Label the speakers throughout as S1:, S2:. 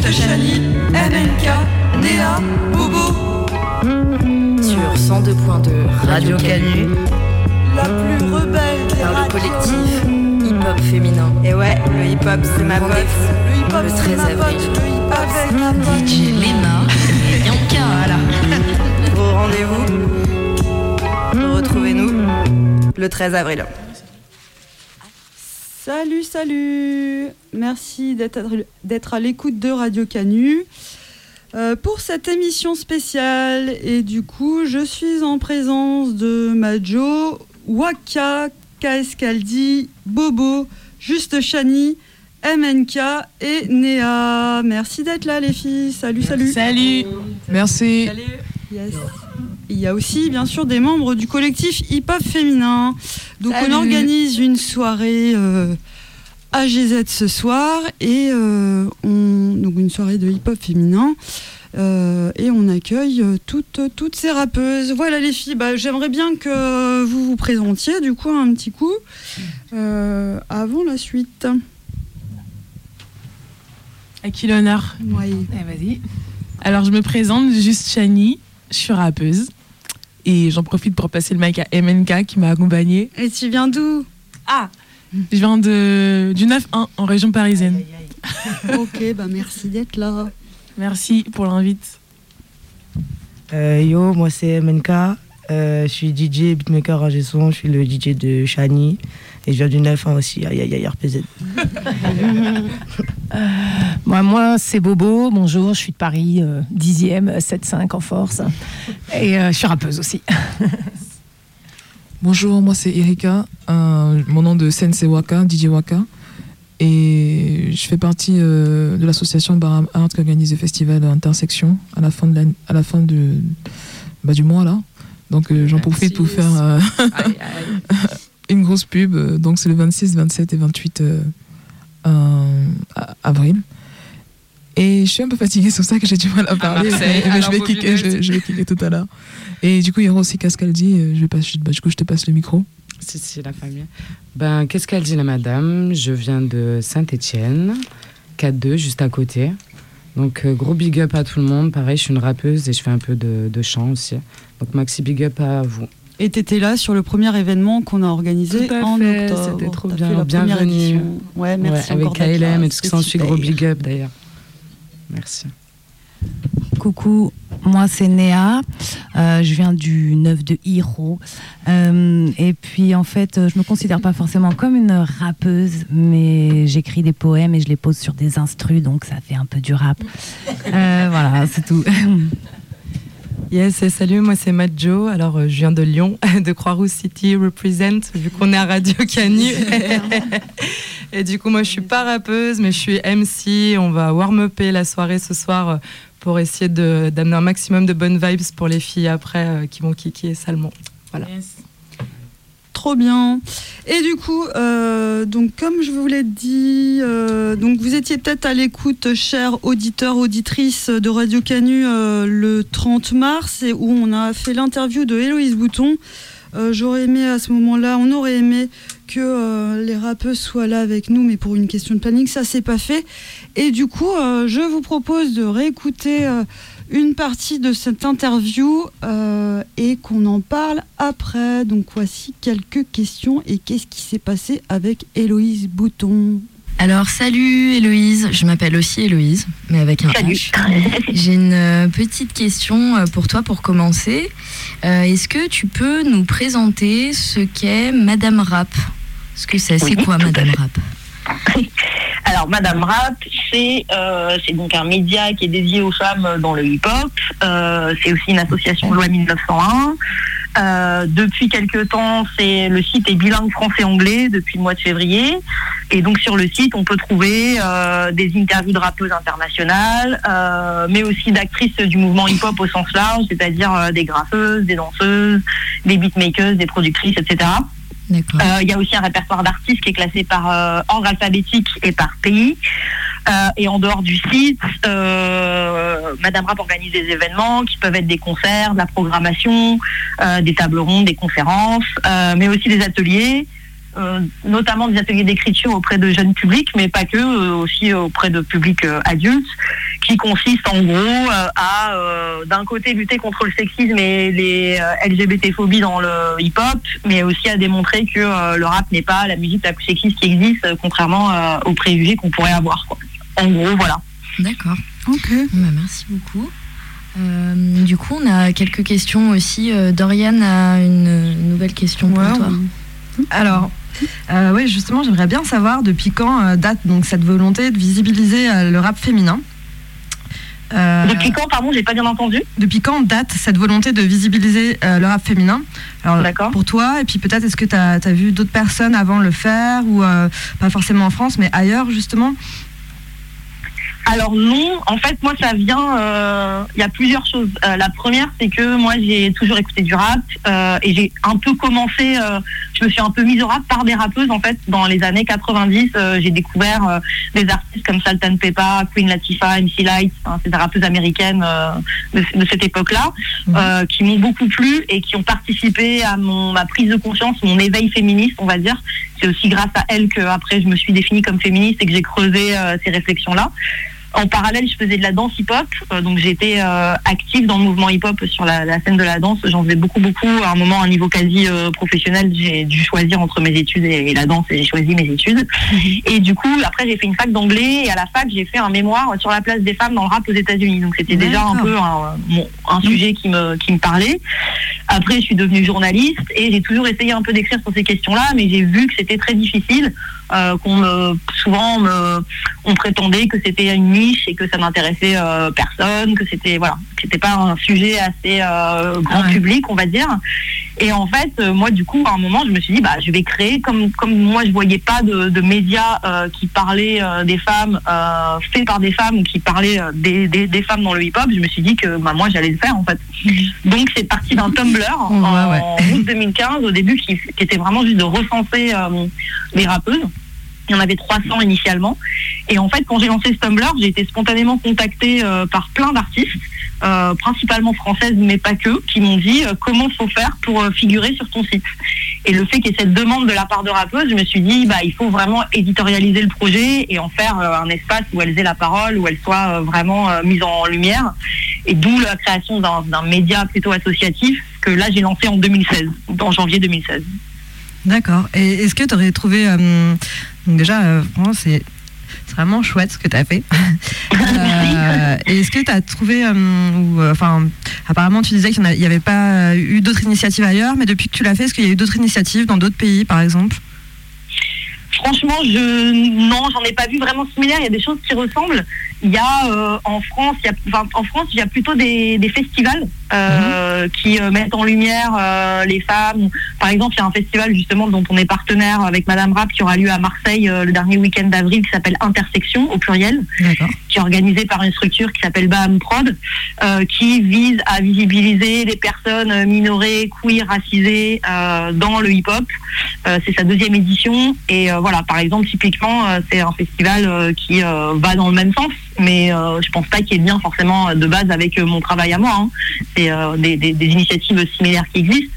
S1: Juste Chani, MNK, Néa, Bobo.
S2: Sur 102.2 Radio Canu,
S1: la plus rebelle des
S2: par le collectif hip-hop féminin.
S3: Et ouais, le hip-hop c'est ma pote.
S1: Le hip-hop
S2: Le
S1: c'est
S2: 13
S1: ma pote,
S2: avril.
S1: le hip-hop c'est ma pote.
S2: DJ Lena et Yanka.
S3: Voilà. Au rendez-vous. Retrouvez-nous le 13 avril.
S1: Salut, salut Merci d'être à- l'écoute de Radio Canu. Euh, pour cette émission spéciale, et du coup, je suis en présence de Majo, Waka, KS Kaldi, Bobo, Juste Chani, MNK et Néa. Merci d'être là, les filles. Salut, salut.
S4: Salut. Merci.
S1: Yes. Il y a aussi bien sûr des membres du collectif Hip Hop Féminin. Donc
S4: Salut.
S1: on organise une soirée euh, AGZ ce soir et euh, on, donc une soirée de hip hop féminin. Euh, et on accueille euh, toutes, toutes ces rappeuses. Voilà les filles, bah, j'aimerais bien que vous vous présentiez du coup un petit coup euh, avant la suite.
S4: À qui l'honneur?
S1: Ouais.
S4: Eh, Vas-y. Alors, je me présente, juste Chani. Je suis rappeuse. Et j'en profite pour passer le mic à MNK qui m'a accompagnée.
S1: Et tu viens d'où?
S4: Ah Je viens de, du 9-1 en région parisienne.
S1: Ok, bah merci d'être là.
S4: Merci pour l'invite.
S5: Euh, yo, moi c'est MNK. Euh, je suis DJ, beatmaker, ingé son. Je suis le DJ de Shani. Et je viens du 9 aussi. Aïe aïe aïe, RPZ.
S6: Moi, moi c'est Bobo. Bonjour, je suis de Paris, euh, 10e, 7-5 en force. Et euh, je suis rappeuse aussi.
S7: Bonjour, moi c'est Erika. Euh, mon nom de scène c'est Waka, DJ Waka. Et je fais partie euh, de l'association Baram Art qui organise le festival Intersection à la fin, de la- à la fin de, bah, du mois là. Donc euh, j'en profite pour faire une grosse pub. Donc c'est le 26, 27 et 28 euh, euh, a- avril. Et je suis un peu fatiguée, c'est pour ça que j'ai du mal à parler.
S4: Marseille,
S7: mais, mais je, vais je, je cliquer tout à l'heure. Et du coup, il y aura aussi Cascaldi. euh, Je vais pas, bah, du coup, je te passe le micro.
S8: Si, si, la famille. Ben, qu'est-ce qu'elle dit, la madame Je viens de Saint-Étienne, 4-2, juste à côté. Donc, euh, gros big up à tout le monde. Pareil, je suis une rappeuse et je fais un peu de, de chant aussi. Donc, maxi big up à vous.
S1: Et t'étais là sur le premier événement qu'on a organisé
S8: Tout à
S1: en
S8: fait,
S1: octobre.
S8: c'était trop bien.
S1: fait la première
S8: Bienvenue.
S1: Ouais, merci
S8: Ouais, avec KLM et tout ce qui s'ensuit. Gros big up d'ailleurs. Merci.
S9: Coucou, moi c'est Néa, Euh, je viens du 9 de Hiro. Euh, et puis en fait, je me considère pas forcément comme une rappeuse, mais j'écris des poèmes et je les pose sur des instrus, donc ça fait un peu du rap. Euh, voilà, c'est tout.
S10: Yes, salut, moi c'est Madjo. Alors, euh, je viens de Lyon, de Croix-Rouge City Represent, vu qu'on est à Radio Canu. et du coup, moi je suis pas rappeuse, mais je suis MC. On va warm-upper la soirée ce soir euh, pour essayer d'amener un maximum de bonnes vibes pour les filles après euh, qui vont kicker salement. Voilà.
S1: Trop bien. Et du coup, euh, donc comme je vous l'ai dit, euh, donc vous étiez peut-être à l'écoute, chers auditeurs, auditrices de Radio Canu, euh, le 30 mars, et où on a fait l'interview de Héloïse Bouton. J'aurais aimé à ce moment-là, on aurait aimé que les rappeuses soient là avec nous, mais pour une question de planning, ça s'est pas fait. Et du coup, je vous propose de réécouter une partie de cette interview euh, et qu'on en parle après. Donc voici quelques questions et qu'est-ce qui s'est passé avec Héloïse Bouton
S2: Alors salut Héloïse, je m'appelle aussi Héloïse, mais avec un H. J'ai une euh, petite question euh, pour toi pour commencer. Euh, Est-ce que tu peux nous présenter ce qu'est Madame Rap Ce que c'est, c'est quoi Madame. Rap
S11: Alors, Madame Rap, c'est euh, c'est donc un média qui est dédié aux femmes dans le hip-hop. Euh, c'est aussi une association loi 1901. Euh, depuis quelques temps, c'est le site est bilingue français-anglais depuis le mois de février. Et donc sur le site, on peut trouver des interviews de rappeuses internationales, mais aussi d'actrices du mouvement hip-hop au sens large, c'est-à-dire des graffeuses, des danseuses, des beatmakers, des productrices, etc. Euh, Il y a aussi un répertoire d'artistes qui est classé par euh, ordre alphabétique et par pays. Euh, et en dehors du site, euh, Madame Rap organise des événements qui peuvent être des concerts, de la programmation, des tables rondes, des conférences, mais aussi des ateliers. Euh, notamment des ateliers d'écriture auprès de jeunes publics, mais pas que, euh, aussi auprès de publics euh, adultes, qui consistent en gros euh, à, euh, d'un côté, lutter contre le sexisme et les euh, LGBT-phobies dans le hip-hop, mais aussi à démontrer que euh, le rap n'est pas la musique la plus sexiste qui existe, euh, contrairement euh, aux préjugés qu'on pourrait avoir. Quoi. En gros, voilà.
S2: D'accord.
S1: Ok.
S2: Bah, merci beaucoup. Euh, du coup, on a quelques questions aussi. Euh, Dorian a une, nouvelle question pour toi.
S12: Alors, euh, oui, justement, j'aimerais bien savoir depuis quand euh, date donc cette volonté de visibiliser euh, le rap féminin.
S11: Depuis quand, pardon, j'ai pas bien entendu?
S12: Depuis quand date cette volonté de visibiliser le rap féminin? Alors, pour toi, et puis peut-être est-ce que tu as, vu d'autres personnes avant le faire, ou pas forcément en France, mais ailleurs justement?
S11: Alors non, en fait moi ça vient, euh, il y a plusieurs choses. Euh, la première c'est que moi j'ai toujours écouté du rap euh, et j'ai un peu commencé, je me suis un peu mise au rap par des rappeuses en fait dans les années 90. euh, j'ai découvert euh, des artistes comme Sultan Peppa, Queen Latifah, MC Light, hein, c'est des rappeuses américaines euh, de, de cette époque-là euh, qui m'ont beaucoup plu et qui ont participé à mon, ma prise de conscience, mon éveil féministe on va dire. C'est aussi grâce à elles que après je me suis définie comme féministe et que j'ai creusé ces réflexions-là. En parallèle, je faisais de la danse hip-hop, euh, donc j'étais euh, active dans le mouvement hip-hop sur la, la scène de la danse. J'en faisais beaucoup, beaucoup. À un moment, à un niveau quasi euh, professionnel, j'ai dû choisir entre mes études et, et la danse, et j'ai choisi mes études. Et du coup, après, j'ai fait une fac d'anglais, et à la fac, j'ai fait un mémoire sur la place des femmes dans le rap aux États-Unis. Donc c'était déjà un peu un sujet qui me, qui me parlait. Après, je suis devenue journaliste, et j'ai toujours essayé un peu d'écrire sur ces questions-là, mais j'ai vu que c'était très difficile. Euh, qu'on me, souvent me, on prétendait que c'était une niche et que ça n'intéressait euh, personne, que c'était voilà, c'était pas un sujet assez euh, grand public, on va dire. Et en fait, euh, moi du coup, à un moment, je me suis dit bah je vais créer comme comme moi je voyais pas de, de médias euh, qui parlaient euh, des femmes euh, faits par des femmes ou qui parlaient des, des, des femmes dans le hip-hop, je me suis dit que bah moi j'allais le faire en fait. Donc c'est parti d'un Tumblr en, en août 2015 au début qui, qui était vraiment juste de recenser les rappeuses. Il y en avait 300 initialement. Et en fait, quand j'ai lancé ce Tumblr, j'ai été spontanément contactée euh, par plein d'artistes, euh, principalement françaises, mais pas que, qui m'ont dit euh, comment faut faire pour euh, figurer sur ton site. Et le fait qu'il y ait cette demande de la part de rappeuses, je me suis dit, bah, il faut vraiment éditorialiser le projet et en faire un espace où elles aient la parole, où elles soient vraiment mises en lumière. Et d'où la création d'un média plutôt associatif que là, j'ai lancé en 2016, en janvier 2016.
S12: D'accord. Et est-ce que tu aurais trouvé. Déjà, euh, vraiment, c'est. c'est vraiment chouette ce que tu as fait. Euh, et est-ce que tu as trouvé, euh, ou, euh, enfin, apparemment tu disais qu'il n'y avait pas eu d'autres initiatives ailleurs, mais depuis que tu l'as fait, est-ce qu'il y a eu d'autres initiatives dans d'autres pays, par exemple?
S11: Franchement, je non, j'en ai pas vu vraiment similaire. Il y a des choses qui ressemblent. Il y a euh, en France, il y a, enfin, en France, il y a plutôt des, des festivals euh, qui euh, mettent en lumière euh, les femmes. Par exemple, il y a un festival justement dont on est partenaire avec Madame Rap qui aura lieu à Marseille euh, le dernier week-end d'avril qui s'appelle Intersection au pluriel, qui est organisé par une structure qui s'appelle Baham Prod, euh, qui vise à visibiliser les personnes minorées, queer, racisées euh, dans le hip-hop. Euh, c'est sa deuxième édition et euh, voilà, par exemple, typiquement, euh, c'est un festival euh, qui euh, va dans le même sens, mais euh, je pense pas qu'il y ait bien forcément euh, de base avec euh, mon travail à moi. hein. C'est euh, des, des- des initiatives similaires qui existent.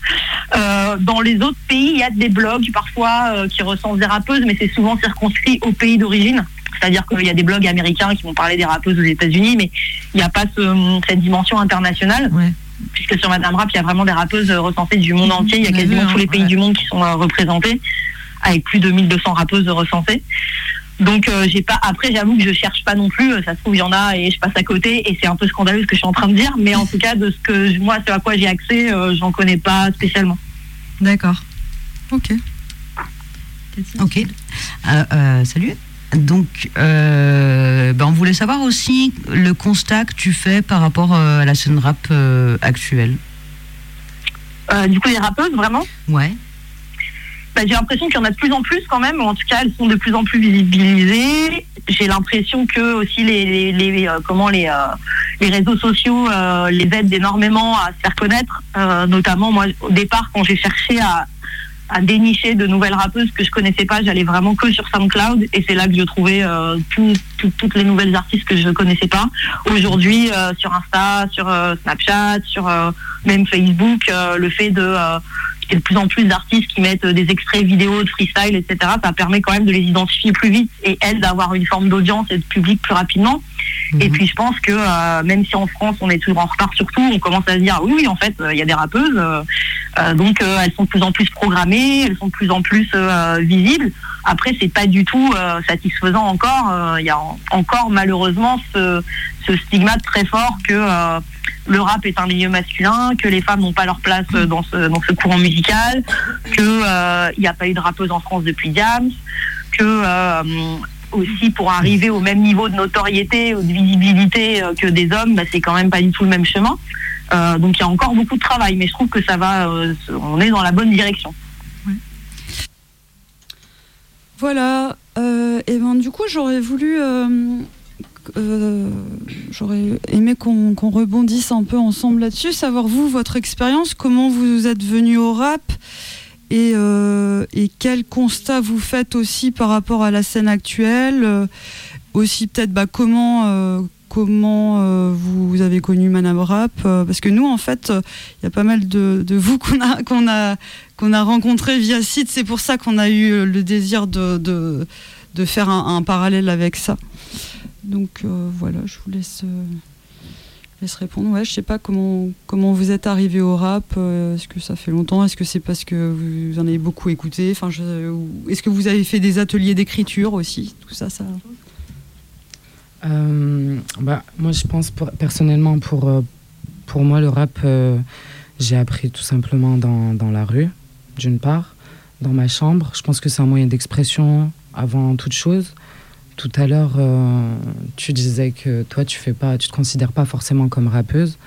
S11: Euh, dans les autres pays, il y a des blogs parfois qui recensent des rappeuses, mais c'est souvent circonscrit au pays d'origine. C'est-à-dire qu'il y a des blogs américains qui vont parler des rappeuses aux États-Unis, mais il n'y a pas ce- cette dimension internationale. Puisque sur Madame Rap, il y a vraiment des rappeuses recensées du monde entier. Il y a quasiment tous les pays du monde qui sont représentés, avec plus de 1200 rappeuses recensées. Donc euh, j'ai pas. Après, j'avoue que je cherche pas non plus. euh, Ça se trouve, il y en a et je passe à côté. Et c'est un peu scandaleux ce que je suis en train de dire. Mais en tout cas, de ce que je- moi, ce à quoi j'ai accès, euh, j'en connais pas spécialement.
S1: D'accord. Ok.
S13: Ok. Euh, euh, salut. Donc, euh, ben, on voulait savoir aussi le constat que tu fais par rapport à la scène rap euh, actuelle.
S11: Euh, du coup, les rappeuses, vraiment?
S13: Ouais.
S11: J'ai l'impression qu'il y en a de plus en plus quand même. En tout cas, elles sont de plus en plus visibilisées. J'ai l'impression que aussi les, euh, comment les euh, les réseaux sociaux euh, les aident énormément à se faire connaître. Notamment moi, au départ, quand j'ai cherché à dénicher de nouvelles rappeuses que je connaissais pas. J'allais vraiment que sur SoundCloud et c'est là que je trouvais tout- tout- toutes les nouvelles artistes que je connaissais pas. Aujourd'hui, sur Insta, sur Snapchat, sur même Facebook, le fait de qu'il y ait de plus en plus d'artistes qui mettent euh, des extraits vidéo de freestyle, etc. Ça permet quand même de les identifier plus vite et elles d'avoir une forme d'audience et de public plus rapidement. Et puis je pense que euh, même si en France on est toujours en retard sur tout, on commence à se dire oui, oui en fait euh, il y a des rappeuses, euh, donc elles sont de plus en plus programmées, elles sont de plus en plus visibles. Après c'est pas du tout satisfaisant encore. Il y a en- encore malheureusement ce, ce stigmate très fort que le rap est un milieu masculin, que les femmes n'ont pas leur place euh, dans ce, dans ce courant musical, que euh, n'y a pas eu de rappeuse en France depuis Diams, que euh, aussi pour arriver au même niveau de notoriété ou de visibilité que des hommes, bah, c'est quand même pas du tout le même chemin. Donc il y a encore beaucoup de travail, mais je trouve que ça va, on est dans la bonne direction.
S1: Voilà. et ben du coup, j'aurais voulu, euh, j'aurais aimé qu'on rebondisse un peu ensemble là-dessus, savoir vous, votre expérience, comment vous êtes venu au rap et, euh, et quel constat vous faites aussi par rapport à la scène actuelle, euh, aussi peut-être bah, comment. euh, Comment vous avez connu Madame Rap Parce que nous, en fait, il y a pas mal de, vous qu'on a, qu'on rencontré via site. C'est pour ça qu'on a eu le désir de, faire un parallèle avec ça. Donc euh, voilà, je vous laisse, euh, laisse répondre. Ouais, je sais pas comment, comment vous êtes arrivé au rap. euh, Est-ce que ça fait longtemps Est-ce que c'est parce que vous en avez beaucoup écouté enfin, Est-ce que vous avez fait des ateliers d'écriture aussi Tout ça, ça.
S8: Bah, moi, je pense personnellement, pour, pour moi, le rap, j'ai appris tout simplement dans, dans la rue, d'une part, dans ma chambre. Je pense que c'est un moyen d'expression avant toute chose. Tout à l'heure, euh, tu disais que toi, tu fais pas, tu te considères pas forcément comme rappeuse.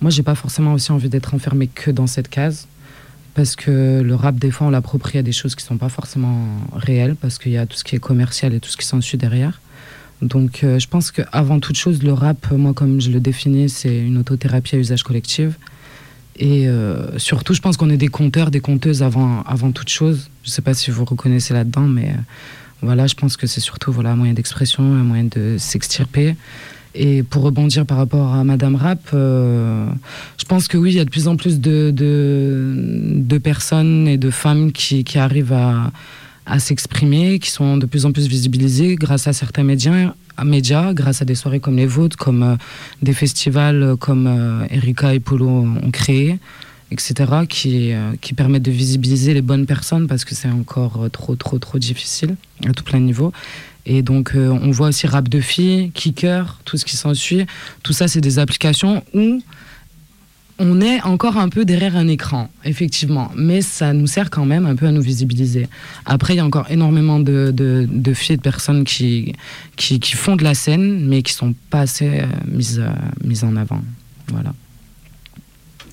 S8: Moi, j'ai pas forcément aussi envie d'être enfermée que dans cette case. Parce que le rap, des fois, on l'approprie à des choses qui sont pas forcément réelles, parce qu'il y a tout ce qui est commercial et tout ce qui s'ensuit derrière. Donc, euh, je pense qu'avant toute chose, le rap, moi, comme je le définis, c'est une autothérapie à usage collectif. Et euh, surtout, je pense qu'on est des conteurs, des conteuses avant, avant toute chose. Je sais pas si vous reconnaissez là-dedans, mais voilà, je pense que c'est surtout voilà, un moyen d'expression, un moyen de s'extirper. Et pour rebondir par rapport à Madame Rap, euh, je pense que oui, il y a de plus en plus de, de, personnes et de femmes qui, qui arrivent à, à s'exprimer, qui sont de plus en plus visibilisées grâce à certains médias, médias grâce à des soirées comme les vôtres, comme euh, des festivals comme euh, Erika et Polo ont créé, etc., qui, euh, qui permettent de visibiliser les bonnes personnes parce que c'est encore euh, trop, trop, trop difficile à tout plein de niveaux. Et donc, euh, on voit aussi rap de filles, kicker, tout ce qui s'ensuit. Tout ça, c'est des applications où on est encore un peu derrière un écran, effectivement. Mais ça nous sert quand même un peu à nous visibiliser. Après, il y a encore énormément de, de, de filles et de personnes qui, qui, qui font de la scène, mais qui sont pas assez mises, mises en avant. Voilà.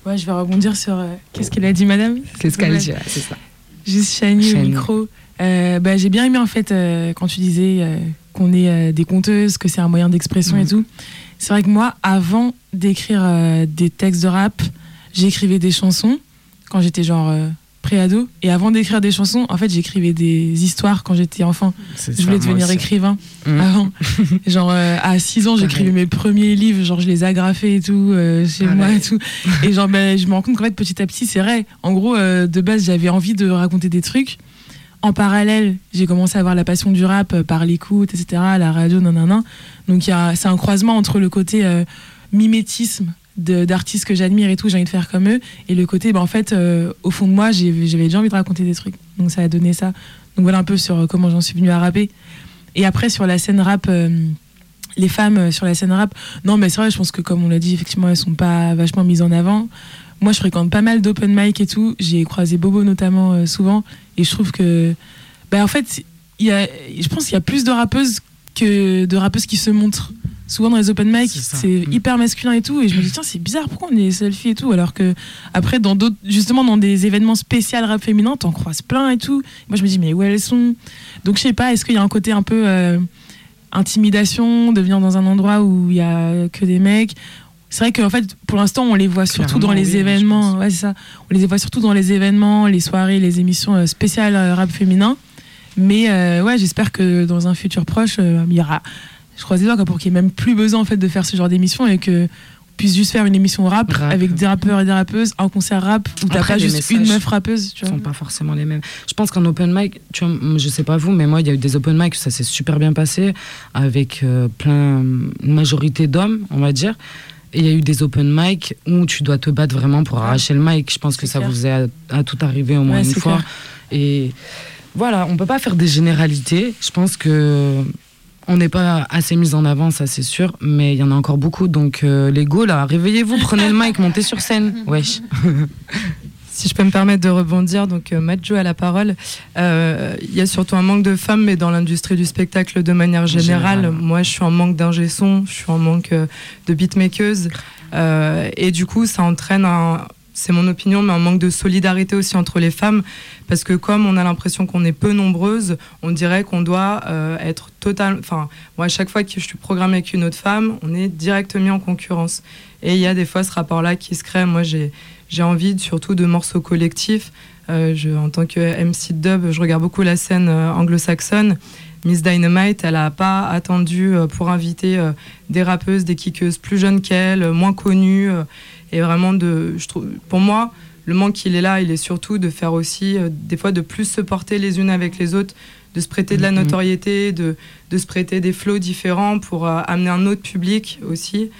S14: Ouais, je vais rebondir sur. euh, Qu'est-ce qu'elle a dit, madame
S8: C'est ce qu'elle dit, ouais, c'est ça.
S14: Juste Chani au micro. Euh, bah, J'ai bien aimé, en fait, euh, quand tu disais qu'on est des conteuses, que c'est un moyen d'expression et
S8: Mhm.
S14: tout. C'est vrai que moi, avant d'écrire des textes de rap, j'écrivais des chansons quand j'étais genre pré-ado. Et avant d'écrire des chansons, en fait, j'écrivais des histoires quand j'étais enfant. Je voulais devenir
S8: aussi.
S14: écrivain
S8: Mhm.
S14: avant. genre, euh, à 6 ans, j'écrivais mes premiers livres, genre, je les agrafais et tout, euh, chez
S8: Ah
S14: moi
S8: ouais.
S14: et tout. Et genre, ben, je me rends compte qu'en fait, petit à petit, c'est vrai. En gros, euh, de base, j'avais envie de raconter des trucs. En parallèle, j'ai commencé à avoir la passion du rap par l'écoute, etc., la radio, nanana. Donc, c'est un croisement entre le côté mimétisme d'artistes que j'admire et tout, j'ai envie de faire comme eux, et le côté, ben, en fait, euh, au fond de moi, j'avais déjà envie de raconter des trucs. Donc, ça a donné ça. Donc, voilà un peu sur euh, comment j'en suis venue à rapper. Et après, sur la scène rap, euh, les femmes sur la scène rap, non, mais c'est vrai, je pense que comme on l'a dit, effectivement, elles sont pas vachement mises en avant. Moi, je fréquente pas mal d'open mic et tout. J'ai croisé Bobo notamment souvent. Et je trouve que, bah, en fait, y a, je pense qu'il y a plus de rappeuses que de rappeuses qui se montrent. Souvent dans les open mic, c'est hyper masculin et tout. Et je me dis, tiens, c'est bizarre, pourquoi on est filles et tout Alors que, après, dans d'autres, justement, dans des événements spéciaux rap féminin, t'en croises plein et tout. Moi, je me dis, mais où elles sont? Donc, je sais pas, est-ce qu'il y a un côté un peu euh, intimidation de venir dans un endroit où il y a que des mecs?
S4: C'est vrai qu'en fait, pour l'instant, on les voit surtout
S8: Clairement,
S4: dans les
S8: oui,
S4: événements. Ouais, c'est ça. On les voit surtout dans les événements, les soirées, les émissions euh, spéciales euh, rap féminin. Mais euh, ouais, j'espère que dans un futur proche, euh, il y aura. Je croise les doigts pour qu'il n'y ait même plus besoin en fait de faire ce genre d'émission et que puisse juste faire une émission rap,
S8: Rap.
S4: avec des rappeurs et des rappeuses, un concert rap où t'as pas juste une meuf rappeuse. Tu vois.
S8: sont pas forcément les mêmes. Je pense qu'en open mic, tu vois, je sais pas vous, mais moi, il y a eu des open mic, ça s'est super bien passé, avec euh, plein, une majorité d'hommes, on va dire. Et il y a eu des open mic où tu dois te battre vraiment pour arracher le mic. Je pense que ça
S4: clair.
S8: vous est à, à tout arrivé au moins
S4: Ouais,
S8: une fois.
S4: clair.
S8: Et voilà, on peut pas faire des généralités. Je pense que on n'est pas assez mis en avant, ça c'est sûr, mais il y en a encore beaucoup. Donc euh, les go là, réveillez-vous, prenez le mic, montez sur scène. Wesh.
S10: Si je peux me permettre de rebondir, donc euh, Joe à la parole, euh, il y a surtout un manque de femmes, mais dans l'industrie du spectacle de manière générale,
S8: général.
S10: moi je suis en manque d'ingé son, je suis en manque euh, de beatmakers, euh, et du coup ça entraîne un, c'est mon opinion, mais un manque de solidarité aussi entre les femmes, parce que comme on a l'impression qu'on est peu nombreuses, on dirait qu'on doit euh, être total, enfin moi à chaque fois que je suis programmée avec une autre femme, on est direct mis en concurrence, et il y a des fois ce rapport-là qui se crée. Moi j'ai j'ai envie surtout de morceaux collectifs. Euh, en tant que MC dub, je regarde beaucoup la scène euh, anglo-saxonne. Miss Dynamite, elle n'a pas attendu pour inviter des rappeuses, des kickeuses plus jeunes qu'elle, moins connues. Et vraiment, de, je trouve, pour moi, le manque il est là, il est surtout de faire aussi, euh, des fois, de plus se porter les unes avec les autres, de se prêter de la
S8: Mhm.
S10: notoriété, de, de se prêter des flots différents pour euh, amener un autre public aussi.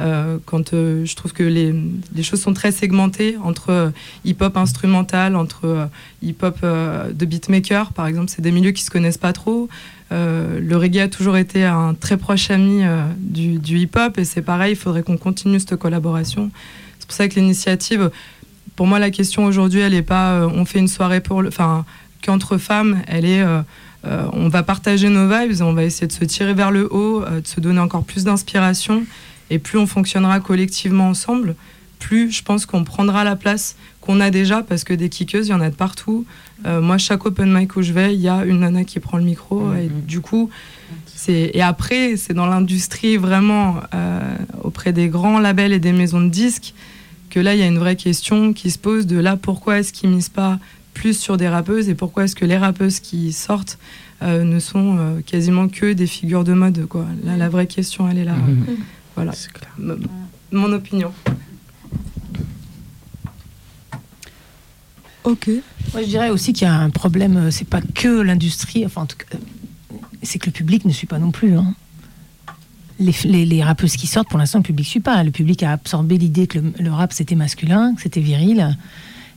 S10: Euh, quand euh, je trouve que les, les choses sont très segmentées entre euh, hip-hop instrumental, entre hip-hop de beatmaker, par exemple, c'est des milieux qui se connaissent pas trop. Le reggae a toujours été un très proche ami du, du hip-hop et c'est pareil, il faudrait qu'on continue cette collaboration. C'est pour ça que l'initiative, pour moi, la question aujourd'hui, elle n'est pas euh, on fait une soirée pour le. Enfin, qu'entre femmes, elle est. euh, euh, on va partager nos vibes, on va essayer de se tirer vers le haut, de se donner encore plus d'inspiration. Et plus on fonctionnera collectivement ensemble, plus je pense qu'on prendra la place qu'on a déjà, parce que des kickeuses, il y en a de partout. Euh, moi, chaque open mic où je vais, il y a une nana qui prend le micro. Et du coup, c'est et après, c'est dans l'industrie vraiment euh, auprès des grands labels et des maisons de disques que là, il y a une vraie question qui se pose de là, pourquoi est-ce qu'ils misent pas plus sur des rappeuses et pourquoi est-ce que les rappeuses qui sortent euh, ne sont euh, quasiment que des figures de mode quoi. Là, la vraie question, elle est là.
S8: Mhm.
S10: Voilà. M- Mon opinion.
S1: Ok.
S6: Moi, je dirais aussi qu'il y a un problème, euh, c'est pas que l'industrie, enfin, en tout cas, c'est que le public ne suit pas non plus. hein. Les, rappeuses qui sortent, pour l'instant, le public ne suit pas. Le public a absorbé l'idée que le, rap, c'était masculin, que c'était viril.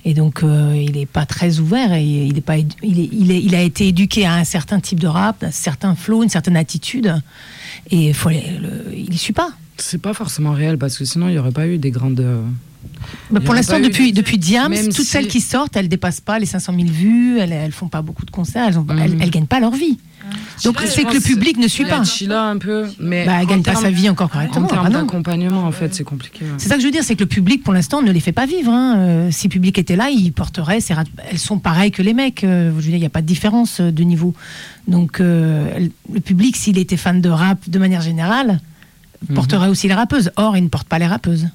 S6: Et donc, euh, il n'est pas très ouvert et il, pas, il, a été éduqué à un certain type de rap, un certain flow, une certaine attitude. Et il ne suit pas.
S8: C'est pas forcément réel parce que sinon il n'y aurait pas eu des grandes.
S6: Bah, pour l'instant, depuis,
S8: de-
S6: depuis Diams,
S8: Même
S6: toutes
S8: si-
S6: celles qui sortent, elles dépassent pas les 500 000 vues, elles, elles font pas beaucoup de concerts, elles, ont,
S8: Mhm.
S6: elles, elles gagnent pas leur vie. Donc
S8: Chila,
S6: c'est que le public ne suit pas.
S8: Chila un peu, mais
S6: Bah, elle gagne pas sa vie encore correctement.
S8: En termes
S6: Ah
S8: d'accompagnement, en fait, c'est compliqué.
S6: C'est ça que je veux dire, c'est que le public, pour l'instant, ne les fait pas vivre. hein. Euh, si le public était là, il porterait. ces rap- Elles sont pareilles que les mecs. euh, je veux dire, il n'y a pas de différence euh, de niveau. Donc, euh, le public, s'il était fan de rap de manière générale,
S8: Mhm.
S6: porterait aussi les rappeuses. Or, il ne porte pas les rappeuses.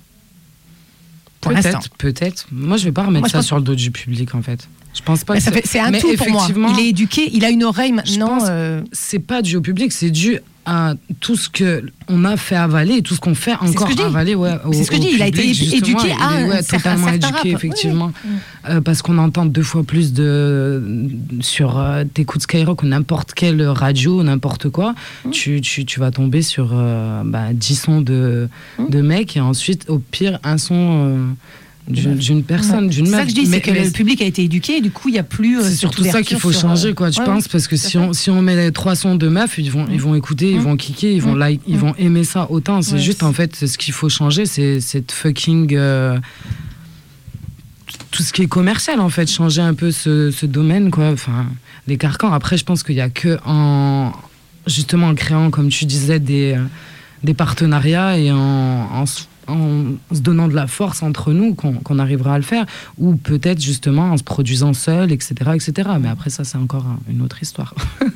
S6: Pour.
S8: Peut-être, peut-être. Moi, je vais pas remettre
S6: Moi,
S8: ça sur le dos du public, en fait. Je pense pas
S6: c'est un
S8: Mais
S6: tout pour moi. Il est éduqué, il a une oreille maintenant. euh,
S8: c'est pas dû au public, c'est dû à tout ce que on a fait avaler et tout ce qu'on fait encore avaler ouais, au,
S6: C'est ce que je dis, il a été
S8: public,
S6: éduqué à
S8: Il est, ouais,
S6: un certain-
S8: totalement éduqué.
S6: Oui,
S8: effectivement Euh, parce qu'on entend deux fois plus de sur euh, t'écoutes Skyrock ou n'importe quelle radio n'importe quoi
S6: Mm.
S8: tu, tu, tu vas tomber sur euh, bah, 10 sons de,
S6: Mm.
S8: de mecs et ensuite au pire un son euh, d'une personne
S6: ouais.
S8: d'une
S6: C'est ça que je dis, c'est que
S8: mais
S6: le public a été éduqué et du coup, il n'y a plus. euh,
S8: c'est surtout ça qu'il faut changer,
S6: euh,
S8: quoi, je
S6: ouais,
S8: pense,
S6: ouais.
S8: parce que si on, si on met les trois sons de meufs, ils vont, ils vont écouter, ils vont kicker, ils vont, like, ils vont aimer ça autant. C'est juste, en fait, ce qu'il faut changer, c'est cette fucking. euh, tout ce qui est commercial, en fait, changer un peu ce, ce domaine, quoi. Enfin, les carcans. Après, je pense qu'il n'y a que en. Justement, en créant, comme tu disais, des, euh, des partenariats et en, en se donnant de la force entre nous qu'on arrivera à le faire, ou peut-être justement en se produisant seul, etc. etc. Mais après ça, c'est encore un- une autre histoire.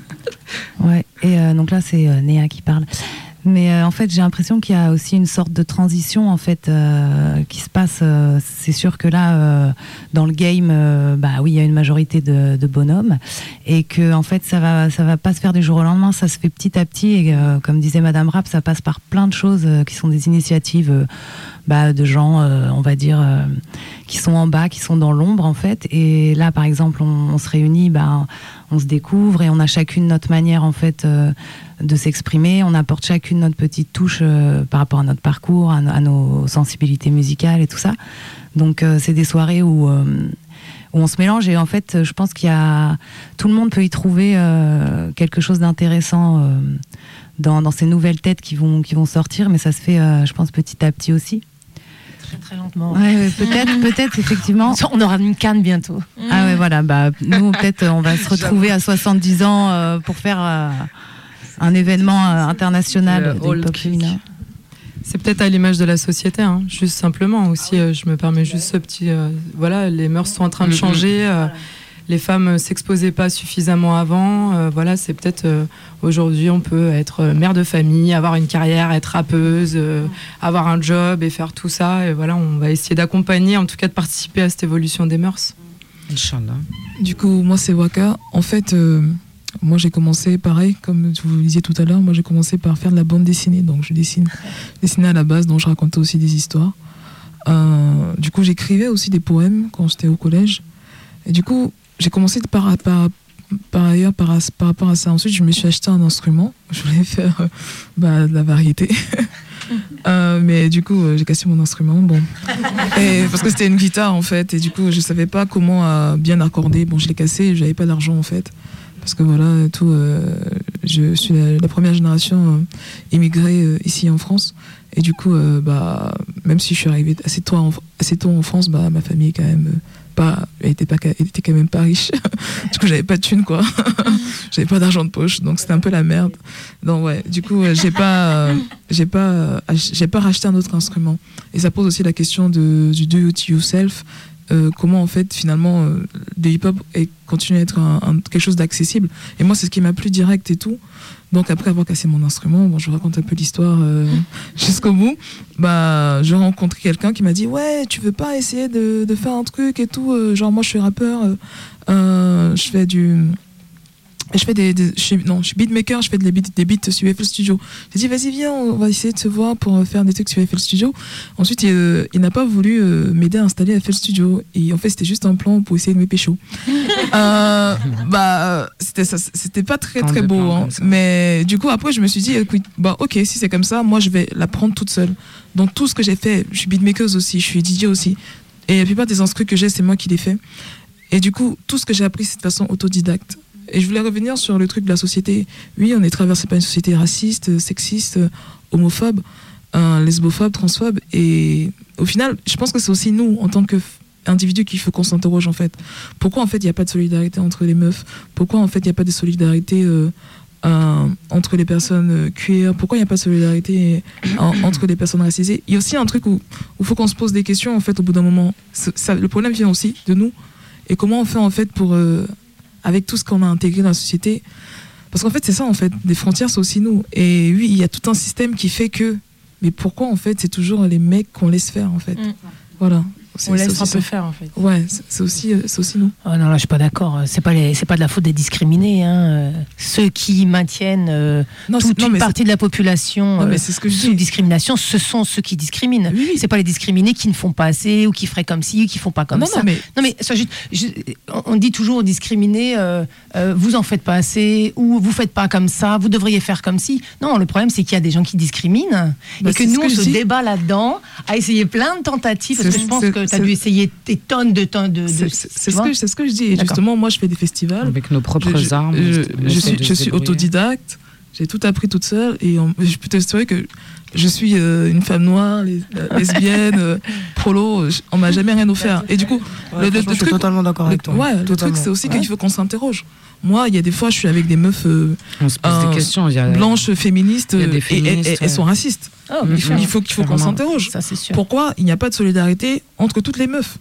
S9: Ouais, et euh, donc là, c'est euh, Néa qui parle. Mais euh, en fait, j'ai l'impression qu'il y a aussi une sorte de transition en fait euh, qui se passe. euh, c'est sûr que là, euh, dans le game, euh, bah oui, il y a une majorité de, de bonhommes et que en fait, ça va, ça va pas se faire du jour au lendemain. Ça se fait petit à petit et euh, comme disait Madame Rapp, ça passe par plein de choses qui sont des initiatives. bah, de gens, euh, on va dire, euh, qui sont en bas, qui sont dans l'ombre en fait. Et là, par exemple, on, on se réunit, bah, on se découvre et on a chacune notre manière en fait euh, de s'exprimer. On apporte chacune notre petite touche euh, par rapport à notre parcours, à, no- à nos sensibilités musicales et tout ça. Donc euh, c'est des soirées où où on se mélange et en fait je pense qu'il y a tout le monde peut y trouver quelque chose d'intéressant dans, dans ces nouvelles têtes qui vont qui vont sortir mais ça se fait je pense petit à petit aussi
S6: Très, très lentement.
S9: Ouais, ouais, peut-être peut-être effectivement
S6: On aura une canne bientôt.
S9: ah ouais voilà bah nous peut-être on va se retrouver à 70 ans euh, pour faire euh, un événement euh, international
S10: C'est peut-être à l'image de la société, hein, juste simplement aussi. euh, je me permets juste ce petit. euh, voilà, les mœurs sont en train de changer. euh, les femmes euh, s'exposaient pas suffisamment avant. euh, voilà, c'est peut-être euh, aujourd'hui on peut être euh, mère de famille, avoir une carrière, être rappeuse, euh, avoir un job et faire tout ça. Et voilà, on va essayer d'accompagner, en tout cas de participer à cette évolution des mœurs.
S8: Inch'Allah.
S7: Du coup, moi, c'est Waka. En fait, euh, moi, j'ai commencé pareil, comme vous le disiez tout à l'heure. Moi, j'ai commencé par faire de la bande dessinée. Donc, je dessine, dessinais à la base, donc je racontais aussi des histoires. Euh, du coup, j'écrivais aussi des poèmes quand j'étais au collège. Et du coup, j'ai commencé par, par, par ailleurs par, par rapport à ça. Ensuite, je me suis acheté un instrument. Je voulais faire euh, bah, de la variété. Euh, mais du coup, euh, j'ai cassé mon instrument. Bon. Et, parce que c'était une guitare en fait. Et du coup, je savais pas comment bien accorder. Bon, je l'ai cassé et j'avais pas d'argent en fait. Parce que voilà, tout. euh, je suis la, la première génération immigrée ici en France. Et du coup, bah, même si je suis arrivée assez tôt en, assez tôt en France, bah, ma famille est quand même pas, elle était pas, était quand même pas riche. du coup, j'avais pas de thunes quoi. j'avais pas d'argent de poche, donc c'était un peu la merde. Donc ouais, du coup, euh, j'ai pas, euh, j'ai pas, euh, j'ai pas racheté un autre instrument. Et ça pose aussi la question de, du do it yourself. Euh, comment en fait finalement euh, le hip-hop continue à être un- un- quelque chose d'accessible. Et moi, c'est ce qui m'a plu direct et tout. Donc après avoir cassé mon instrument, bon, je raconte un peu l'histoire euh, jusqu'au bout. Bah, j'ai rencontré quelqu'un qui m'a dit ouais, tu veux pas essayer de, de faire un truc et tout. genre moi, je suis rappeur, je fais du je fais des, des- je suis, non, je suis beatmaker, je fais des beats, des beats sur FL Studio. J'ai dit, vas-y, viens, on va essayer de se voir pour faire des trucs sur FL Studio. Ensuite, il, euh, il n'a pas voulu euh, m'aider à installer FL Studio. Et en fait, c'était juste un plan pour essayer de me pécho. Euh, bah, c'était ça, c'était pas très
S8: Tant
S7: très beau. hein. Mais du coup, après, je me suis dit, écoute, bah, ok, si c'est comme ça, moi, je vais la prendre toute seule. Donc, tout ce que j'ai fait, je suis beatmaker aussi, je suis DJ aussi. Et la plupart des instruments que j'ai, c'est moi qui les fais. Et du coup, tout ce que j'ai appris, c'est de façon autodidacte. Et je voulais revenir sur le truc de la société. Oui, on est traversé par une société raciste, sexiste, homophobe, euh, lesbophobe, transphobe. Et au final, je pense que c'est aussi nous, en tant qu'individus, qu'il faut qu'on s'interroge en fait. Pourquoi en fait il n'y a pas de solidarité entre les meufs? Pourquoi en fait il n'y a pas de solidarité euh, euh, entre les personnes euh, Pourquoi il n'y a pas de solidarité en- entre les personnes racisées? Il y a aussi un truc où il faut qu'on se pose des questions en fait au bout d'un moment. Le problème vient aussi de nous. Et comment on fait en fait pour, avec tout ce qu'on a intégré dans la société Parce qu'en fait c'est ça en fait, des frontières c'est aussi nous. Et oui, il y a tout un système qui fait que. Mais pourquoi en fait c'est toujours les mecs qu'on laisse faire en fait
S6: Mm.
S7: Voilà.
S6: On laisse un peu
S7: ça.
S6: faire, en fait.
S7: Ouais, c'est aussi, euh, c'est aussi nous.
S6: Ah non, là, je suis pas d'accord. C'est pas les- c'est pas de la faute des discriminés. Hein. Ceux qui maintiennent euh,
S7: Non,
S6: toute
S7: non,
S6: une partie de la population
S7: Non, mais
S6: euh,
S7: c'est ce que je
S6: sous discrimination, ce sont ceux qui discriminent. C'est pas les discriminés qui ne font pas assez ou qui feraient comme ci ou qui font pas comme
S7: Non,
S6: ça.
S7: non, mais-
S6: non, mais ça, juste- je- on- dit toujours aux discriminés, euh, euh, vous en faites pas assez ou vous faites pas comme ça, vous devriez faire comme ci. Non, le problème c'est qu'il y a des gens qui discriminent
S7: Bah,
S6: et que nous
S7: que
S6: on se
S7: dis.
S6: débat là-dedans, à essayer plein de tentatives parce que je pense
S7: c'est-
S6: que tu as dû essayer des tonnes de tonnes de. de-
S7: C'est ce,
S6: vois
S7: que- c'est ce que je dis. Et justement, moi, je fais des festivals.
S8: Avec nos propres
S7: Je-
S8: armes,
S7: Je, je suis, je suis autodidacte. J'ai tout appris toute seule. Et on- je peux t'assurer que je suis euh, une femme noire, les- euh, lesbienne, euh, prolo. je- On m'a jamais rien offert. Et du coup,
S5: Ouais, franchement, je suis totalement d'accord
S7: le-
S5: avec toi.
S7: Ouais, le truc, c'est aussi
S5: Ouais.
S7: qu'il faut qu'on s'interroge. Moi, il y a des fois, je suis avec des meufs euh,
S8: On se pose des questions, il y a-
S7: blanches, féministes,
S8: il y a des
S7: et- et-
S8: féministes,
S7: et-
S8: ouais.
S7: elles sont racistes.
S6: Ah,
S7: il faut, qu'il faut qu'on s'interroge. Pourquoi il n'y a pas de solidarité entre toutes les meufs?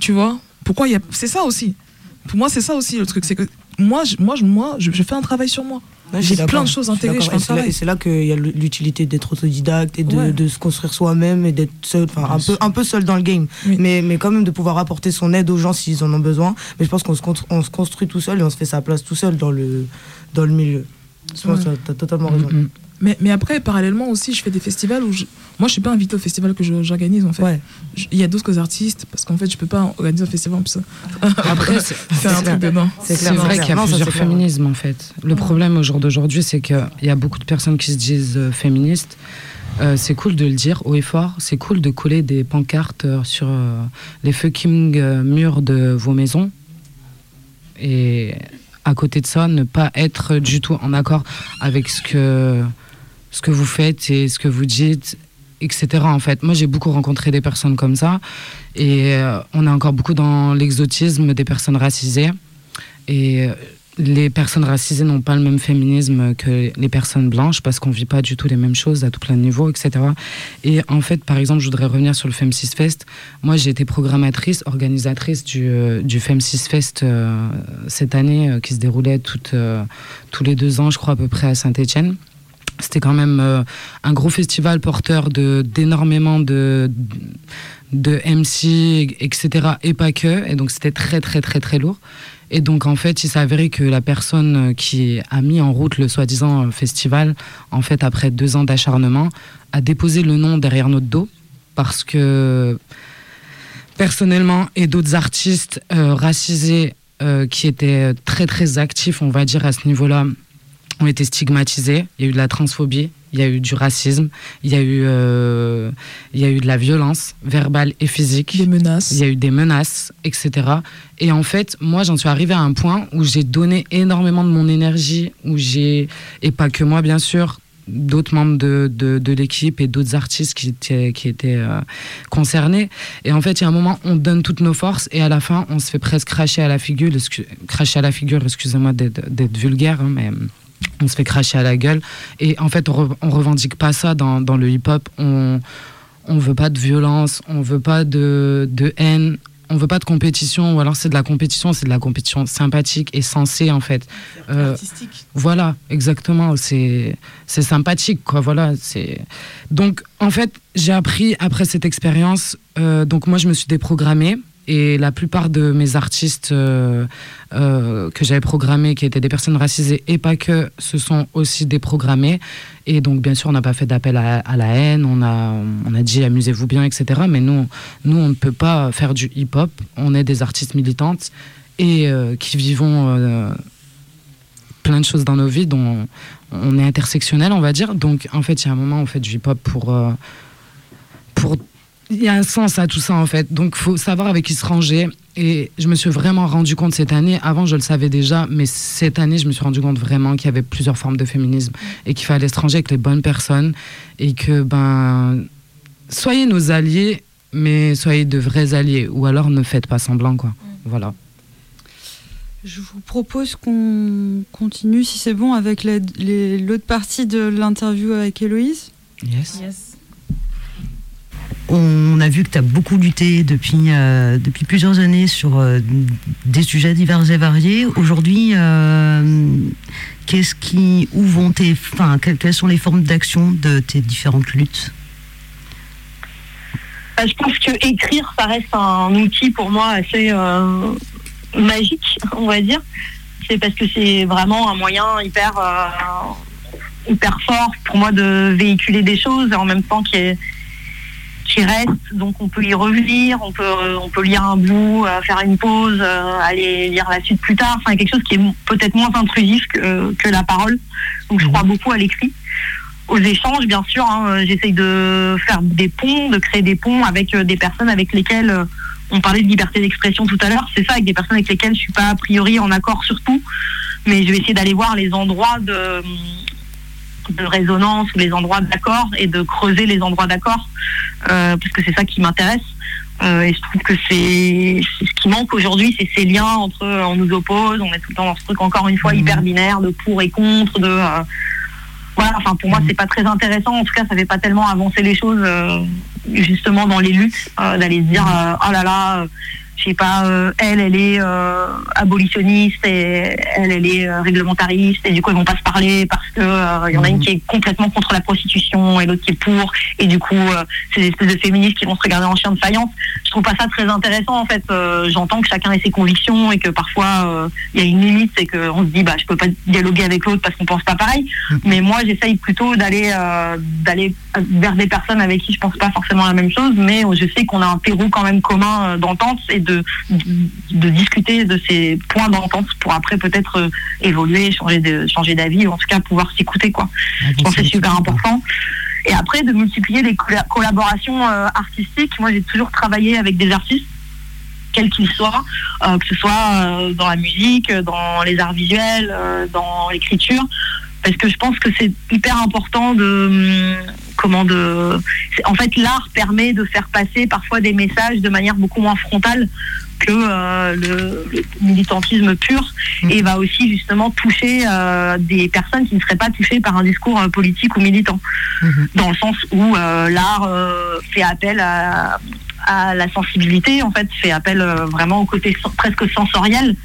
S7: Tu vois? Pourquoi il y a C'est ça aussi. Pour moi, c'est ça aussi le truc. C'est que moi, je, moi, je, moi je, je fais un travail sur moi.
S5: Ouais, je
S7: J'ai plein de choses
S5: je
S7: intégrées, je un
S5: Et c'est là- là qu'il y a l'utilité d'être autodidacte et de,
S7: Ouais.
S5: de se construire soi-même et d'être seul, enfin un peu, un peu seul dans le game. Mais, mais quand même de pouvoir apporter son aide aux gens s'ils en ont besoin. Mais je pense qu'on se, constru- on se construit tout seul et on se fait sa place tout seul dans le, dans le milieu. Je pense que t'as totalement raison.
S7: Mais, mais après, parallèlement aussi, je fais des festivals où je... moi, je suis pas invitée au festival que j'organise en fait. Il y a d'autres artistes parce qu'en fait, je peux pas organiser un festival en plus.
S8: Après, c'est
S7: un truc dedans.
S8: C'est vrai qu'il y a plusieurs féminismes en fait. Le problème au jour d'aujourd'hui, c'est qu'il y a beaucoup de personnes qui se disent euh, féministes. Euh, c'est cool de le dire haut et fort. C'est cool de coller des pancartes euh, sur euh, les fucking euh, murs de vos maisons. Et à côté de ça, ne pas être du tout en accord avec ce que, ce que vous faites et ce que vous dites, etc. En fait, moi j'ai beaucoup rencontré des personnes comme ça. Et euh, on est encore beaucoup dans l'exotisme des personnes racisées. Et euh, les personnes racisées n'ont pas le même féminisme que les personnes blanches parce qu'on vit pas du tout les mêmes choses à tout plein de niveaux, etc. Et en fait, par exemple, je voudrais revenir sur le Fem6 Fest. Moi, j'ai été programmatrice, organisatrice du, euh, du Fem6 Fest euh, cette année qui se déroulait toutes, euh, tous les deux ans, je crois, à peu près à Saint-Etienne. C'était quand même euh, un gros festival porteur d'énormément de MC, etc. Et pas que. Et donc c'était très très très très lourd. Et donc en fait, il s'est avéré que la personne qui a mis en route le soi-disant festival, en fait, après deux ans d'acharnement, a déposé le nom derrière notre dos parce que personnellement et d'autres artistes euh, racisés euh, qui étaient très très actifs, on va dire à ce niveau-là, ont été stigmatisés. Il y a eu de la transphobie, il y a eu du racisme, il y a eu, euh, il y a eu de la violence verbale et physique.
S7: Des menaces.
S8: Il y a eu des menaces, etc. Et en fait, moi, j'en suis arrivée à un point où j'ai donné énormément de mon énergie, où j'ai, et pas que moi, bien sûr, d'autres membres de, de, de l'équipe et d'autres artistes qui étaient, qui étaient euh, concernés. Et en fait, il y a un moment, on donne toutes nos forces et à la fin, on se fait presque cracher à la figure, cracher à la figure, excusez-moi d'être d'être vulgaire, hein, mais on se fait cracher à la gueule. Et en fait, on, re- on revendique pas ça dans, dans le hip-hop. On, on veut pas de violence, on veut pas de, de haine, on veut pas de compétition. Ou alors c'est de la compétition, c'est de la compétition sympathique et sensée en fait. Euh, voilà, exactement. C'est c'est sympathique, quoi. Voilà. C'est donc en fait j'ai appris après cette expérience. euh, donc moi je me suis déprogrammée. Et la plupart de mes artistes euh, euh, que j'avais programmés, qui étaient des personnes racisées et pas que, se sont aussi déprogrammés. Et donc, bien sûr, on n'a pas fait d'appel à, la haine, on a, on a dit amusez-vous bien, etc. Mais nous, nous, on ne peut pas faire du hip-hop. On est des artistes militantes et euh, qui vivons plein de choses dans nos vies dont on est intersectionnel, on va dire. Donc, en fait, il y a un moment, on fait du hip-hop pour. pour il y a un sens à tout ça en fait. Donc faut savoir avec qui se ranger. Et je me suis vraiment rendu compte cette année, avant je le savais déjà, mais cette année je me suis rendu compte vraiment qu'il y avait plusieurs formes de féminisme et qu'il fallait se ranger avec les bonnes personnes et que ben soyez nos alliés, mais soyez de vrais alliés ou alors ne faites pas semblant quoi. Voilà.
S1: Je vous propose qu'on continue, si c'est bon, avec la- l'autre partie de l'interview avec Héloïse.
S8: Yes.
S13: On a vu que tu as beaucoup lutté depuis, euh, depuis plusieurs années sur euh, des sujets divers et variés. Aujourd'hui, euh, qu'est-ce où vont tes, enfin, quelles, sont les formes d'action de tes différentes luttes?
S11: Je pense que écrire, ça reste un outil pour moi assez magique, on va dire. C'est parce que c'est vraiment un moyen hyper, hyper fort pour moi de véhiculer des choses et en même temps qui est qui reste, donc on peut y revenir, on peut, on peut lire un bout, euh, faire une pause, euh, aller lire la suite plus tard. Enfin, quelque chose qui est peut-être moins intrusif que, que la parole. Donc je crois beaucoup à l'écrit aux échanges, bien sûr. hein. Euh, J'essaye de faire des ponts, de créer des ponts avec euh, des personnes avec lesquelles euh, on parlait de liberté d'expression tout à l'heure. C'est ça, avec des personnes avec lesquelles je suis pas a priori en accord sur tout, mais je vais essayer d'aller voir les endroits de, de résonance ou les endroits d'accord et de creuser les endroits d'accord, euh, parce que c'est ça qui m'intéresse. Euh, et je trouve que c'est ce qui manque aujourd'hui, c'est ces liens entre euh, on nous oppose, on est tout le temps dans ce truc encore une fois hyper binaire de pour et contre, de euh, voilà. Enfin pour moi c'est pas très intéressant. En tout cas ça fait pas tellement avancer les choses justement dans les luttes, d'aller se dire oh là là, je sais pas, euh, elle, elle est euh, abolitionniste et elle, elle est euh, réglementariste et du coup ils vont pas se parler parce que il y en a une qui est complètement contre la prostitution et l'autre qui est pour et du coup c'est des espèces de féministes qui vont se regarder en chien de faïence. Je trouve pas ça très intéressant en fait. J'entends que chacun ait ses convictions et que parfois il y a une limite et qu'on se dit bah je peux pas dialoguer avec l'autre parce qu'on pense pas pareil. Mais moi j'essaye plutôt d'aller d'aller vers des personnes avec qui je pense pas forcément la même chose, mais je sais qu'on a un terreau quand même commun d'entente et de de, discuter de ces points d'entente pour après peut-être euh, évoluer, changer de changer d'avis ou en tout cas pouvoir s'écouter quoi. Ah, Je pense que c'est super important. Et après de multiplier les collaborations euh, artistiques. Moi j'ai toujours travaillé avec des artistes quels qu'ils soient, euh, que ce soit dans la musique, dans les arts visuels, dans l'écriture, parce que je pense que c'est hyper important de hum, comment de en fait l'art permet de faire passer parfois des messages de manière beaucoup moins frontale que euh, le, militantisme pur mmh. et va aussi justement toucher euh, des personnes qui ne seraient pas touchées par un discours euh, politique ou militant mmh. dans le sens où l'art fait appel à, la sensibilité en fait fait appel vraiment au côté presque sensoriel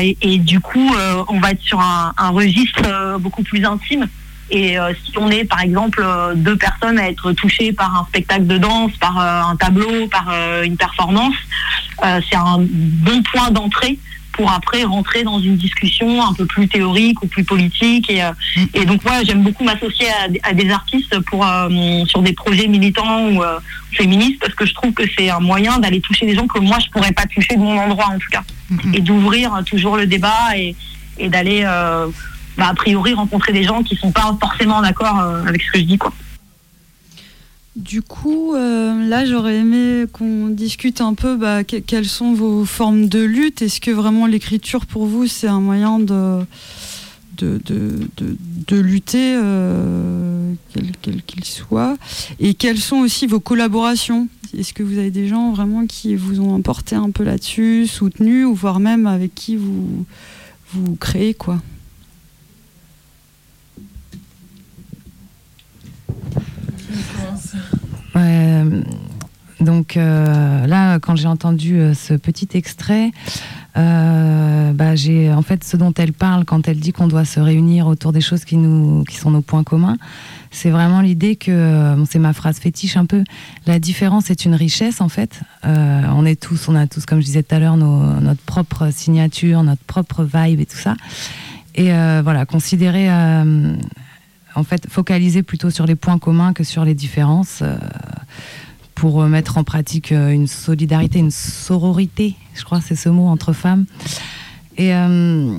S11: et, du coup on va être sur un registre beaucoup plus intime. Et euh, si on est par exemple euh, deux personnes à être touchées par un spectacle de danse, par euh, un tableau, par une performance, c'est un bon point d'entrée pour après rentrer dans une discussion un peu plus théorique ou plus politique. Et, et donc moi, j'aime beaucoup m'associer à, des artistes pour sur des projets militants ou féministes parce que je trouve que c'est un moyen d'aller toucher des gens que moi je pourrais pas toucher de mon endroit en tout cas, mm-hmm. et d'ouvrir toujours le débat et, et d'aller bah, a priori rencontrer des gens qui sont pas forcément en accord euh, avec ce que je dis quoi.
S1: Du coup, euh, là, j'aurais aimé qu'on discute un peu bah, quelles sont vos formes de lutte? Est-ce que vraiment l'écriture, pour vous, c'est un moyen de, lutter, euh, quel qu'il soit? Et quelles sont aussi vos collaborations? Est-ce que vous avez des gens vraiment qui vous ont emporté un peu là-dessus, soutenu, ou voire même avec qui vous, vous créez quoi?
S9: Donc euh, là, quand j'ai entendu euh, ce petit extrait, euh, bah, j'ai en fait ce dont elle parle quand elle dit qu'on doit se réunir autour des choses qui nous qui sont nos points communs. C'est vraiment l'idée que c'est ma phrase fétiche un peu. La différence est une richesse en fait. on est tous, on a tous, comme je disais tout à l'heure, notre propre signature, notre propre vibe et tout ça. Et voilà, considérer en fait, focaliser plutôt sur les points communs que sur les différences euh, pour mettre en pratique euh, une solidarité, une sororité, je crois c'est ce mot, entre femmes. Et, euh,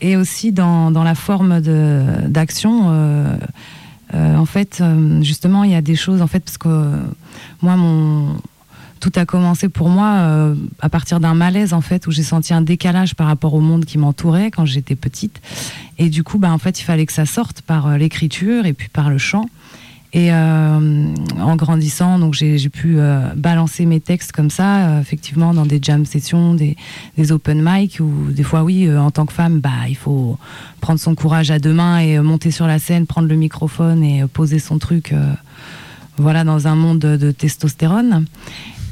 S9: et aussi dans, dans la forme d'action, en fait, justement, il y a des choses, en fait, parce que moi, mon, tout a commencé pour moi euh, à partir d'un malaise en fait où j'ai senti un décalage par rapport au monde qui m'entourait quand j'étais petite. Et du coup bah en fait il fallait que ça sorte par euh, l'écriture et puis par le chant. Et euh, en grandissant donc j'ai pu balancer mes textes comme ça effectivement dans des jam sessions des, open mic où des fois oui en tant que femme bah il faut prendre son courage à deux mains et monter sur la scène prendre le microphone et poser son truc voilà dans un monde de testostérone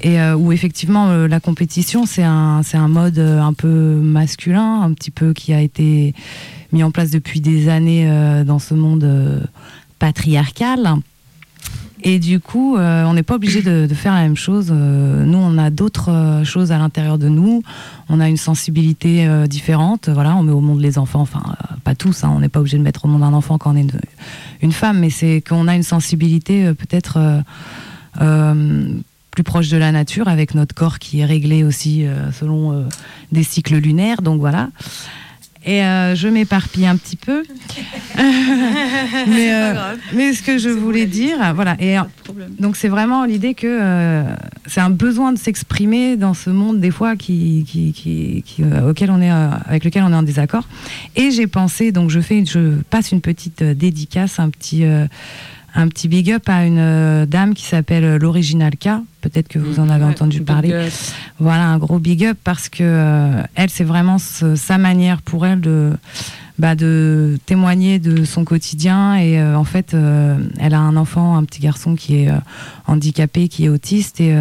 S9: et euh, où effectivement euh, la compétition c'est un mode euh, un peu masculin un petit peu qui a été mis en place depuis des années dans ce monde patriarcal et du coup, on n'est pas obligé de, faire la même chose. nous, on a d'autres choses à l'intérieur de nous. On a une sensibilité différente. Voilà, on met au monde les enfants. Enfin, pas tous. Hein, on n'est pas obligé de mettre au monde un enfant quand on est une femme, mais c'est qu'on a une sensibilité peut-être plus proche de la nature, avec notre corps qui est réglé aussi euh, selon euh, des cycles lunaires. Donc voilà. Et euh, je m'éparpille un petit peu. mais, mais, ce que je voulais dire, voilà. Et donc c'est vraiment l'idée que c'est un besoin de s'exprimer dans ce monde des fois qui, qui, qui, auquel on est, avec lequel on est en désaccord. Et j'ai pensé, donc je fais, je passe une petite dédicace, un petit un petit big up à une euh, dame qui s'appelle euh, l'Original K. Peut-être que vous en avez entendu parler. Voilà, un gros big up parce que euh, elle, c'est vraiment sa manière pour elle de bah, de témoigner de son quotidien. Et en fait, elle a un enfant, un petit garçon qui est handicapé, qui est autiste, et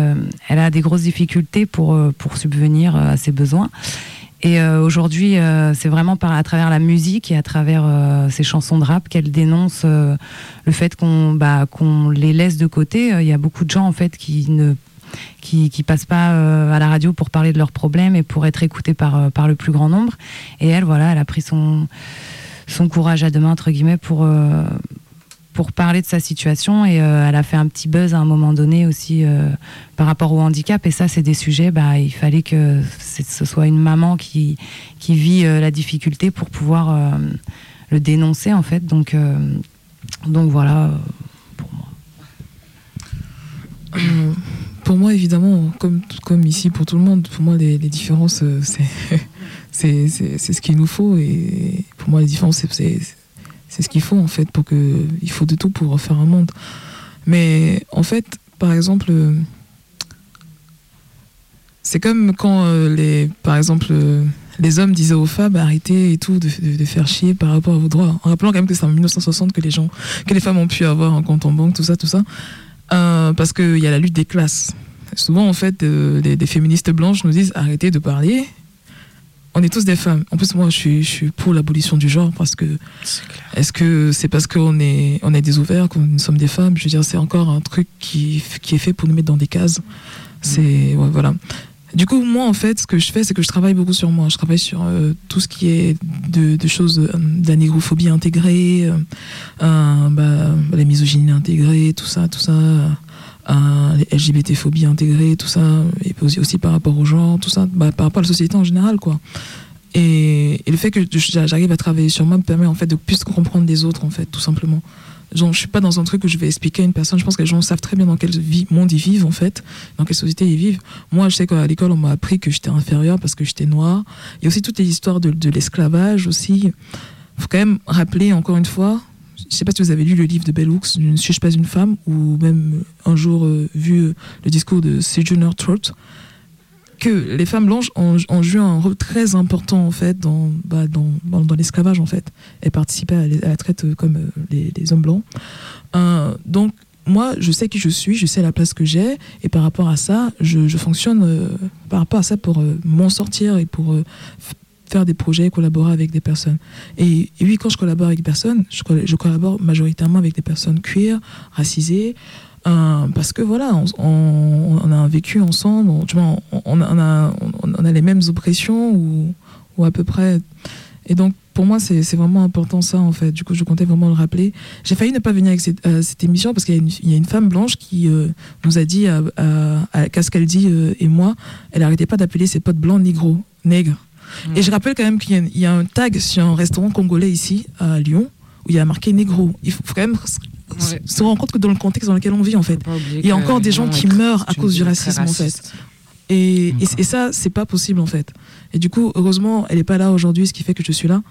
S9: elle a des grosses difficultés pour, pour subvenir à ses besoins. Et aujourd'hui, c'est vraiment par, à travers la musique et à travers ses chansons de rap qu'elle dénonce le fait qu'on bah, qu'on les laisse de côté. Il y a beaucoup de gens en fait qui ne qui, qui passent pas euh, à la radio pour parler de leurs problèmes et pour être écoutés par, euh, par le plus grand nombre. Et elle, voilà, elle a pris son, son courage à deux mains, entre guillemets, pour, euh, pour parler de sa situation. Et elle a fait un petit buzz à un moment donné aussi par rapport au handicap. Et ça, c'est des sujets, bah, il fallait que ce soit une maman qui, qui vit la difficulté pour pouvoir le dénoncer, en fait. Donc, donc voilà, pour
S7: moi. pour moi, évidemment, comme, comme ici pour tout le monde, pour moi, les, différences, euh, c'est ce qu'il nous faut. Et pour moi, les différences, c'est ce qu'il faut, en fait, pour que. Il faut de tout pour refaire un monde. Mais en fait, par exemple, c'est comme quand, euh, les, par exemple, les hommes disaient aux femmes arrêtez et tout de, faire chier par rapport à vos droits. En rappelant quand même que c'est en 1960 que les gens, que les femmes ont pu avoir un compte en banque, tout ça, tout ça. Euh, parce qu'il y a la lutte des classes. Souvent, en fait, euh, des, féministes blanches nous disent arrêtez de parler. On est tous des femmes. En plus, moi, je suis, je suis pour l'abolition du genre parce que. Est-ce que c'est parce qu'on est, on est des ouverts, nous sommes des femmes? Je veux dire, c'est encore un truc qui, qui, est fait pour nous mettre dans des cases. C'est. voilà. Du coup, moi, en fait, ce que je fais, c'est que je travaille beaucoup sur moi. Je travaille sur euh, tout ce qui est de, de choses, euh, de la négrophobie intégrée, euh, bah, la misogynie intégrée, tout ça, tout ça, les LGBT-phobie intégrée, tout ça, et aussi, par rapport aux gens, tout ça, bah, par rapport à la société en général, quoi. Et, le fait que j'arrive à travailler sur moi me permet en fait de plus comprendre les autres, en fait, tout simplement. Genre, je suis pas dans un truc où je vais expliquer à une personne. Je pense que les gens savent très bien dans quel monde ils vivent, en fait, dans quelle société ils vivent. Moi, je sais qu'à l'école, on m'a appris que j'étais inférieure parce que j'étais noire. Il y a aussi toutes les histoires de, de l'esclavage aussi. faut quand même rappeler, encore une fois, je sais pas si vous avez lu le livre de Bell Hooks, ne suis pas une femme, ou même un jour euh, vu le discours de Sojourner Truth que les femmes blanches ont, joué un rôle très important en fait dans, bah, l'esclavage en fait. Elles participaient à, la traite euh, comme euh, les, hommes blancs. Euh, donc moi, je sais qui je suis, je sais la place que j'ai, et par rapport à ça, je, fonctionne par rapport à ça pour m'en sortir et pour faire des projets, collaborer avec des personnes. Et, oui, quand je collabore avec des personnes, je, collabore majoritairement avec des personnes queer, racisées, euh, parce que voilà, on, on, a vécu ensemble, on, on, on, a, on, a, les mêmes oppressions ou, à peu près. Et donc, pour moi, c'est vraiment important ça, en fait. Du coup, je comptais vraiment le rappeler. J'ai failli ne pas venir avec cette, euh, émission parce qu'il y, a une femme blanche qui euh, nous a dit, à, à, à Cascaldi et moi, elle n'arrêtait pas d'appeler ses potes blancs négros, nègres. Mmh. Et je rappelle quand même qu'il y, y, a un tag sur un restaurant congolais ici, à Lyon, où il y a marqué négro. Il faut, quand même se rend compte que dans le contexte dans lequel on vit, en fait, il y a encore des gens qui meurent à cause du racisme, en fait. Et, et, ça, c'est pas possible, en fait. Et du coup, heureusement, elle est pas là aujourd'hui, ce qui fait que je suis là.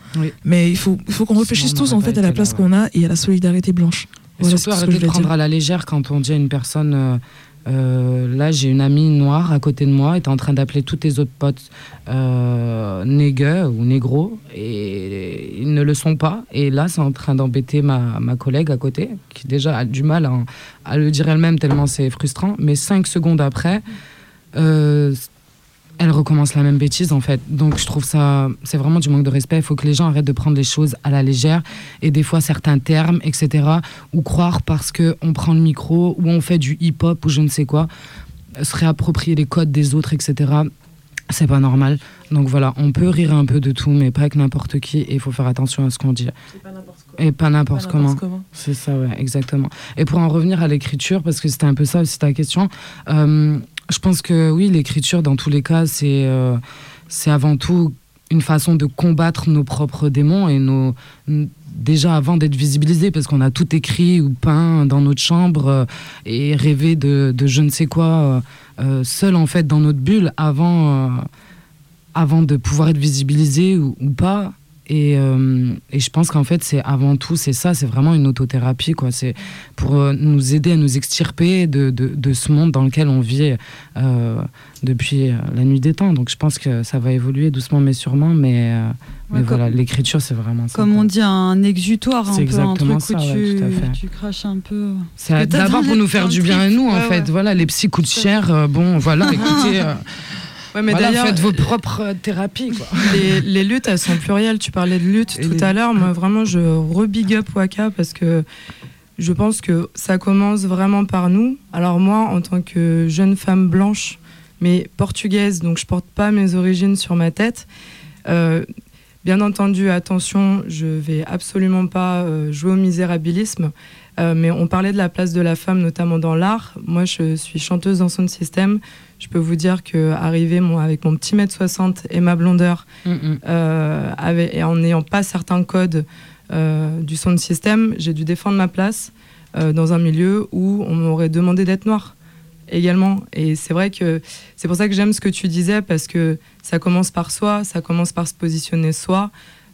S7: Mais il faut, il faut qu'on réfléchisse tous, en fait, à la place qu'on a et à la solidarité blanche.
S8: Et surtout, arrêter de prendre à la légère quand on dit à une personne. Euh, euh, là, j'ai une amie noire à côté de moi, est en train d'appeler tous tes autres potes euh, ou négro, et ils ne le sont pas. Et là, c'est en train d'embêter ma, ma, collègue à côté, qui déjà a du mal à, le dire elle-même tellement c'est frustrant. Mais cinq secondes après, euh, elle recommence la même bêtise en fait. Donc je trouve ça, c'est vraiment du manque de respect. Il faut que les gens arrêtent de prendre les choses à la légère et des fois certains termes, etc. Ou croire parce que on prend le micro ou on fait du hip-hop ou je ne sais quoi, se réapproprier les codes des autres, etc. C'est pas normal. Donc voilà, on peut rire un peu de tout, mais pas avec n'importe qui. Et il faut faire attention à ce qu'on dit. Et pas n'importe comment. C'est ça, ouais, exactement. Et pour en revenir à l'écriture, parce que c'était un peu ça aussi ta question, euh, je pense que oui, l'écriture, dans tous les cas, c'est euh, c'est avant tout une façon de combattre nos propres démons et nos déjà avant d'être visibilisé parce qu'on a tout écrit ou peint dans notre chambre euh, et rêvé de, de, je ne sais quoi euh, seul en fait dans notre bulle avant avant de pouvoir être visibilisé ou, ou pas Et, euh, et je pense qu'en fait, c'est avant tout, c'est ça, c'est vraiment une autothérapie, quoi. C'est pour euh, nous aider à nous extirper de, de, de, ce monde dans lequel on vit euh, depuis la nuit des temps. Donc je pense que ça va évoluer doucement mais sûrement, mais, mais voilà, l'écriture, c'est vraiment ça.
S1: Comme on dit, un exutoire, un peu, un truc
S8: ça,
S1: où tu,
S8: ouais,
S1: tu craches un peu.
S8: C'est d'abord pour nous faire du bien à nous, en fait. Voilà, les psy coûtent cher. bon, voilà, écoutez.
S10: Ouais, mais
S8: voilà,
S10: d'ailleurs,
S8: faites vos propres thérapies. Quoi.
S10: Les, les, luttes, elles sont plurielles. Tu parlais de lutte tout à l'heure. Moi, vraiment, je re-big up Waka parce que je pense que ça commence vraiment par nous. Alors moi, en tant que jeune femme blanche, mais portugaise, donc je porte pas mes origines sur ma tête. Euh, bien entendu, attention, je vais absolument pas euh, jouer au misérabilisme. Euh, mais on parlait de la place de la femme, notamment dans l'art. Moi, je suis chanteuse dans son système. Je peux vous dire que arriver mon, avec mon petit mètre 60 et ma blondeur,
S8: Mm, mm.
S10: euh, avec- et en n'ayant pas certains codes euh, du son système, j'ai dû défendre ma place euh, dans un milieu où on m'aurait demandé d'être noire également. Et c'est vrai que c'est pour ça que j'aime ce que tu disais parce que ça commence par soi, ça commence par se positionner soi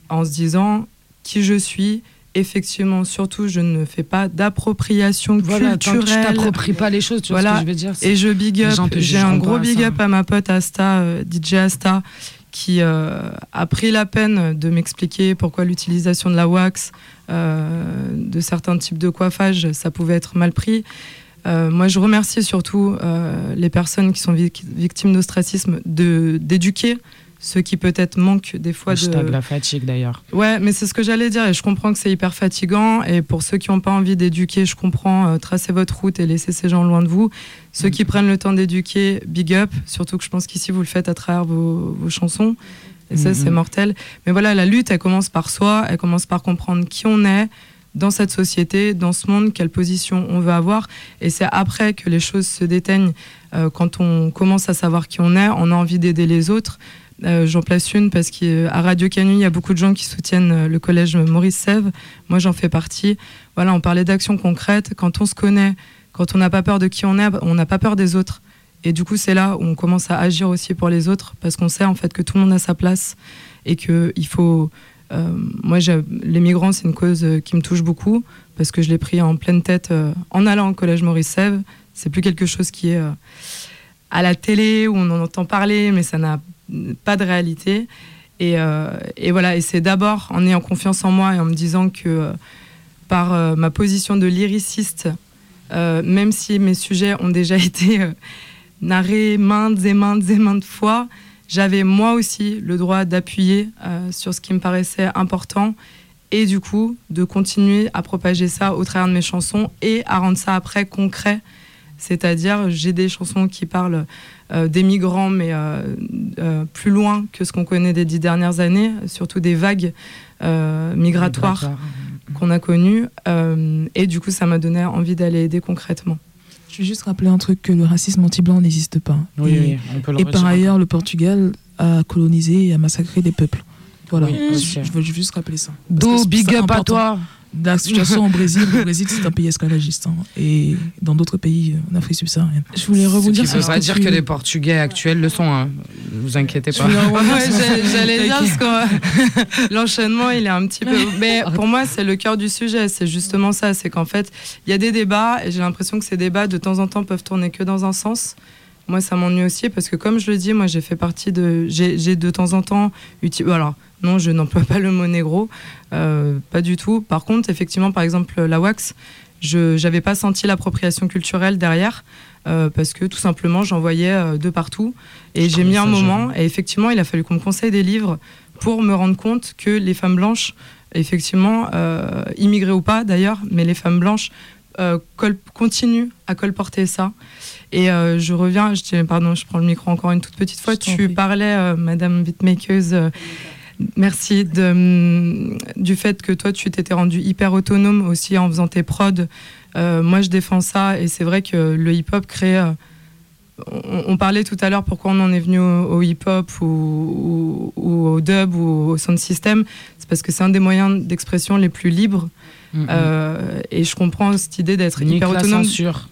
S10: en se disant qui je suis. Effectivement, surtout, je ne fais pas d'appropriation
S8: Voilà, tant que tu
S10: culturelle.
S8: t'appropries pas les choses, tu vois ce
S10: Voilà.
S8: que je veux dire,
S10: Et je big up. J'ai un gros big
S8: ça.
S10: up à ma pote Asta, euh, DJ Asta, qui euh, a pris la peine de m'expliquer pourquoi l'utilisation de la wax, euh, de certains types de coiffage, ça pouvait être mal pris. Euh, moi, je remercie surtout euh, les personnes qui sont vic- victimes d'ostracisme d'éduquer ceux qui peut-être manquent des fois
S8: Hashtag
S10: de
S8: la fatigue d'ailleurs.
S10: Ouais, mais c'est ce que j'allais dire et je comprends que c'est hyper fatigant. Et pour ceux qui n'ont pas envie d'éduquer, je comprends, euh, tracez votre route et laissez ces gens loin de vous. Ceux qui prennent le temps d'éduquer, big up. Surtout que je pense qu'ici, vous le faites à travers vos, vos chansons. Et ça, c'est mortel. Mais voilà, la lutte, elle commence par soi, elle commence par comprendre qui on est dans cette société, dans ce monde, quelle position on veut avoir. Et c'est après que les choses se déteignent. Euh, quand on commence à savoir qui on est, on a envie d'aider les autres. Euh, J'en place une parce qu'à Radio Canu, il y a beaucoup de gens qui soutiennent euh, le collège Maurice Sèvres. Moi, j'en fais partie. Voilà, on parlait d'actions concrètes. Quand on se connaît, quand on n'a pas peur de qui on est, on n'a pas peur des autres. Et du coup, c'est là où on commence à agir aussi pour les autres parce qu'on sait en fait que tout le monde a sa place et que il faut. euh, moi, les migrants, c'est une cause euh, qui me touche beaucoup parce que je l'ai pris en pleine tête euh, en allant au collège Maurice Sèvres. C'est plus quelque chose qui est euh, à la télé où on en entend parler, mais ça n'a pas de réalité. Et, euh, et voilà, et c'est d'abord en ayant confiance en moi et en me disant que euh, par euh, ma position de lyriciste, même si mes sujets ont déjà été narrés maintes et maintes et maintes fois, j'avais moi aussi le droit d'appuyer sur ce qui me paraissait important et du coup de continuer à propager ça au travers de mes chansons et à rendre ça après concret. C'est-à-dire, j'ai des chansons qui parlent des migrants, mais euh, euh, plus loin que ce qu'on connaît des dix dernières années, surtout des vagues euh, migratoires
S8: Migratoire.
S10: qu'on a connues. Euh, et du coup, ça m'a donné envie d'aller aider concrètement.
S7: Je vais juste rappeler un truc que le racisme anti-blanc n'existe pas.
S8: Oui,
S7: et,
S8: oui, on peut le
S7: et par ailleurs, le Portugal a colonisé et a massacré des peuples. Voilà,
S8: Oui,
S7: je, je veux juste rappeler ça.
S8: Do, big up à toi.
S7: La situation au Brésil, le Brésil c'est un pays esclavagiste. hein, et dans d'autres pays en Afrique subsaharienne. Je voulais rebondir
S8: ne
S7: sur
S8: veut pas dire
S7: tu-
S8: que les Portugais actuels le sont. Hein. Vous inquiétez pas.
S10: J'allais dire parce que l'enchaînement, il est un petit peu. Mais pour moi, c'est le cœur du sujet. C'est justement ça. C'est qu'en fait, il y a des débats et j'ai l'impression que ces débats, de temps en temps, peuvent tourner que dans un sens. Moi, ça m'ennuie aussi parce que, comme je le dis, moi, j'ai fait partie de. J'ai de temps en temps utilisé. Alors, non, je n'emploie pas le mot négro. euh, pas du tout. Par contre, effectivement, par exemple, la wax, je n'avais pas senti l'appropriation culturelle derrière. euh, parce que tout simplement j'en voyais euh, de partout et j'ai mis un moment et effectivement il a fallu qu'on me conseille des livres pour me rendre compte que les femmes blanches effectivement euh, immigrées ou pas d'ailleurs mais les femmes blanches euh, continuent à colporter ça et euh, je reviens je dis pardon je prends le micro encore une toute petite fois tu parlais euh, madame beatmakeuse euh, Merci de, hum, du fait que toi, tu t'étais rendu hyper autonome aussi en faisant tes prods. Moi, je défends ça et c'est vrai que le hip-hop crée. on, on parlait tout à l'heure pourquoi on en est venu au, au hip-hop ou, ou- ou au dub ou au sound system. C'est parce que c'est un des moyens d'expression les plus libres.
S8: Mhm.
S10: Euh, et je comprends cette idée d'être hyper autonome.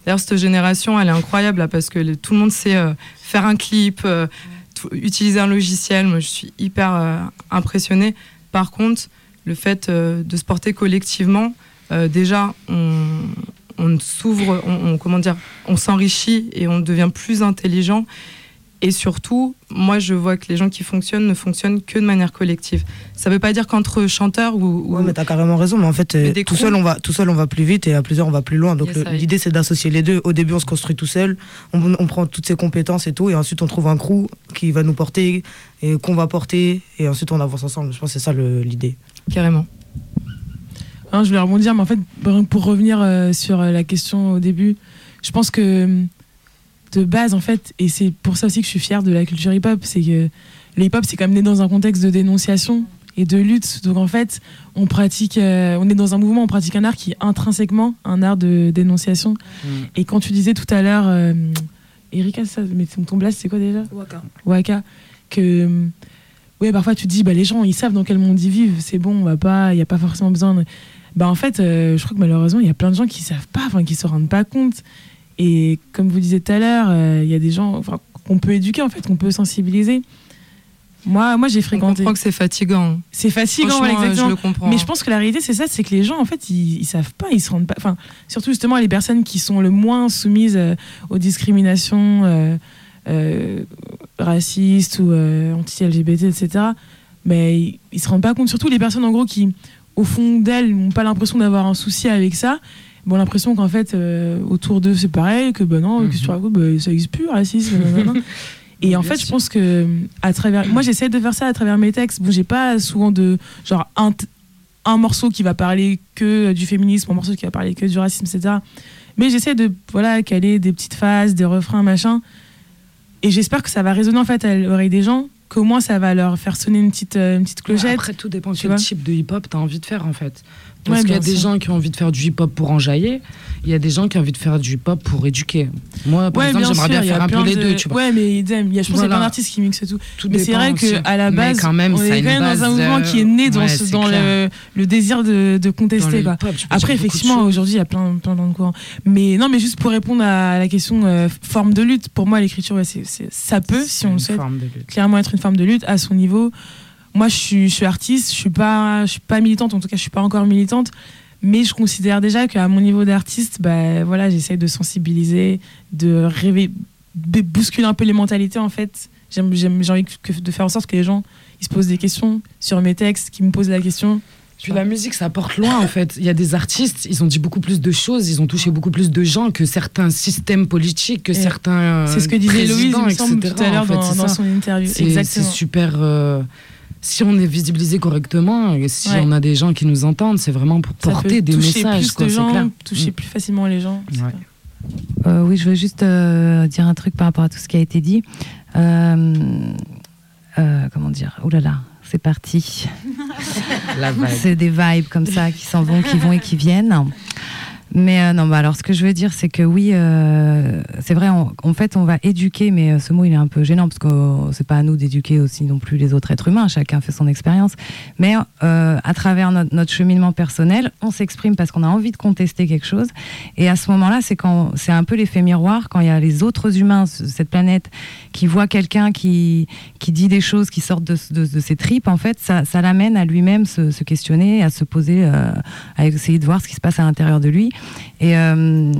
S10: D'ailleurs, cette génération, elle est incroyable là, parce que le- tout le monde sait euh, faire un clip, euh, tout- utiliser un logiciel. Moi, je suis hyper impressionnée. Par contre, le fait de se porter collectivement, déjà, on, on s'ouvre, on, on- comment dire, on s'enrichit et on devient plus intelligent. Et surtout, moi, je vois que les gens qui fonctionnent ne fonctionnent que de manière collective. Ça ne veut pas dire qu'entre chanteurs ou, ou-
S5: Ouais, mais t'as carrément raison, mais en fait, euh,
S10: Mais
S5: tout, seul, on va, tout seul, on va plus vite et à plusieurs, on va plus loin. Donc,
S10: Yes,
S5: l'idée, c'est d'associer les deux. Au début, on se construit tout seul, on, on prend toutes ses compétences et tout, et ensuite, on trouve un crew qui va nous porter et qu'on va porter, et ensuite, on avance ensemble. Je pense que c'est ça l'idée.
S10: carrément.
S14: Hein, je voulais rebondir, mais en fait, pour revenir euh, sur euh, la question au début, je pense que hum, de base, en fait, et c'est pour ça aussi que je suis fière de la culture hip-hop, c'est que le hip-hop, c'est quand même né dans un contexte de dénonciation et de lutte. Donc en fait, on pratique, euh, on est dans un mouvement, on pratique un art qui est intrinsèquement un art de dénonciation. Et quand tu disais tout à l'heure, euh, Erika, ça, mais ton blast, c'est quoi déjà?
S7: Waka.
S14: Waka, que hum, ouais, parfois tu te dis, bah, les gens, ils savent dans quel monde ils vivent, c'est bon, on va pas, il n'y a pas forcément besoin de... Bah, en fait, euh, je crois que malheureusement, il y a plein de gens qui savent pas, enfin, qui se rendent pas compte. Et comme vous disiez tout à l'heure, euh, il y a des gens enfin, qu'on peut éduquer, en fait, qu'on peut sensibiliser. Moi, moi j'ai fréquenté.
S10: comprend que c'est fatigant.
S14: C'est fatigant,
S10: euh,
S14: exactement.
S10: je le comprends.
S14: Mais je pense que la réalité, c'est ça, c'est que les gens, en fait, ils, ils savent pas, ils se rendent pas. Enfin, surtout justement les personnes qui sont le moins soumises euh, aux discriminations euh, euh, racistes ou anti-LGBT, etc. Mais ils, ils se rendent pas compte. Surtout les personnes, en gros, qui, au fond d'elles, n'ont pas l'impression d'avoir un souci avec ça. Bon, l'impression qu'en fait, euh, autour d'eux, c'est pareil, que ben non, que tu racontes, bah, ça existe plus, racisme. Et en fait, je pense que à travers, moi, j'essaie de faire ça à travers mes textes. Bon, j'ai pas souvent de genre un, un morceau qui va parler que du féminisme, un morceau qui va parler que du racisme, etc. Mais j'essaie de voilà caler des petites phases, des refrains, machin. Et j'espère que ça va résonner en fait à l'oreille des gens, qu'au moins ça va leur faire sonner une petite une petite clochette.
S8: Après, tout dépend
S14: vois.
S8: type de hip-hop tu as envie de faire, en fait. Parce
S14: Ouais,
S8: qu'il y a des gens qui ont envie de faire du hip-hop pour enjailler, il y a des gens qui ont envie de faire du hip-hop pour éduquer. Moi, par
S14: Ouais,
S8: exemple, j'aimerais bien faire un peu les
S14: de-
S8: deux, tu vois.
S14: Ouais, mais idem, il y a, je pense qu'il y a
S8: Voilà.
S14: plein d'artistes qui mixent tout.
S8: Tout
S14: mais c'est vrai qu'à la base,
S8: quand même,
S14: on est quand même dans un mouvement qui est né dans,
S8: ouais,
S14: ce-
S8: c'est
S14: dans le, désir de, de contester. quoi. Après, effectivement, aujourd'hui, il y a plein, plein de courants. Mais non, mais juste pour répondre à la question euh, forme de lutte, pour moi, l'écriture, ça peut, si on le souhaite, clairement être une forme de lutte à son niveau. Moi, je suis, je suis artiste, je suis pas, je suis pas militante, en tout cas, je suis pas encore militante, mais je considère déjà qu'à mon niveau d'artiste, bah, voilà, j'essaie de sensibiliser, de rêver, de bousculer un peu les mentalités, en fait. J'ai envie que- de faire en sorte que les gens ils se posent des questions sur mes textes, qu'ils me posent la question.
S8: Puis la musique, ça porte loin en fait. Il y a des artistes, ils ont dit beaucoup plus de choses, ils ont touché beaucoup plus de gens que certains systèmes politiques, que
S14: Et
S8: certains.
S14: c'est ce que disait Héloïse, il me
S8: présidents,
S14: semble,
S8: etc.,
S14: tout à l'heure
S8: en fait,
S14: dans- son interview.
S8: C'est super. euh, si on est visibilisé correctement et si
S14: Ouais.
S8: on a des gens qui nous entendent, c'est vraiment pour
S14: Ça
S8: porter
S14: peut
S8: des messages.
S14: plus
S8: quoi,
S14: de
S8: c'est
S14: gens,
S8: clair.
S14: toucher
S8: Mm.
S14: plus facilement les gens.
S8: Ouais.
S9: Euh, oui, je veux juste euh, dire un truc par rapport à tout ce qui a été dit. Euh, euh, comment dire? Oh là là, c'est parti.
S8: La vibe.
S9: C'est des vibes comme ça qui s'en vont, qui vont et qui viennent. Mais euh, non, bah alors ce que je veux dire, c'est que oui, euh, c'est vrai, en fait, on va éduquer, mais euh, ce mot, il est un peu gênant parce que euh, c'est pas à nous d'éduquer aussi non plus les autres êtres humains, chacun fait son expérience. Mais euh, à travers notre, cheminement personnel, on s'exprime parce qu'on a envie de contester quelque chose. Et à ce moment-là, c'est quand c'est un peu l'effet miroir, quand il y a les autres humains cette planète qui voient quelqu'un qui, qui dit des choses qui sortent de, de- ses tripes, en fait, ça, ça l'amène à lui-même se, se questionner, à se poser, euh, à essayer de voir ce qui se passe à l'intérieur de lui. Et euh,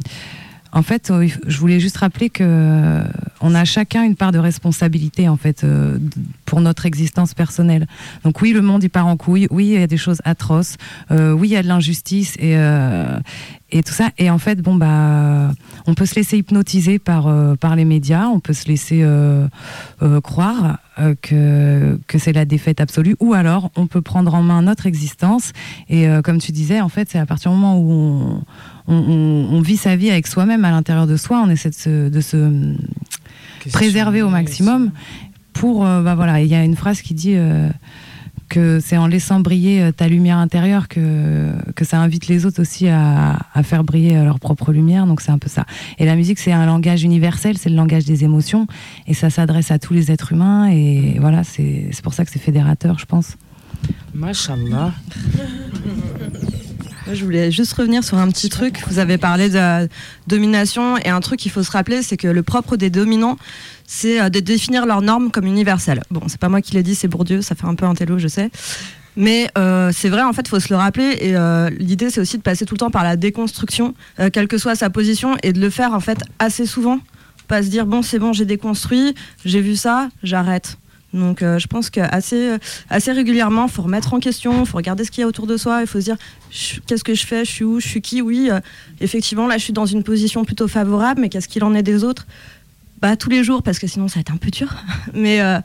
S9: en fait, euh, je voulais juste rappeler que euh, on a chacun une part de responsabilité en fait pour notre existence personnelle. Donc oui, le monde il part en couille. Oui, il y a des choses atroces. Oui, il y a de l'injustice et et tout ça. Et en fait, bon bah, on peut se laisser hypnotiser par par les médias. On peut se laisser croire que que c'est la défaite absolue. Ou alors, on peut prendre en main notre existence. Et comme tu disais, en fait, c'est à partir du moment où on on, on- on vit sa vie avec soi-même à l'intérieur de soi, on essaie de se, de se préserver au maximum pour euh, bah voilà. Il y a une phrase qui dit euh, que c'est en laissant briller euh, ta lumière intérieure que, que ça invite les autres aussi à, à faire briller leur propre lumière. Donc c'est un peu ça. Et la musique c'est un langage universel. C'est le langage des émotions. Et ça s'adresse à tous les êtres humains. Et voilà c'est c'est pour ça que c'est fédérateur je pense.
S8: Mashallah.
S15: Je voulais juste revenir sur un petit truc. Vous avez parlé de domination et un truc qu'il faut se rappeler, c'est que le propre des dominants, c'est euh, de définir leurs normes comme universelles. Bon, c'est pas moi qui l'ai dit, c'est Bourdieu, ça fait un peu un télo, je sais. Mais euh, c'est vrai, en fait, il faut se le rappeler. Et euh, l'idée, c'est aussi de passer tout le temps par la déconstruction, quelle que soit sa position, et de le faire, en fait, assez souvent. Pas se dire, bon, c'est bon, j'ai déconstruit, j'ai vu ça, j'arrête. Donc, euh, je pense qu'assez assez régulièrement, il faut remettre en question, il faut regarder ce qu'il y a autour de soi, il faut se dire, qu'est-ce que je fais, je suis où, je suis qui? Oui, euh, effectivement, là, je suis dans une position plutôt favorable, mais qu'est-ce qu'il en est des autres? Bah, tous les jours parce que sinon ça va être un peu dur. Mais euh,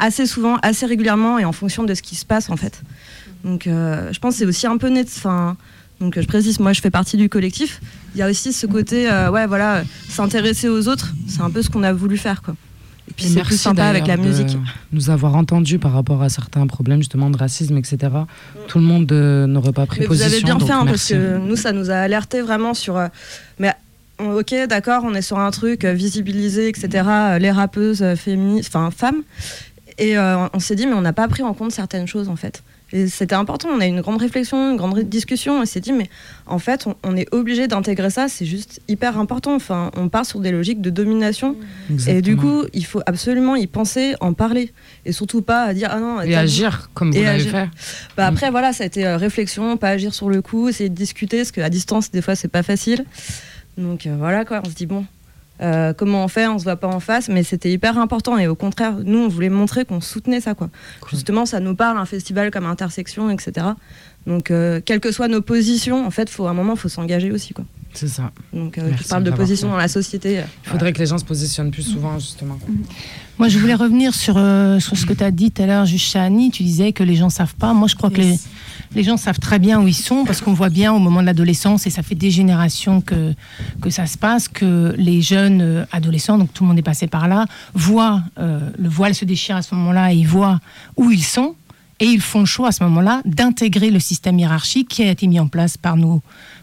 S15: assez souvent assez régulièrement et en fonction de ce qui se passe en fait. Donc euh, je pense que c'est aussi un peu net enfin donc je précise moi je fais partie du collectif. Il y a aussi ce côté euh, ouais voilà euh, s'intéresser aux autres c'est un peu ce qu'on a voulu faire quoi et puis c'est plus sympa avec la musique
S8: Nous avoir entendus par rapport à certains problèmes justement de racisme, etc. Tout le monde euh, n'aurait pas pris
S15: Mais vous
S8: position.
S15: avez bien
S8: donc
S15: fait, hein, parce que nous, ça nous a alerté vraiment sur. euh, mais ok, d'accord, on est sur un truc euh, visibilisé, etc. les rappeuses féministes, enfin femmes. Et euh, on s'est dit, mais on n'a pas pris en compte certaines choses, en fait. C'était important, on a eu une grande réflexion, une grande discussion, on s'est dit, mais en fait, on, on est obligé d'intégrer ça, c'est juste hyper important. Enfin, on part sur des logiques de domination. Et du coup, il faut absolument y penser, en parler. Et surtout pas à dire, ah non.
S8: Et agir, comme vous l'avez fait.
S15: Bah après, voilà, ça a été euh, réflexion, pas agir sur le coup, essayer de discuter, parce qu'à distance, des fois, c'est pas facile. Donc euh, voilà, quoi, on se dit, bon, euh, comment on fait On se voit pas en face, mais c'était hyper important. Et au contraire, nous, on voulait montrer qu'on soutenait ça, quoi. Justement, ça nous parle, un festival comme Intersection, etc. Donc, euh, quelles que soient nos positions, en fait, faut, à un moment, il faut s'engager aussi, quoi.
S8: C'est ça.
S15: Donc, euh, tu parles de position dans la société.
S8: Il faudrait que les gens se positionnent plus souvent, justement.
S6: Moi, je voulais revenir sur, euh, sur ce que tu as dit tout à l'heure, juste Chani. Tu disais que les gens savent pas. Moi, je crois que les, les gens savent très bien où ils sont parce qu'on voit bien au moment de l'adolescence, et ça fait des générations que, que ça se passe, que les jeunes euh, adolescents, donc tout le monde est passé par là, voient euh, le voile se déchire à ce moment-là et ils voient où ils sont. Et ils font le choix à ce moment-là d'intégrer le système hiérarchique qui a été mis en place par nos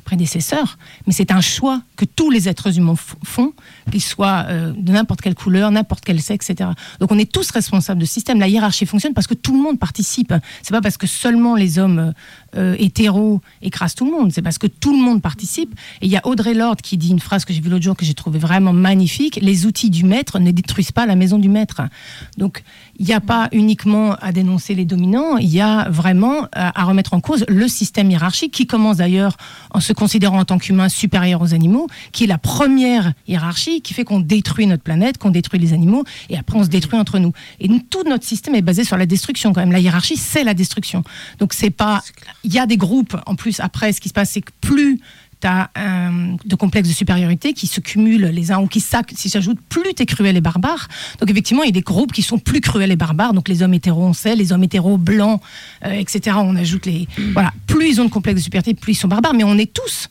S6: prédécesseurs. Mais c'est un choix que tous les êtres humains font, qu'ils soient euh, de n'importe quelle couleur, n'importe quel sexe, etc. Donc on est tous responsables de ce système. La hiérarchie fonctionne parce que tout le monde participe. C'est pas parce que seulement les hommes euh, euh, hétéros écrasent tout le monde. C'est parce que tout le monde participe. Et il y a Audrey Lorde qui dit une phrase que j'ai vue l'autre jour que j'ai trouvée vraiment magnifique. Les outils du maître ne détruisent pas la maison du maître. Donc il n'y a pas uniquement à dénoncer les dominants, il y a vraiment à, à remettre en cause le système hiérarchique qui commence d'ailleurs en se considérant en tant qu'humain supérieur aux animaux, qui est la première hiérarchie qui fait qu'on détruit notre planète, qu'on détruit les animaux, et après on se détruit entre nous. Et nous, tout notre système est basé sur la destruction quand même. La hiérarchie, c'est la destruction. Donc c'est pas. Il y a des groupes en plus. Après, ce qui se passe, c'est que plus as de complexes de supériorité qui se cumulent les uns ou qui s'ajoutent, plus tu es cruel et barbare. Donc effectivement, il y a des groupes qui sont plus cruels et barbares. Donc les hommes hétéros, on sait, les hommes hétéros blancs, euh, etc. On ajoute les... Voilà, plus ils ont de complexes de supériorité, plus ils sont barbares. Mais on est tous...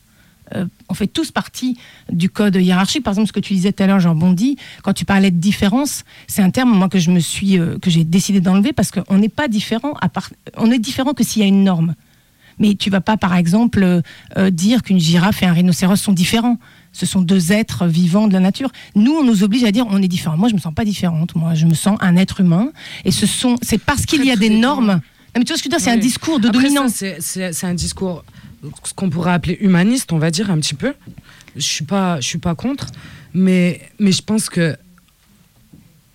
S6: euh, on fait tous partie du code hiérarchique. Par exemple, ce que tu disais tout à l'heure, j'en rebondis. Quand tu parlais de différence, c'est un terme moi que je me suis, euh, que j'ai décidé d'enlever parce qu'on n'est pas différent. À part, on est différent que s'il y a une norme. Mais tu vas pas, par exemple, euh, euh, dire qu'une girafe et un rhinocéros sont différents. Ce sont deux êtres vivants de la nature. Nous, on nous oblige à dire on est différent. Moi, je me sens pas différente. Moi, je me sens un être humain. Et ce sont, c'est parce qu'il y a des normes. Non, mais tu vois ce que je veux dire C'est un discours de
S8: Après,
S6: dominance.
S8: c'est un discours, ce qu'on pourrait appeler humaniste, on va dire un petit peu. Je suis pas, je suis pas contre, mais mais je pense que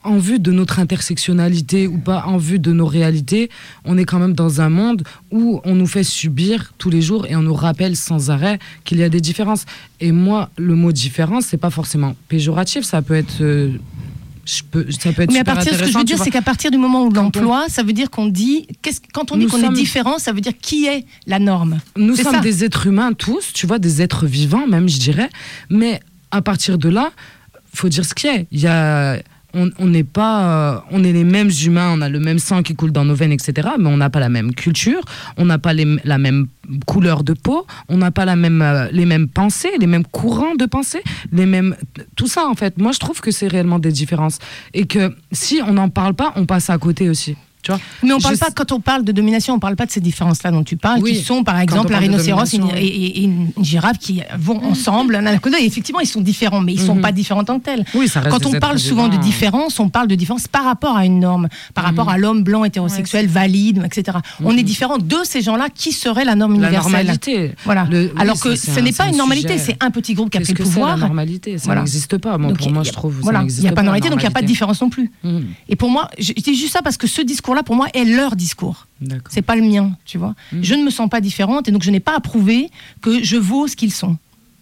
S8: en vue de notre intersectionnalité ou pas en vue de nos réalités, on est quand même dans un monde où on nous fait subir tous les jours et on nous rappelle sans arrêt qu'il y a des différences. Et moi, le mot différence, c'est pas forcément péjoratif, ça peut être euh, je peux, ça peut être
S6: Mais à partir, ce que je veux dire, c'est qu'à partir du moment où l'emploi, ça veut dire qu'on dit, qu'est-ce- quand on dit qu'on est différent, ça veut dire qui est la norme.
S8: Nous sommes
S6: ça.
S8: des êtres humains tous, tu vois, des êtres vivants même, je dirais. Mais à partir de là, faut dire ce qui est. Il y a, on n'est pas, euh, on est les mêmes humains, on a le même sang qui coule dans nos veines, etc. Mais on n'a pas la même culture, on n'a pas les- la même couleur de peau, on n'a pas la même, euh, les mêmes pensées, les mêmes courants de pensée, les mêmes, tout ça en fait. Moi, je trouve que c'est réellement des différences et que si on n'en parle pas, on passe à côté aussi. Tu vois
S6: Mais on parle
S8: Je
S6: pas, quand on parle de domination, on parle pas de ces différences-là dont tu parles,
S8: Oui.
S6: qui sont par exemple un rhinocéros et une,
S8: domination, oui.
S6: et- et une girafe qui vont ensemble l'un à côté. Et effectivement, ils sont différents, mais ils sont
S8: Mhm.
S6: pas différents en tant que tels.
S8: Oui, ça reste
S6: Quand on parle souvent de
S8: vivants.
S6: différence, on parle de différence par rapport à une norme, par rapport à l'homme blanc hétérosexuel valide, etc. On est différent de ces gens-là qui serait la norme
S8: La
S6: universelle.
S8: normalité.
S6: Voilà.
S8: Le- oui,
S6: Alors que ce n'est pas
S8: un
S6: une normalité, c'est un petit groupe qui a pris le pouvoir.
S8: la normalité? Ça
S6: Voilà.
S8: n'existe pas. Moi,
S6: Donc,
S8: pour moi, je trouve
S6: voilà, il n'y a pas de
S8: la
S6: normalité, donc il n'y a pas de différence non plus.
S8: Mhm.
S6: Et pour moi, je, dis juste ça parce que ce discours-là discours-là, pour moi, est leur discours. C'est pas le mien, tu vois.
S8: Mm.
S6: Je ne me sens pas différente et donc je n'ai pas à prouver que je vaux ce qu'ils sont.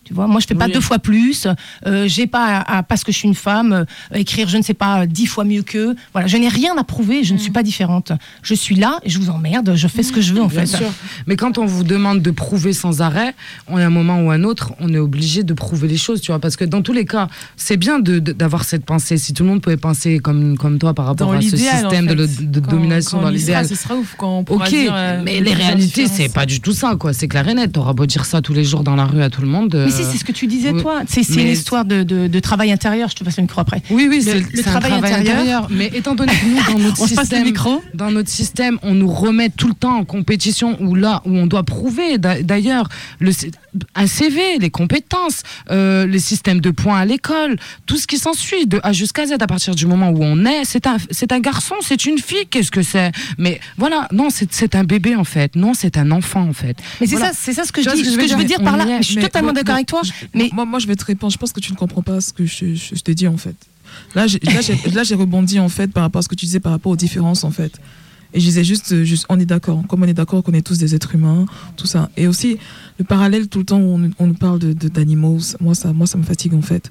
S6: Tu vois, moi je fais pas
S8: Oui.
S6: deux fois plus, euh, j'ai pas à, à- parce que je suis une femme euh, écrire je ne sais pas dix fois mieux qu'eux. Voilà, je n'ai rien à prouver, je ne suis pas différente. Je suis là, et je vous emmerde, je fais ce que je veux en
S8: Bien
S6: fait.
S8: sûr. Mais quand on vous demande de prouver sans arrêt, on a un moment ou un autre, on est obligé de prouver les choses, tu vois. Parce que dans tous les cas, c'est bien de- de- d'avoir cette pensée. Si tout le monde pouvait penser comme, comme toi par rapport
S14: Dans
S8: à ce
S14: en
S8: système de,
S14: Quand-
S8: domination
S14: quand
S8: dans l'idéal.
S14: ce sera ouf quand on pourra
S8: Ok,
S14: dire, euh,
S8: mais
S14: le
S8: les réalités, c'est pas du tout ça, quoi. C'est clair et net. T'auras beau dire ça tous les jours dans la rue à tout le monde. Euh,
S6: si, c'est ce que tu disais, toi. C'est c'est une histoire de, de- de travail intérieur. Je te passe le micro après.
S8: Oui, oui, c'est
S6: le
S8: un
S6: travail intérieur.
S8: Mais étant donné que nous, dans notre
S6: On passe le
S8: système,
S6: micro
S8: dans notre système, on nous remet tout le temps en compétition où là où on doit prouver. D'a- D'ailleurs, le un CV, les compétences, euh, les systèmes de points à l'école, tout ce qui s'ensuit de A jusqu'à Z à partir du moment où on est, c'est un, c'est un garçon, c'est une fille, qu'est-ce que c'est? Mais voilà, non, c'est c'est un bébé en fait. Non, c'est un enfant en fait.
S6: Mais c'est ça, c'est ça ce que je
S8: Tu vois
S6: dis. Ce que je veux dire par là,
S8: est.
S6: je suis totalement d'accord avec toi.
S7: je-
S6: Mais
S7: moi, moi, je vais te répondre. Je pense que tu ne comprends pas ce que je, je- je te dis en fait. Là, j'ai- là, j'ai là, j'ai rebondi en fait par rapport à ce que tu disais par rapport aux différences en fait. Et je disais juste, euh, juste on est d'accord. Comme on est d'accord qu'on est tous des êtres humains, tout ça. Et aussi le parallèle tout le temps où on, on nous parle de de- d'animaux. moi ça, moi ça me fatigue en fait.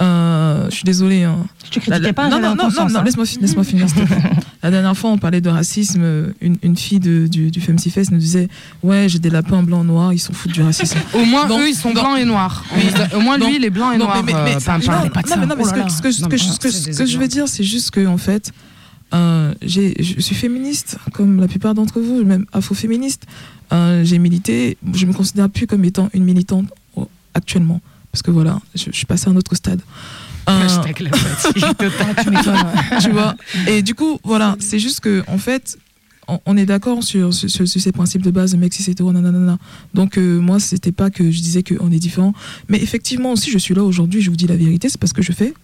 S7: Euh, je suis désolée. Hein.
S6: Je te critiquais pas,
S7: Non, non, non,
S6: conscience,
S7: non,
S6: hein.
S7: laisse-moi fi- laisse-moi finir. La dernière fois, on parlait de racisme. Une, une fille de, du, du FemCFest nous disait Ouais, j'ai des lapins blancs, noirs, ils s'en foutent du racisme.
S8: Au moins,
S7: Donc-
S8: eux, ils sont
S7: donc-
S8: blancs et noirs.
S7: Oui.
S8: Au moins, lui, il est blanc et
S7: non,
S8: noir.
S7: mais- mais-
S8: euh,
S7: non,
S8: pas de
S7: non,
S8: ça.
S7: non, mais
S8: Oh
S7: ce
S8: là
S7: que-
S8: là.
S7: ce que- ce
S8: Non,
S7: que
S8: mais
S7: je-
S8: ça,
S7: ce que-
S8: c'est
S7: ce
S8: des
S7: que je veux dire, c'est juste que, en fait, euh, je suis féministe, comme la plupart d'entre vous, même afro-féministe. Euh, j'ai milité, je me considère plus comme étant une militante actuellement, parce que voilà, je, je suis passée à un autre stade. Euh,
S8: la fatigue
S7: tu vois. Et du coup, voilà, c'est juste que, en fait, on, on est d'accord sur, sur, sur- sur ces principes de base, mec, si c'est hétéro, nanana. Donc, euh, moi, c'était pas que je disais qu'on est différent. Mais effectivement, si je suis là aujourd'hui, je vous dis la vérité, c'est parce que je fais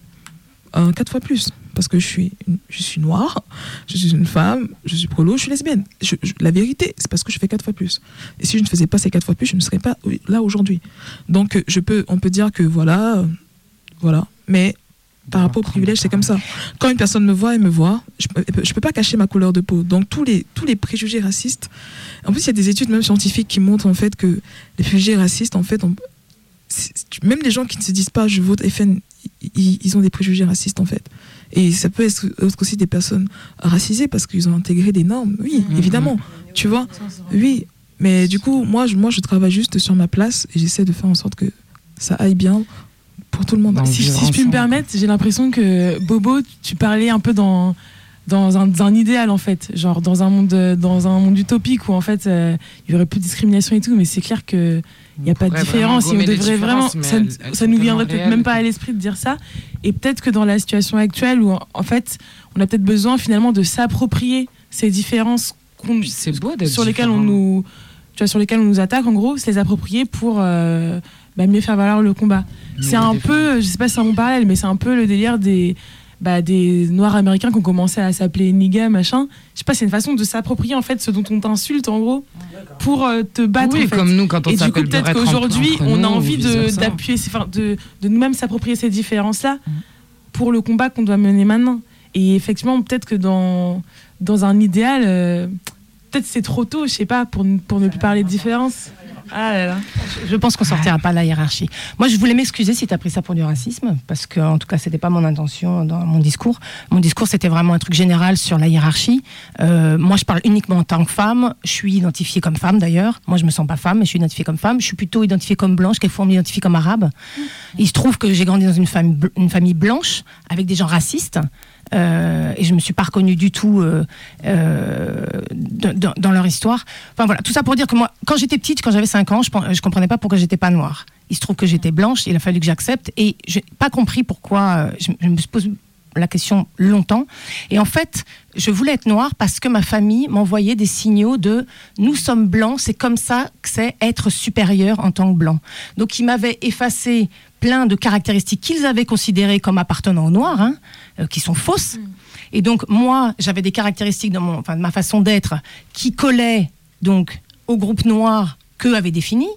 S7: euh, quatre fois plus. Parce que je suis, une- je suis noire, je suis une femme, je suis prolo, je suis lesbienne. Je- je- la vérité, c'est parce que je fais quatre fois plus. Et si je ne faisais pas ces quatre fois plus, je ne serais pas là aujourd'hui. Donc, euh, je peux, on peut dire que voilà, voilà. Mais par rapport au privilège, c'est comme ça. Quand une personne me voit, elle me voit. Je je peux pas cacher ma couleur de peau. Donc tous les tous les préjugés racistes. En plus, il y a des études même scientifiques qui montrent en fait que les préjugés racistes, en fait, on- même les gens qui ne se disent pas je vote FN, ils, ils ont des préjugés racistes en fait. Et ça peut être être aussi des personnes racisées parce qu'ils ont intégré des normes. Oui, évidemment. Tu vois? Oui. Mais du coup, moi, je, moi, je travaille juste sur ma place et j'essaie de faire en sorte que ça aille bien pour tout le monde.
S14: Si, si je puis me permettre, j'ai l'impression que Bobo, tu parlais un peu dans dans un, dans un idéal en fait, genre dans un monde dans un monde utopique où en fait euh, il y aurait plus de discrimination et tout, mais c'est clair que il n'y a pas de différence et on devrait vraiment ça,
S8: elles-
S14: ça
S8: elles sont
S14: nous viendrait peut-être même pas à l'esprit de dire ça. Et peut-être que dans la situation actuelle où en, fait on a peut-être besoin finalement de s'approprier ces différences sur lesquelles on nous tu vois, sur lesquelles on nous attaque en gros, c'est les approprier pour euh, bah, mieux faire valoir le combat. C'est un peu, je sais pas si c'est un bon parallèle, mais c'est un peu le délire des, bah, des Noirs américains qui ont commencé à s'appeler nigga, machin. Je sais pas, c'est une façon de s'approprier en fait ce dont on t'insulte en gros pour euh, te battre.
S8: Oui,
S14: en fait.
S8: comme nous, quand on
S14: Et du coup,
S8: s'appelle
S14: peut-être qu'aujourd'hui, on a envie de- d'appuyer, enfin, de, de nous-mêmes s'approprier ces différences-là pour le combat qu'on doit mener maintenant. Et effectivement, peut-être que dans, dans un idéal, euh, peut-être c'est trop tôt, je sais pas, pour, ne- pour ne plus parler de différence. Ah.
S6: Je pense qu'on sortira pas de la hiérarchie. Moi, je voulais m'excuser si tu as pris ça pour du racisme, parce que en tout cas, c'était pas mon intention dans mon discours. Mon discours, c'était vraiment un truc général sur la hiérarchie. Euh, moi, je parle uniquement en tant que femme. Je suis identifiée comme femme d'ailleurs. Moi, je me sens pas femme, mais je suis identifiée comme femme. Je suis plutôt identifiée comme blanche. Quelquefois, on m'identifie comme arabe. Il se trouve que j'ai grandi dans une famille blanche avec des gens racistes. Euh, et je me suis pas reconnue du tout euh, euh, dans- leur histoire. Enfin voilà, tout ça pour dire que moi, quand j'étais petite, quand j'avais 5 ans, je, je comprenais pas pourquoi j'étais pas noire. Il se trouve que j'étais blanche, il a fallu que j'accepte, et j'ai pas compris pourquoi. Je, je me pose la question longtemps. Et en fait, je voulais être noire parce que ma famille m'envoyait des signaux de nous sommes blancs, c'est comme ça que c'est être supérieur en tant que blanc. Donc ils m'avaient effacé plein de caractéristiques qu'ils avaient considérées comme appartenant aux noirs, hein, euh, qui sont fausses. Et donc moi, j'avais des caractéristiques dans mon, enfin, de ma façon d'être qui collaient donc au groupe noir qu'eux avaient défini.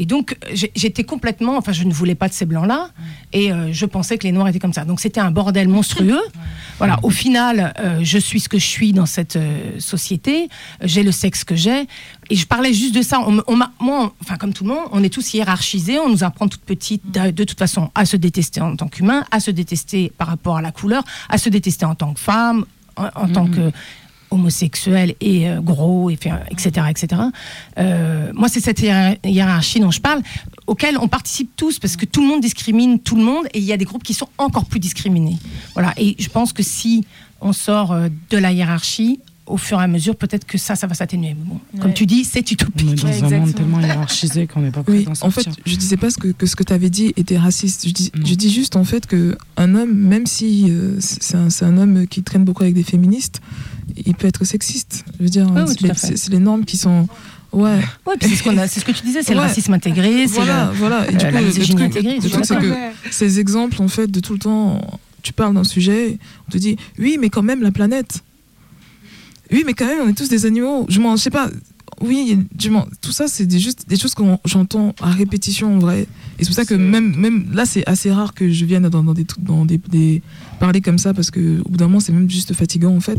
S6: Et donc, j'étais complètement. Enfin, je ne voulais pas de ces blancs-là. Et euh, je pensais que les noirs étaient comme ça. Donc, c'était un bordel monstrueux. Voilà, au final, euh, je suis ce que je suis dans cette euh, société. J'ai le sexe que j'ai. Et je parlais juste de ça. On, moi, enfin, comme tout le monde, on est tous hiérarchisés. On nous apprend toute petite, de, toute façon, à se détester en tant qu'humain, à se détester par rapport à la couleur, à se détester en tant que femme, en, tant que homosexuel et euh, gros, et, etc. etc. Euh, moi, c'est cette hiérarchie dont je parle, auquel on participe tous, parce que tout le monde discrimine tout le monde, et il y a des groupes qui sont encore plus discriminés. Voilà. Et je pense que si on sort euh, de la hiérarchie, au fur et à mesure, peut-être que ça, ça va s'atténuer. Bon, Comme tu dis, c'est utopique.
S8: On est dans un monde tellement hiérarchisé qu'on n'est pas prêt
S7: oui, En fait, je disais pas que, que ce que tu avais dit était raciste. Je dis, je dis juste en fait que un homme, même si c'est un, un, homme qui traîne beaucoup avec des féministes, il peut être sexiste. Je veux dire, c'est les normes qui sont. Ouais.
S6: ouais c'est ce, ce, que tu disais, c'est le racisme intégré, c'est
S7: voilà, voilà. Et du coup, la misogynie intégrée. Le truc, c'est que ces exemples, en fait, de tout le temps, tu parles d'un sujet, on te dit, oui, mais quand même, la planète. Oui, mais quand même, on est tous des animaux. Je m'en, sais pas. Oui, je tout ça, c'est juste des choses que j'entends à répétition en vrai. Et c'est pour ça que même, même là, c'est assez rare que je vienne dans, dans des, dans des, des parler comme ça parce que au bout d'un moment, c'est même juste fatigant en fait.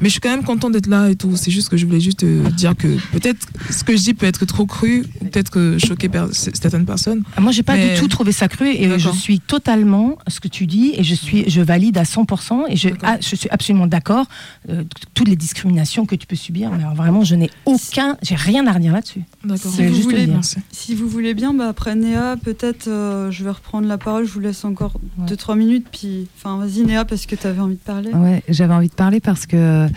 S7: Mais je suis quand même content d'être là et tout. C'est juste que je voulais juste euh, dire que peut-être ce que je dis peut être trop cru, peut-être que choquer certaines personnes.
S6: Ah, moi, j'ai pas du tout trouvé ça cru et je suis totalement ce que tu dis et je suis, je valide à 100% et je, ah, je suis absolument d'accord. Euh, toutes les discriminations que tu peux subir, mais vraiment, je n'ai aucun, j'ai rien à redire là-dessus.
S1: D'accord. Si, vous voulez, si vous voulez bien, bah, après Néa, peut-être euh, je vais reprendre la parole. Je vous laisse encore 2-3 minutes, puis enfin vas-y Néa parce que tu avais envie de parler.
S9: Ouais, j'avais envie de parler parce que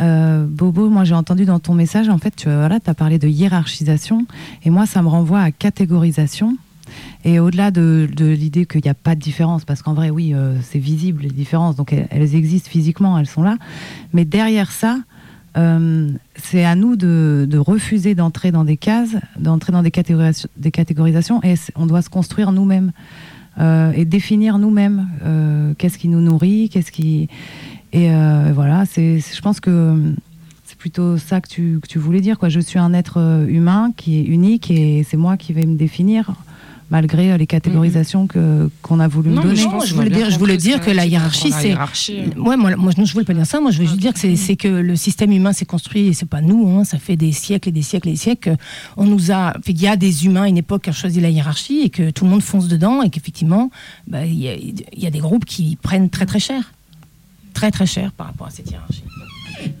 S9: euh, Bobo, moi j'ai entendu dans ton message, en fait, tu as parlé de hiérarchisation, et moi ça me renvoie à catégorisation. Et au-delà de, l'idée qu'il n'y a pas de différence, parce qu'en vrai, oui, euh, c'est visible les différences, donc elles, existent physiquement, elles sont là. Mais derrière ça, euh, c'est à nous de, refuser d'entrer dans des cases, d'entrer dans des, des catégorisations, et on doit se construire nous-mêmes. Euh, et définir nous-mêmes euh, qu'est-ce qui nous nourrit, qu'est-ce qui et euh, voilà, c'est je pense que c'est plutôt ça que tu, que tu voulais dire quoi. Je suis un être humain qui est unique et c'est moi qui vais me définir malgré euh, les catégorisations que qu'on a voulu
S6: non,
S9: donner.
S6: Non, je voulais dire, je voulais dire que la hiérarchie, c'est. Ouais, moi, moi, je voulais pas dire ça. Moi, je veux juste dire que c'est que le système humain s'est construit et c'est pas nous. Hein, ça fait des siècles et des siècles et des siècles. On nous a. Il y a des humains à une époque qui ont choisi la hiérarchie et que tout le monde fonce dedans et qu'effectivement, bah, il y, a, y a des groupes qui prennent très très cher, très très cher par rapport à cette hiérarchie.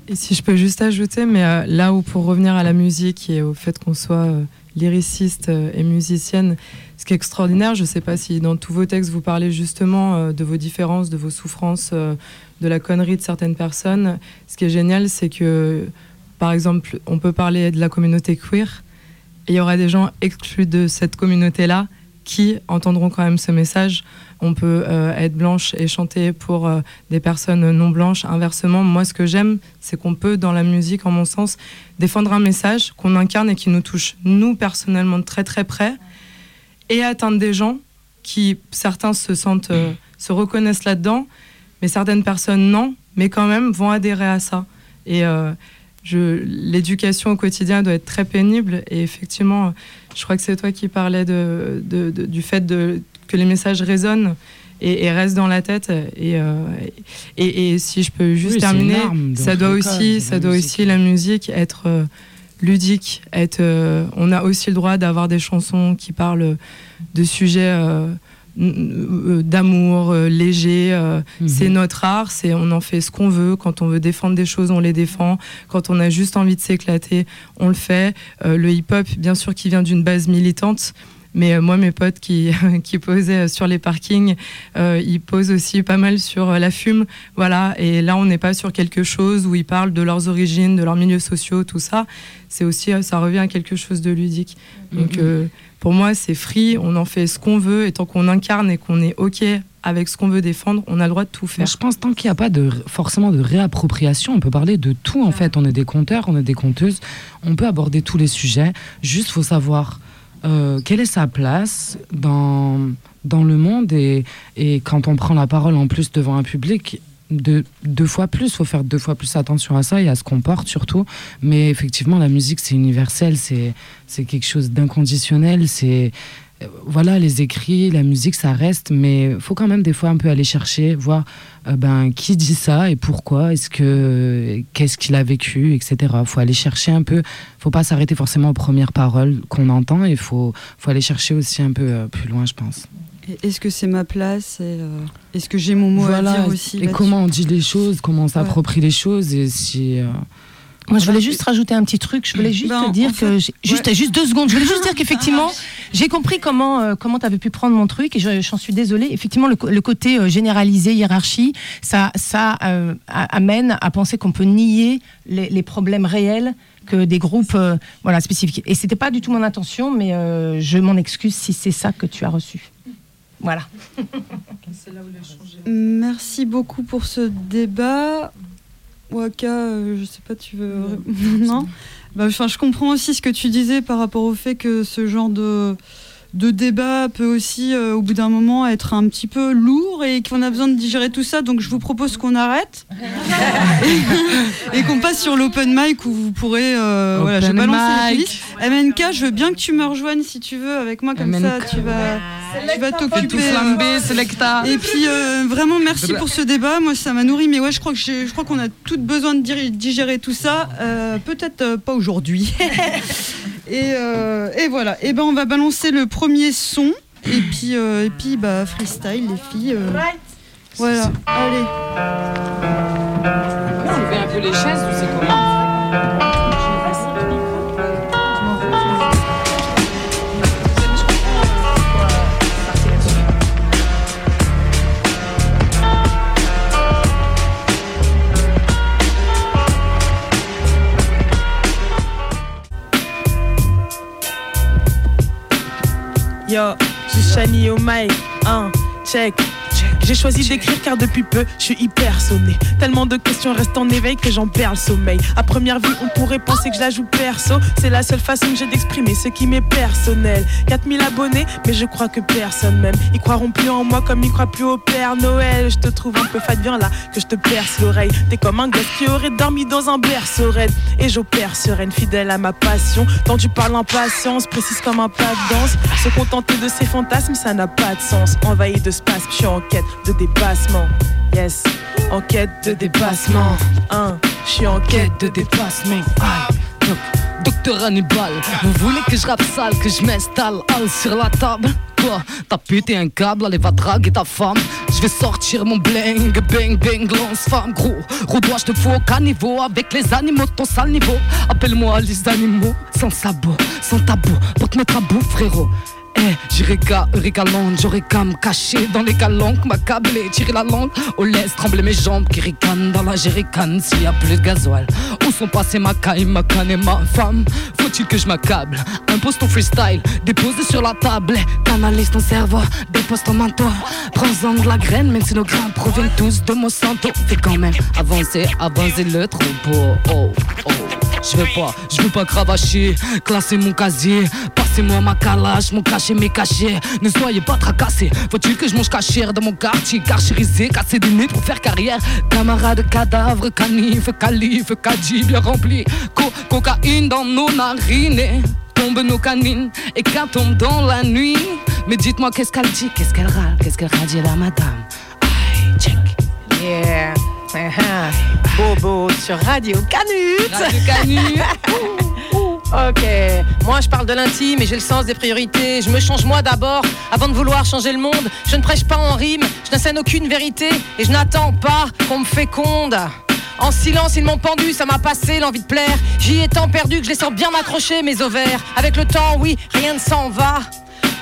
S10: Et si je peux juste ajouter, mais euh, là où pour revenir à la musique et au fait qu'on soit euh, lyriciste et musicienne, ce qui est extraordinaire, je ne sais pas si dans tous vos textes vous parlez justement euh, de vos différences, de vos souffrances, euh, de la connerie de certaines personnes. Ce qui est génial, c'est que, par exemple, on peut parler de la communauté queer, il y aura des gens exclus de cette communauté-là qui entendront quand même ce message. On peut euh, être blanche et chanter pour des personnes non blanches. Inversement, moi, ce que j'aime, c'est qu'on peut, dans la musique, en mon sens, défendre un message qu'on incarne et qui nous touche, nous, personnellement, très très près et atteindre des gens qui, certains se sentent, euh, se reconnaissent là-dedans, mais certaines personnes non, mais quand même vont adhérer à ça. Et euh, l'éducation au quotidien doit être très pénible. Et effectivement, je crois que c'est toi qui parlais de, du fait de, que les messages résonnent et, restent dans la tête. Et, euh, et, si je peux juste terminer, ça doit aussi, ça doit aussi la musique être ludique. Être, euh, on a aussi le droit d'avoir des chansons qui parlent de sujets euh, euh, d'amour léger. Mhm. C'est notre art, c'est on en fait ce qu'on veut. Quand on veut défendre des choses, on les défend. Quand on a juste envie de s'éclater, on le fait. le hip-hop, bien sûr, qui vient d'une base militante. Mais euh, moi, mes potes qui, qui posaient euh, sur les parkings, euh, ils posent aussi pas mal sur la fume. Voilà. Et là, on n'est pas sur quelque chose où ils parlent de leurs origines, de leurs milieux sociaux, tout ça. C'est aussi, ça revient à quelque chose de ludique. Donc, mm-hmm. pour moi, c'est free. On en fait ce qu'on veut. Et tant qu'on incarne et qu'on est OK avec ce qu'on veut défendre, on a le droit de tout faire.
S8: je pense tant qu'il n'y a pas de, forcément de réappropriation, on peut parler de tout en fait. On est des conteurs, on est des conteuses, on peut aborder tous les sujets. Juste, faut savoir euh, quelle est sa place dans, dans le monde et, et, quand on prend la parole en plus devant un public,
S6: deux, deux fois plus. Il faut faire deux fois plus attention à ça et à ce qu'on porte surtout. Mais effectivement, la musique, c'est universel, c'est quelque chose d'inconditionnel. C'est voilà, les écrits, la musique, ça reste, mais il faut quand même des fois un peu aller chercher, voir euh, ben, qui dit ça et pourquoi, est-ce que qu'est-ce qu'il a vécu, etc. Il faut aller chercher un peu, faut pas s'arrêter forcément aux premières paroles qu'on entend, il faut, faut aller chercher aussi un peu euh, plus loin, je pense.
S1: Est-ce que c'est ma place euh, Est-ce que j'ai mon mot
S6: voilà,
S1: à dire aussi
S6: et comment on dit les choses, comment on s'approprie les choses, et si.
S16: Moi, je voulais juste rajouter un petit truc. Je voulais juste te dire
S1: en fait,
S16: que. Juste,
S1: ouais.
S16: juste deux secondes. Je voulais juste dire qu'effectivement, j'ai compris comment, euh, comment tu avais pu prendre mon truc et je- j'en suis désolée. Effectivement, le, côté euh, généralisé, hiérarchie, ça, ça euh, amène à penser qu'on peut nier les, les problèmes réels que des groupes euh, voilà, spécifiques. Et c'était pas du tout mon intention, mais euh, je m'en excuse si c'est ça que tu as reçu. Voilà.
S1: Merci beaucoup pour ce débat. Waka, euh, je sais pas, tu veux. non Bah, enfin, Je comprends aussi ce que tu disais par rapport au fait que ce genre de, de débat peut aussi, euh, au bout d'un moment, être un petit peu lourd et qu'on a besoin de digérer tout ça. Donc, je vous propose qu'on arrête et qu'on passe sur l'open mic où vous pourrez. euh, voilà, je vais
S6: Open
S1: balancer les. MNK, je veux bien que tu me rejoignes si tu veux avec moi, comme ça,
S6: MNK.
S1: tu vas, tu vas t'occuper.
S6: Selecta.
S1: Et puis euh, vraiment merci pour ce débat. Moi ça m'a nourri, mais ouais je crois que j'ai- je crois qu'on a toutes besoin de digérer tout ça. Euh, Peut-être euh, pas aujourd'hui. et, euh, et voilà. Et ben on va balancer le premier son. Et puis euh, et puis bah freestyle les filles. euh, Voilà. Allez.
S6: Enlever un peu les chaises ou c'est comment
S14: Yo, j'ai Shani au mic, un check. J'ai choisi d'écrire car depuis peu, je suis hyper sonné. Tellement de questions restent en éveil que j'en perds le sommeil. À première vue, on pourrait penser que je la joue perso. C'est la seule façon que j'ai d'exprimer ce qui m'est personnel. 4000 abonnés, mais je crois que personne m'aime. Ils croiront plus en moi comme ils croient plus au Père Noël. Je te trouve un peu fade, viens là, que je te perce l'oreille. T'es comme un gosse qui aurait dormi dans un berceau raide. Et j'opère sereine, fidèle à ma passion. Tant tu parles en patience, précise comme un pas de danse. Se contenter de ses fantasmes, ça n'a pas de sens. Envahi de space, je suis en quête de dépassement. Yes, en quête de dépassement. Un, je suis en quête de dépassement.
S8: Aïe, doc- Docteur Hannibal, vous voulez que je sale, que je m'installe sur la table? Toi, t'as pété un câble, allez va draguer ta femme. Je vais sortir mon bling, bang bang, lance femme. Gros, redois, je te fous au caniveau Avec les animaux ton sale niveau. Appelle-moi les animaux, sans sabot, sans tabou. Pour te mettre à bout frérot eh, j'irai qu'à Ricaland, j'aurais qu'à me cacher dans les calanques, m'accabler, tirer la langue, au laisse trembler mes jambes qui ricanent dans la jerrycan s'il y a plus de gasoil. Où sont passées ma caille, ma canne et ma femme? Faut-il que je m'accable? Impose ton freestyle, dépose sur la table, canalise ton cerveau, dépose ton manteau, prends-en de la graine, même si nos grains proviennent tous de Monsanto. Fais quand même avancer, avancer le troupeau. Oh, oh. Je veux pas, je veux pas cravacher, classer mon casier, passez-moi ma calage, mon cachet, mes cachets. Ne soyez pas tracassés, faut-il que je mange cachère dans mon quartier, carchérisé, casser des nez pour faire carrière. Camarades, cadavres, canifs, calife, caddie bien rempli, Co- cocaïne dans nos narines. Tombe nos canines et qu'elle tombe dans la nuit. Mais dites-moi qu'est-ce qu'elle dit, qu'est-ce qu'elle râle, qu'est-ce qu'elle radie la madame? Aïe, check.
S16: Yeah. Uh-huh. Bobo sur Radio Canut.
S8: Radio Canut.
S16: ok. Moi, je parle de l'intime et j'ai le sens des priorités. Je me change moi d'abord avant de vouloir changer le monde. Je ne prêche pas en rime, je n'assène aucune vérité et je n'attends pas qu'on me féconde. En silence, ils m'ont pendu, ça m'a passé l'envie de plaire. J'y ai tant perdu que je les sens bien accrochés, mes ovaires. Avec le temps, oui, rien ne s'en va.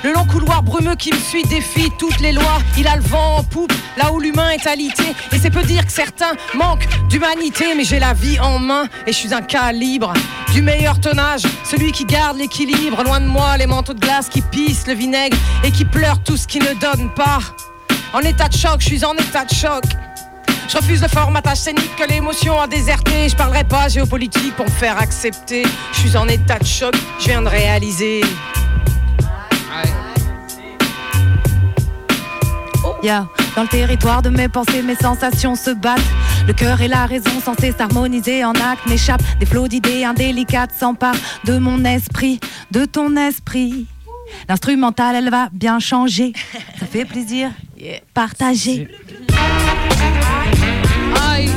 S16: Le long couloir brumeux qui me suit défie toutes les lois. Il a le vent en poupe, là où l'humain est alité. Et c'est peu dire que certains manquent d'humanité. Mais j'ai la vie en main et je suis un calibre du meilleur tonnage. Celui qui garde l'équilibre. Loin de moi, les manteaux de glace qui pissent le vinaigre et qui pleurent tout ce qui ne donne pas. En état de choc, je suis en état de choc. Je refuse le formatage scénique que l'émotion a déserté. Je parlerai pas géopolitique pour me faire accepter. Je suis en état de choc, je viens de réaliser.
S17: Yeah. Dans le territoire de mes pensées, mes sensations se battent. Le cœur et la raison censés s'harmoniser en actes m'échappent. Des flots d'idées indélicates s'emparent de mon esprit, de ton esprit. L'instrumental, elle va bien changer. Ça fait plaisir. Partager.
S8: Aïe.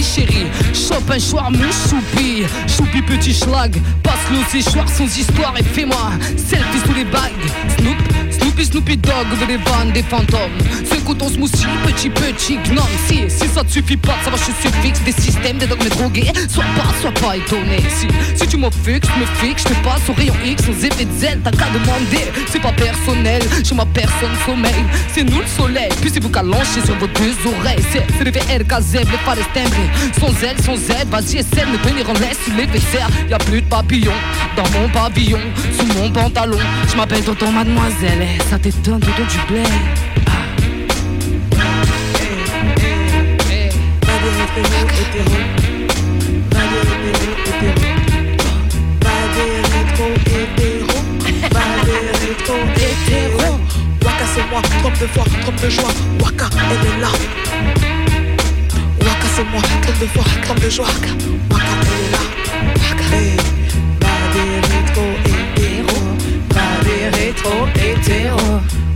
S8: Chérie, un choix, mon choupi Choupi petit schlag, passe-le aux séchoirs sans histoire et fais-moi selfie sous les bagues. Snoop, Snoopy Snoopy Dog veut des vannes, des fantômes. C'est ton smoothie, petit petit gnome. Si, si ça te suffit pas, ça va, je suis fixe Des systèmes, des dogmes drogués, sois pas, sois pas étonné. Si, si tu me fixes, me fixe, je te passe au rayon X Sans effet de zèle, t'as qu'à demander. C'est pas personnel, chez ma personne sommeil. C'est nous le soleil, puis c'est vous qu'à sur vos deux oreilles. C'est le VRKZ, les palais timbrés Sans elle, sans aide, vas-y essaie de me en laisse sur les vaisselles Y'a plus de papillons dans mon pavillon Sous mon pantalon, je m'appelle tonton mademoiselle Ça t'étonne, tonton du blé.
S14: Waka c'est moi, de foi, trompe de joie. Waka, elle est là. Waka c'est moi, trompe de foi, trompe de joie. Rétro hétéro.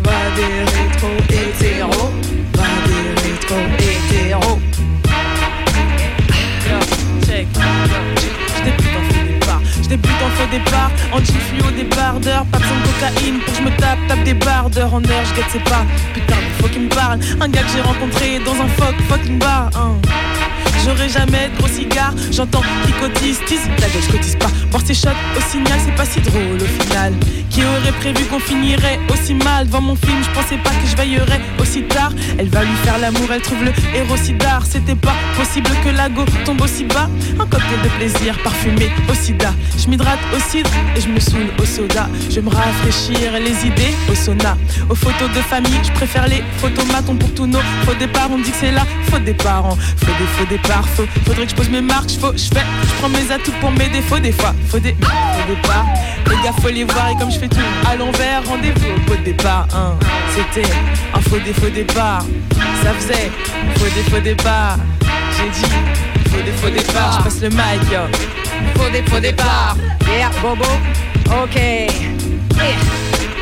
S14: Va des rétro hétéro. Va des rétro hétéro. Check. Je débute en faux départ. En faux départ. En jean fluo des bardeurs. Pas besoin de cocaïne pour que je me tape. Tape des bardeurs en heure. Je guette ses pas. Putain, faut qu'il me parle. Un gars que j'ai rencontré dans un fuck fucking bar. hein. J'aurai jamais de gros cigares, j'entends qui cotise, tease, la je cotise pas. Voir ces shots au signal, c'est pas si drôle au final. Qui aurait prévu qu'on finirait aussi mal devant mon film, je pensais pas que je veillerais aussi tard. Elle va lui faire l'amour, elle trouve le héros si d'art. C'était pas possible que la go tombe aussi bas. Un cocktail de plaisir parfumé au sida. Je m'hydrate au cidre et je me saoule au soda. Je me rafraîchir les idées au sauna. Aux photos de famille, je préfère les photos matons pour tous nos faux départs. On dit que c'est la faute des parents. Faux des faux départs, Faudrait que je pose mes marques, je fais. Je prends mes atouts pour mes défauts des fois. Faut des faux départs. Les gars, faut les voir et comme je fais tout à l'envers, rendez-vous au pot de départ. hein. C'était un faux des faux départ. Ça faisait faux des faux départ. J'ai dit faux des faux départ. Je passe le mic, yo. Faux des faux départ.
S16: Yeah, Bobo. Ok. Yeah.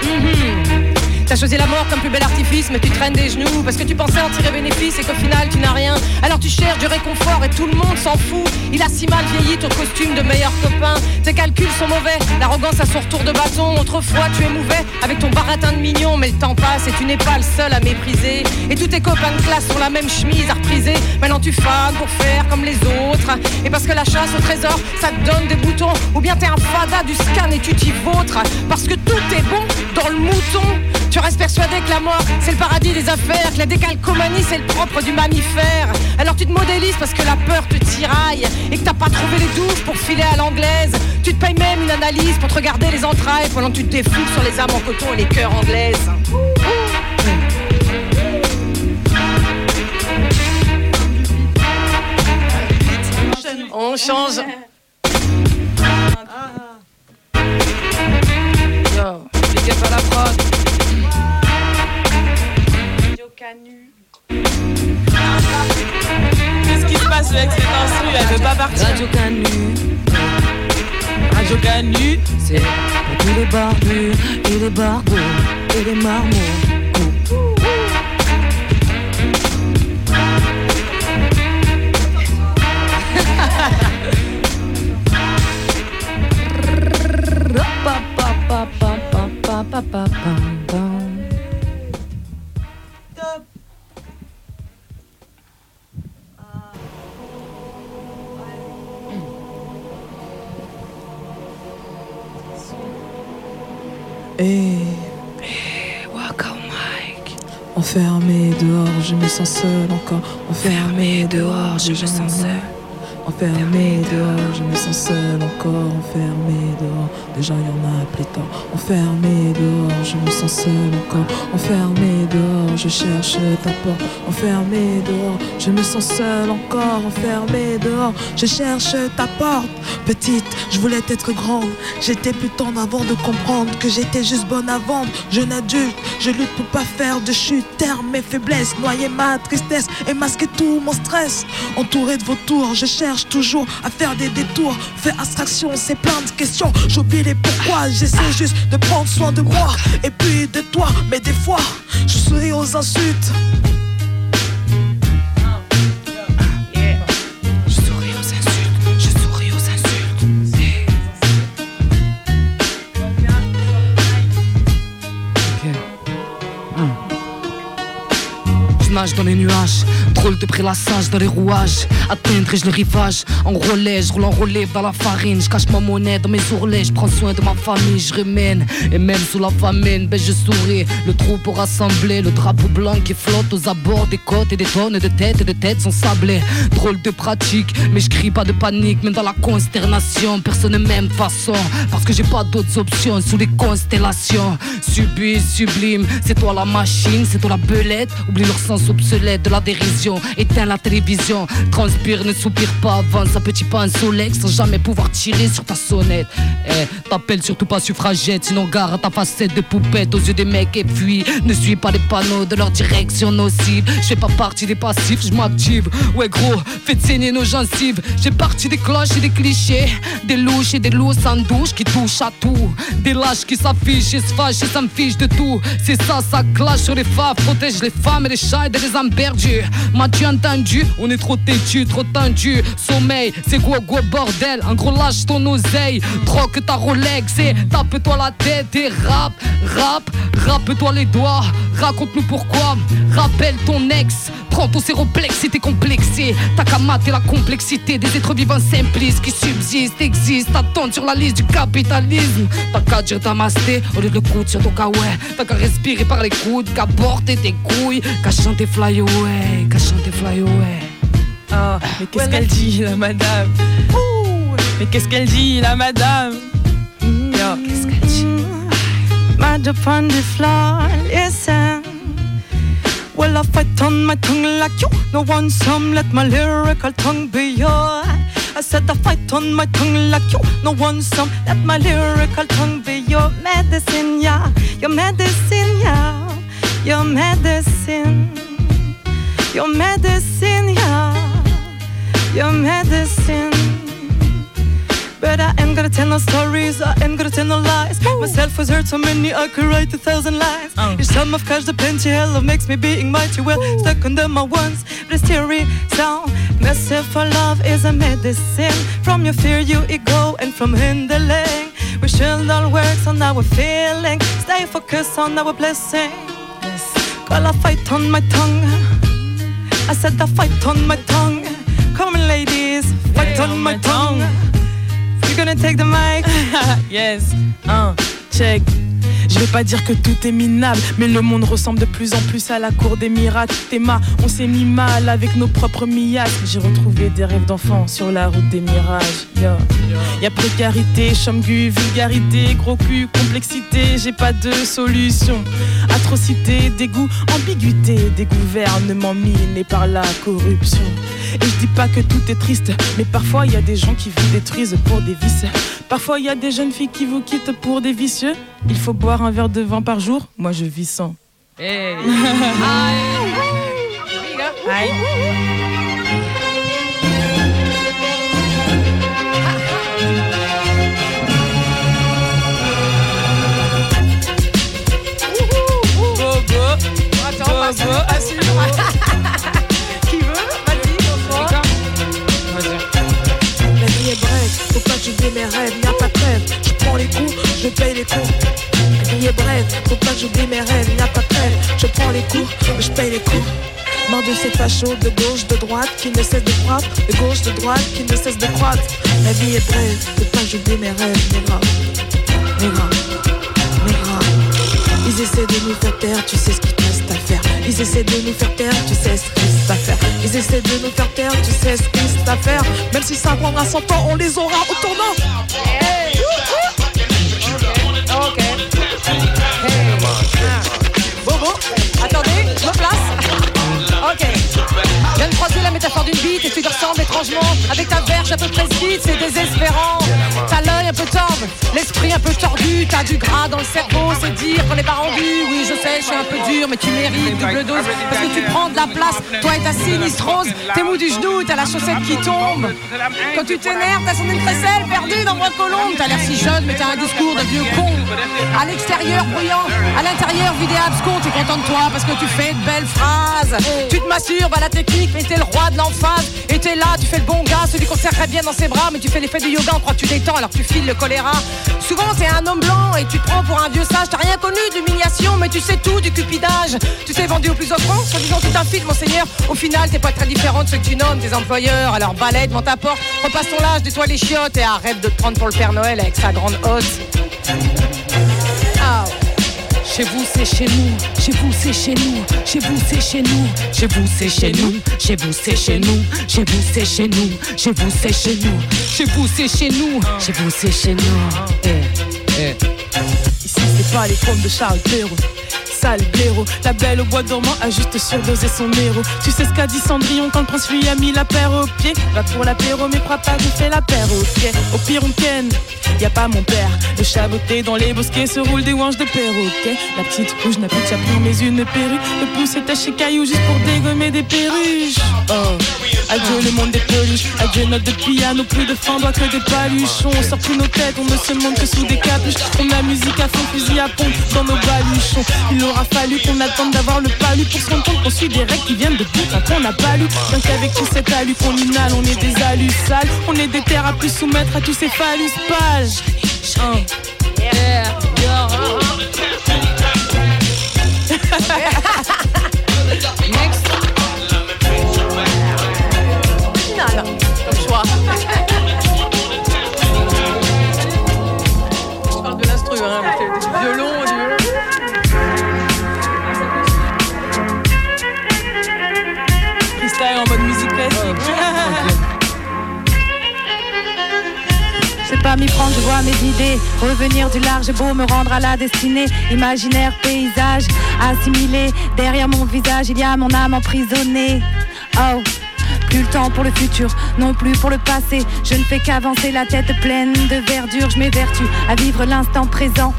S16: Mhm. T'as choisi la mort comme plus bel artifice, mais tu traînes des genoux parce que tu pensais en tirer bénéfice et qu'au final tu n'as rien. Alors tu cherches du réconfort et tout le monde s'en fout. Il a si mal vieilli ton costume de meilleur copain. Tes calculs sont mauvais, l'arrogance a son retour de bâton. Autrefois tu émouvais avec ton baratin de mignon, mais le temps passe et tu n'es pas le seul à mépriser. Et tous tes copains de classe ont la même chemise à repriser. Maintenant tu fanes pour faire comme les autres. Et parce que la chasse au trésor, ça te donne des boutons. Ou bien t'es un fada du scan et tu t'y vautres. Parce que tout est bon dans le mouton. Tu restes persuadé que la mort c'est le paradis des affaires, que la décalcomanie c'est le propre du mammifère. Alors tu te modélises parce que la peur te tiraille et que t'as pas trouvé les douches pour filer à l'anglaise. Tu te payes même une analyse pour te regarder les entrailles pendant que tu te défoules sur les âmes en coton et les cœurs anglaises. On change. Yo, big up à la prod.
S14: Qu'est-ce qui se passe avec cette instru Elle veut pas partir?
S8: Radio Canu.
S14: Radio Canu.
S8: C'est pour tous les barbus et les barbeaux et les marmots.
S7: Et enfermé dehors, je me sens seul encore. Enfermé dehors, je me sens seul. Enfermé dehors, je me sens seul encore. Enfermé dehors, déjà y en a pléthore. Enfermé dehors, je me sens seul encore. Enfermé dehors, je cherche ta porte. Enfermé dehors, je me sens seul encore. Enfermé dehors, je cherche ta porte. Petite, je voulais être grande. J'étais plus tendre avant de comprendre que j'étais juste bonne à vendre. Jeune adulte, je lutte pour pas faire de chute. Terre mes faiblesses, noyer ma tristesse et masquer tout mon stress. Entouré de vautours, je cherche toujours à faire des détours. Fais abstraction, c'est plein de questions. J'oublie les pourquoi. J'essaie juste de prendre soin de moi et puis de toi. Mais des fois, je souris aux insultes.
S8: Dans les nuages, drôle de prélassage dans les rouages. Atteindrai-je le rivage En relais, je roule en relève dans la farine. Je cache ma monnaie dans mes ourlets, je prends soin de ma famille, je remène. Et même sous la famine, ben je souris. Le troupeau rassemblé, le drapeau blanc qui flotte aux abords des côtes et des tonnes de têtes et de têtes sont sablées. Drôle de pratique, mais je crie pas de panique, même dans la consternation. Personne ne m'aime façon, parce que j'ai pas d'autres options sous les constellations. Subis, sublime, c'est toi la machine, c'est toi la belette. Oublie leur sens obsolète de la dérision. Éteins la télévision, transpire, ne soupire pas, avance un petit pas insolète sans jamais pouvoir tirer sur ta sonnette. Eh, t'appelles surtout pas suffragette, sinon gare ta facette de poupette aux yeux des mecs et puis ne suis pas les panneaux de leur direction nocive. Je fais pas partie des passifs, je m'active. Ouais gros, faites saigner nos gencives. J'ai parti des cloches et des clichés, des louches et des loups sans douche qui touchent à tout. Des lâches qui s'affichent et se fâchent et ça me fiche de tout. C'est ça, ça clash sur les faves, protège les femmes et les chats des âmes perdues. M'as-tu entendu? On est trop têtu, trop tendu. Sommeil, c'est quoi, quoi, bordel Un gros lâche ton oseille, troque ta Rolex et tape-toi la tête et rap, rap, rappe-toi les doigts. Raconte-nous pourquoi, rappelle ton ex. Prends ton séroplex et t'es complexé. T'as qu'à mater la complexité des êtres vivants simplistes qui subsistent, existent, attendent sur la liste du capitalisme. T'as qu'à dire damasté au lieu de le coude sur ton kawaii. T'as qu'à respirer par les coudes, qu'à porter tes couilles, qu'à chanter fly away, qu'à chanter fly away.
S14: Ah, mais qu'est-ce qu'elle dit, la madame Ouh, Mais qu'est-ce qu'elle dit, la madame Yo, qu'est-ce qu'elle dit
S10: Mad upon the floor, listen. Well, I fight on my tongue like you. No one some let my lyrical tongue be yours. I said I fight on my tongue like you. No one some let my lyrical tongue be your medicine, yeah. Your medicine, yeah. Your medicine. Your medicine, yeah. Your medicine. But I ain't gonna tell no stories, I ain't gonna tell no lies. Myself was hurt so many, I could write a thousand lines. Oh. Each time I've catched the plenty, hell of makes me being mighty well. Stuck under my ones, but it's still sound. Merciful love is a medicine. From your fear, you ego, and from hindering. We should all work on our feeling. Stay focused on our blessing. Girl, I fight on my tongue. I said I fight on my tongue. Come on, ladies, fight on my tongue. You're gonna take the mic?
S14: yes, Uh, check. Je vais pas dire que tout est minable, mais le monde ressemble de plus en plus à la cour des miracles. Théma, on s'est mis mal avec nos propres miasmes. J'ai retrouvé des rêves d'enfant sur la route des mirages. Yo. Y a précarité, chamgu, vulgarité, gros cul, complexité. J'ai pas de solution. Atrocité, dégoût, ambiguïté, des gouvernements minés par la corruption. Et je dis pas que tout est triste, mais parfois il y a des gens qui vous détruisent pour des vices. Parfois il y a des jeunes filles qui vous quittent pour des vicieux. Il faut boire un verre de vin par jour. Moi je vis sans.
S16: Hey.
S14: Qui
S7: Brève, faut pas que j'oublie mes rêves, y a pas de. Je prends les coups, je paye les coups. La vie est brève, faut pas j'oublie mes rêves, y a pas de. Je prends les coups, je paye les coups. Marre de ces fachos de gauche, de droite qui ne cessent de croître, de gauche, de droite qui ne cessent de croître. La vie est brève, faut pas j'oublie mes rêves, mes gars, mes gars, mes gars. Ils essaient de nous faire taire, tu sais ce qu'il te. Ils essaient de nous faire taire, tu sais ce qu'ils savent faire. Ils essaient de nous faire taire, tu sais ce qu'ils savent faire. Même si ça prendra 100 ans, on les aura au tournant. Hey.
S16: Ok. Hey. Ah. Bobo, attendez, je me place. Ok. Je viens de croiser la métaphore d'une bite et tu te ressembles étrangement avec ta verge à peu près vite, c'est désespérant peu l'esprit un peu tordu, t'as du gras dans le cerveau, c'est dire qu'on n'est pas rendu. Oui, je sais, je suis un peu dur, mais tu mérites double dose parce que tu prends de la place. Toi et ta sinistrose, t'es mou du genou, t'as la chaussette qui tombe. Quand tu t'énerves, t'as son crécelle perdu dans moi colombe. T'as l'air si jeune, mais t'as un discours de vieux con. À l'extérieur, bruyant, à l'intérieur, vidé abscon, t'es content de toi parce que tu fais de belles phrases. Tu te masturbes à la technique, mais t'es le roi de l'emphase. Et t'es là, tu fais le bon gars, celui qu'on serrerait bien dans ses bras, mais tu fais l'effet du yoga, on croit tu détends alors que tu files le choléra. Souvent, t'es un homme blanc et tu te prends pour un vieux sage. T'as rien connu d'humiliation, mais tu sais tout du cupidage. Tu t'es vendu au plus offrant, soit disant tout un fil, monseigneur. Au final, t'es pas très différent de ceux que tu nommes tes employeurs. Alors balai devant ta porte, repasse ton linge, nettoie les chiottes et arrête de te prendre pour le Père Noël avec sa grande hotte.
S8: Chez vous c'est chez nous, chez vous c'est chez nous, chez vous c'est chez nous, chez vous c'est chez nous, chez vous c'est chez nous, chez vous c'est chez nous, chez vous c'est chez nous, chez vous c'est chez nous, chez vous c'est chez nous. Eh, eh.
S14: Ici c'est pas les pommes de Charles Perrault La belle au bois dormant a juste surdosé son héros. Tu sais ce qu'a dit Cendrillon quand le prince lui a mis la paire au pied? Va pour l'apéro mais crois pas qu'il fait la paire au pied. Au pire on ken, y a pas mon père. Le chaboté dans les bosquets se roule des hanches de perroquet. La petite rouge n'a plus de chaperon mais une perruque. Le pouce est taché caillou juste pour dégommer des perruches. Oh, adieu le monde des peluches Adieu note de piano, plus de fendant que des paluchons. On sort plus nos têtes, on ne se montre que sous des capuches. On a musique à fond, fusil à pompe dans nos baluchons. Il aura fallu qu'on attende d'avoir le palu pour se rendre compte qu'on suit des règles qui viennent de bout quand on n'a pas lu. Donc avec tout cet alu qu'on inhale, on est des alus sales, on est des terres à plus soumettre à tous ces phallus pages.
S17: vois mes idées revenir du large, beau me rendre à la destinée. Imaginaire, paysage, assimilé. Derrière mon visage, il y a mon âme emprisonnée. Oh. Plus le temps pour le futur, non plus pour le passé. Je ne fais qu'avancer la tête pleine de verdure. Je m'évertue à vivre l'instant présent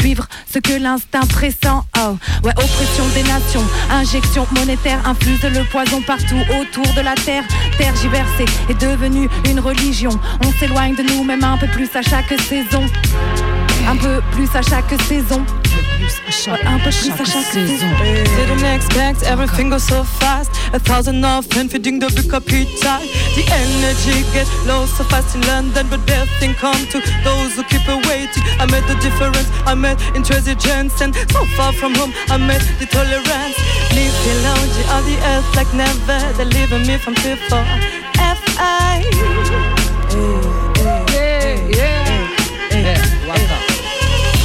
S17: suivre ce que l'instinct pressent. Oh, ouais, oppression des nations, injection monétaire infuse le poison partout autour de la terre. Tergiversée est devenue une religion. On s'éloigne de nous, même un peu plus à chaque saison. Un peu plus à chaque saison. À chaque.
S7: Didn't expect everything goes so fast. A thousand of men feeding the big appetite. The energy gets low so fast in London, but death thing come to those who keep awaiting. I made the difference. I met intransigence and so far from home. I met the tolerance. Leave the on the earth like never. They're leaving me from people. F.I.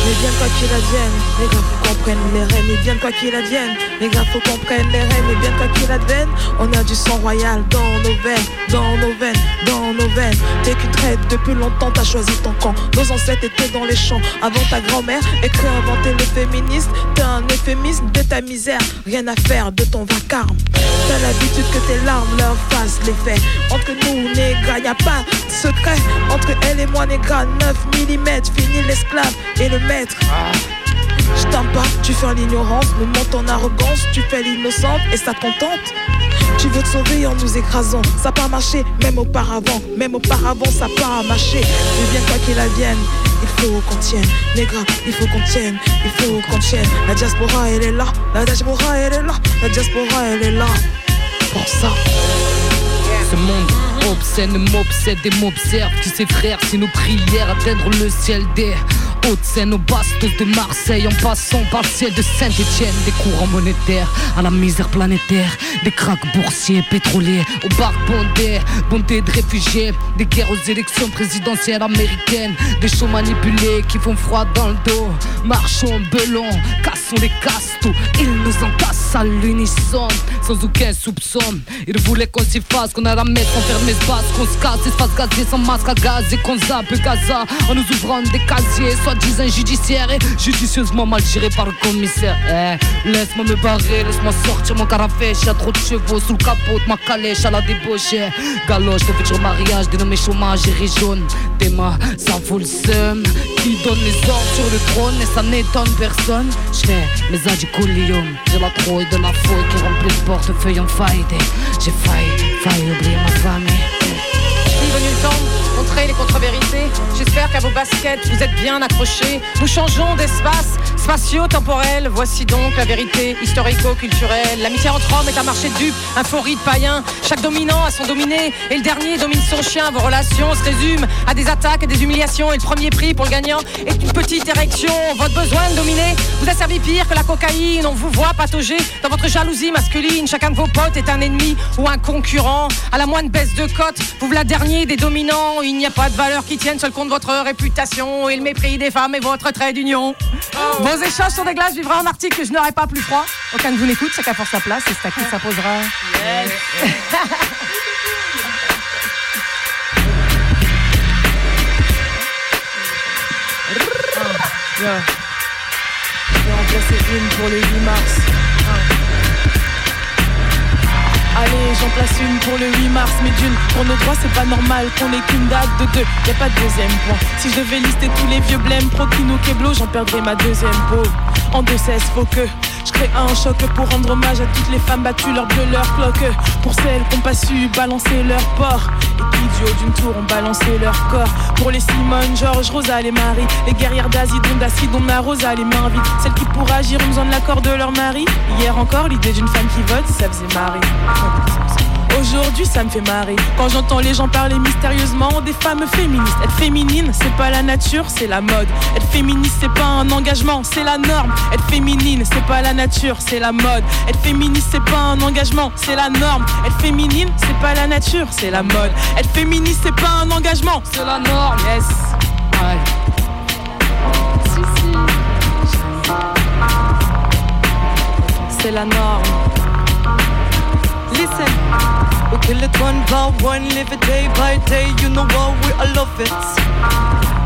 S7: Mais bien quoi qu'il advienne, les gars faut qu'on prenne les rênes Et bien quoi qu'il advienne, les gars faut qu'on prenne les rênes Et bien quoi qu'il advienne, on a du sang royal dans nos veines Dans nos veines, dans nos veines. T'es qu'une depuis longtemps t'as choisi ton camp. Nos ancêtres étaient dans les champs Avant ta grand-mère, écrit inventé le féministe? T'es un euphémisme de ta misère. Rien à faire de ton vacarme. T'as l'habitude que tes larmes leur fassent l'effet. Entre nous, négras, y a pas de secret. Entre elle et moi, négras, 9 mm Fini l'esclave et le maître. Je t'aime pas, tu fais l'ignorance Me monte ton arrogance, tu fais l'innocente Et ça te contente tu veux te sauver en nous écrasant. Ça pas marché, même auparavant. Même auparavant, ça pas marché. Bien quoi qu'il advienne il faut qu'on tienne, négra, il faut qu'on tienne, il faut qu'on tienne. La diaspora elle est là, la diaspora elle est là, la diaspora elle est là. Pour ça.
S8: Ce monde obscène m'obsède et m'observe. Qui ses frères si nos prières atteindre le ciel des Haute-Seine aux bastos de Marseille. En passant par le ciel de Saint-Etienne Des courants monétaires à la misère planétaire. Des cracks boursiers, pétroliers Aux bars bondés, bondés de réfugiés Des guerres aux élections présidentielles américaines. Des shows manipulés qui font froid dans le dos. Marchons belons, cassons des castos. Ils nous entassent à l'unisson, sans aucun soupçon. Ils voulaient qu'on s'y fasse, qu'on a la mettre, qu'on ferme espace, qu'on se casse, espace gazé sans masque à gaz et qu'on zappe Gaza. En nous ouvrant des casiers, soi-disant judiciaires et judicieusement mal gérés par le commissaire. Eh, laisse-moi me barrer, laisse-moi sortir mon carafèche. Y'a trop de chevaux sous le capot de ma calèche à la débauche. Galoche de futur mariage, dénommé chômage et jaune. Des mains, ça vaut le seum. Qui donne les ordres sur le trône et ça n'étonne personne. J'fais mes adicolium, j'ai la trouille de la fouille qui remplit le portefeuille en faille. J'ai failli, failli oublier ma famille.
S16: Venu le temps de montrer les contre-vérités. J'espère qu'à vos baskets, vous êtes bien accrochés. Nous changeons d'espace spatio-temporel. Voici donc la vérité historico-culturelle. L'amitié entre hommes est un marché de dupes, un faux rite païen. Chaque dominant a son dominé et le dernier domine son chien. Vos relations se résument à des attaques et des humiliations. Et le premier prix pour le gagnant est une petite érection. Votre besoin de dominer vous a servi pire que la cocaïne. On vous voit patauger dans votre jalousie masculine. Chacun de vos potes est un ennemi ou un concurrent. À la moindre baisse de cote, vous la dernier des dominants. Il n'y a pas de valeur qui tienne seul compte votre réputation et le mépris des femmes et votre trait d'union. Vos échanges sur des glaces vivra un article que je n'aurai pas plus froid. Aucun de vous n'écoute, chacun pour sa place et c'est à qui ça posera.
S14: Yeah. Je vais en placer une pour le 8 mars. Allez, j'en place une pour le 8 mars, mais d'une, pour nos droits, c'est pas normal qu'on ait qu'une date de deux. Y a pas de deuxième point. Si je devais lister tous les vieux blèmes, pro, Kino, Keblo, j'en perdrais ma deuxième peau. En deux cesse, faut que je crée un choc pour rendre hommage à toutes les femmes battues, leur bleu, leur cloque. Pour celles qui n'ont pas su balancer leur port. Et qui, du haut d'une tour, ont balancé leur corps. Pour les Simone, Georges, Rosa, les Marie. Les guerrières d'Asie, dont a Rosa, les mains vides. Celles qui pour agir ont besoin de l'accord de leur mari. Hier encore, l'idée d'une femme qui vote, ça faisait marrer. Aujourd'hui, ça me fait marrer. Quand j'entends les gens parler mystérieusement des femmes féministes. Être féminine, c'est pas la nature, c'est la mode. Être féministe, c'est pas un engagement, c'est la norme. Être féminine, c'est pas la nature, c'est la mode. Être féministe, c'est pas un engagement, c'est la norme. Être féminine, c'est pas la nature, c'est la mode. Être féministe, c'est pas un engagement, c'est la norme. Yes. C'est la norme.
S10: Listen, we kill it one by one, live it day by day. You know what? We all love it.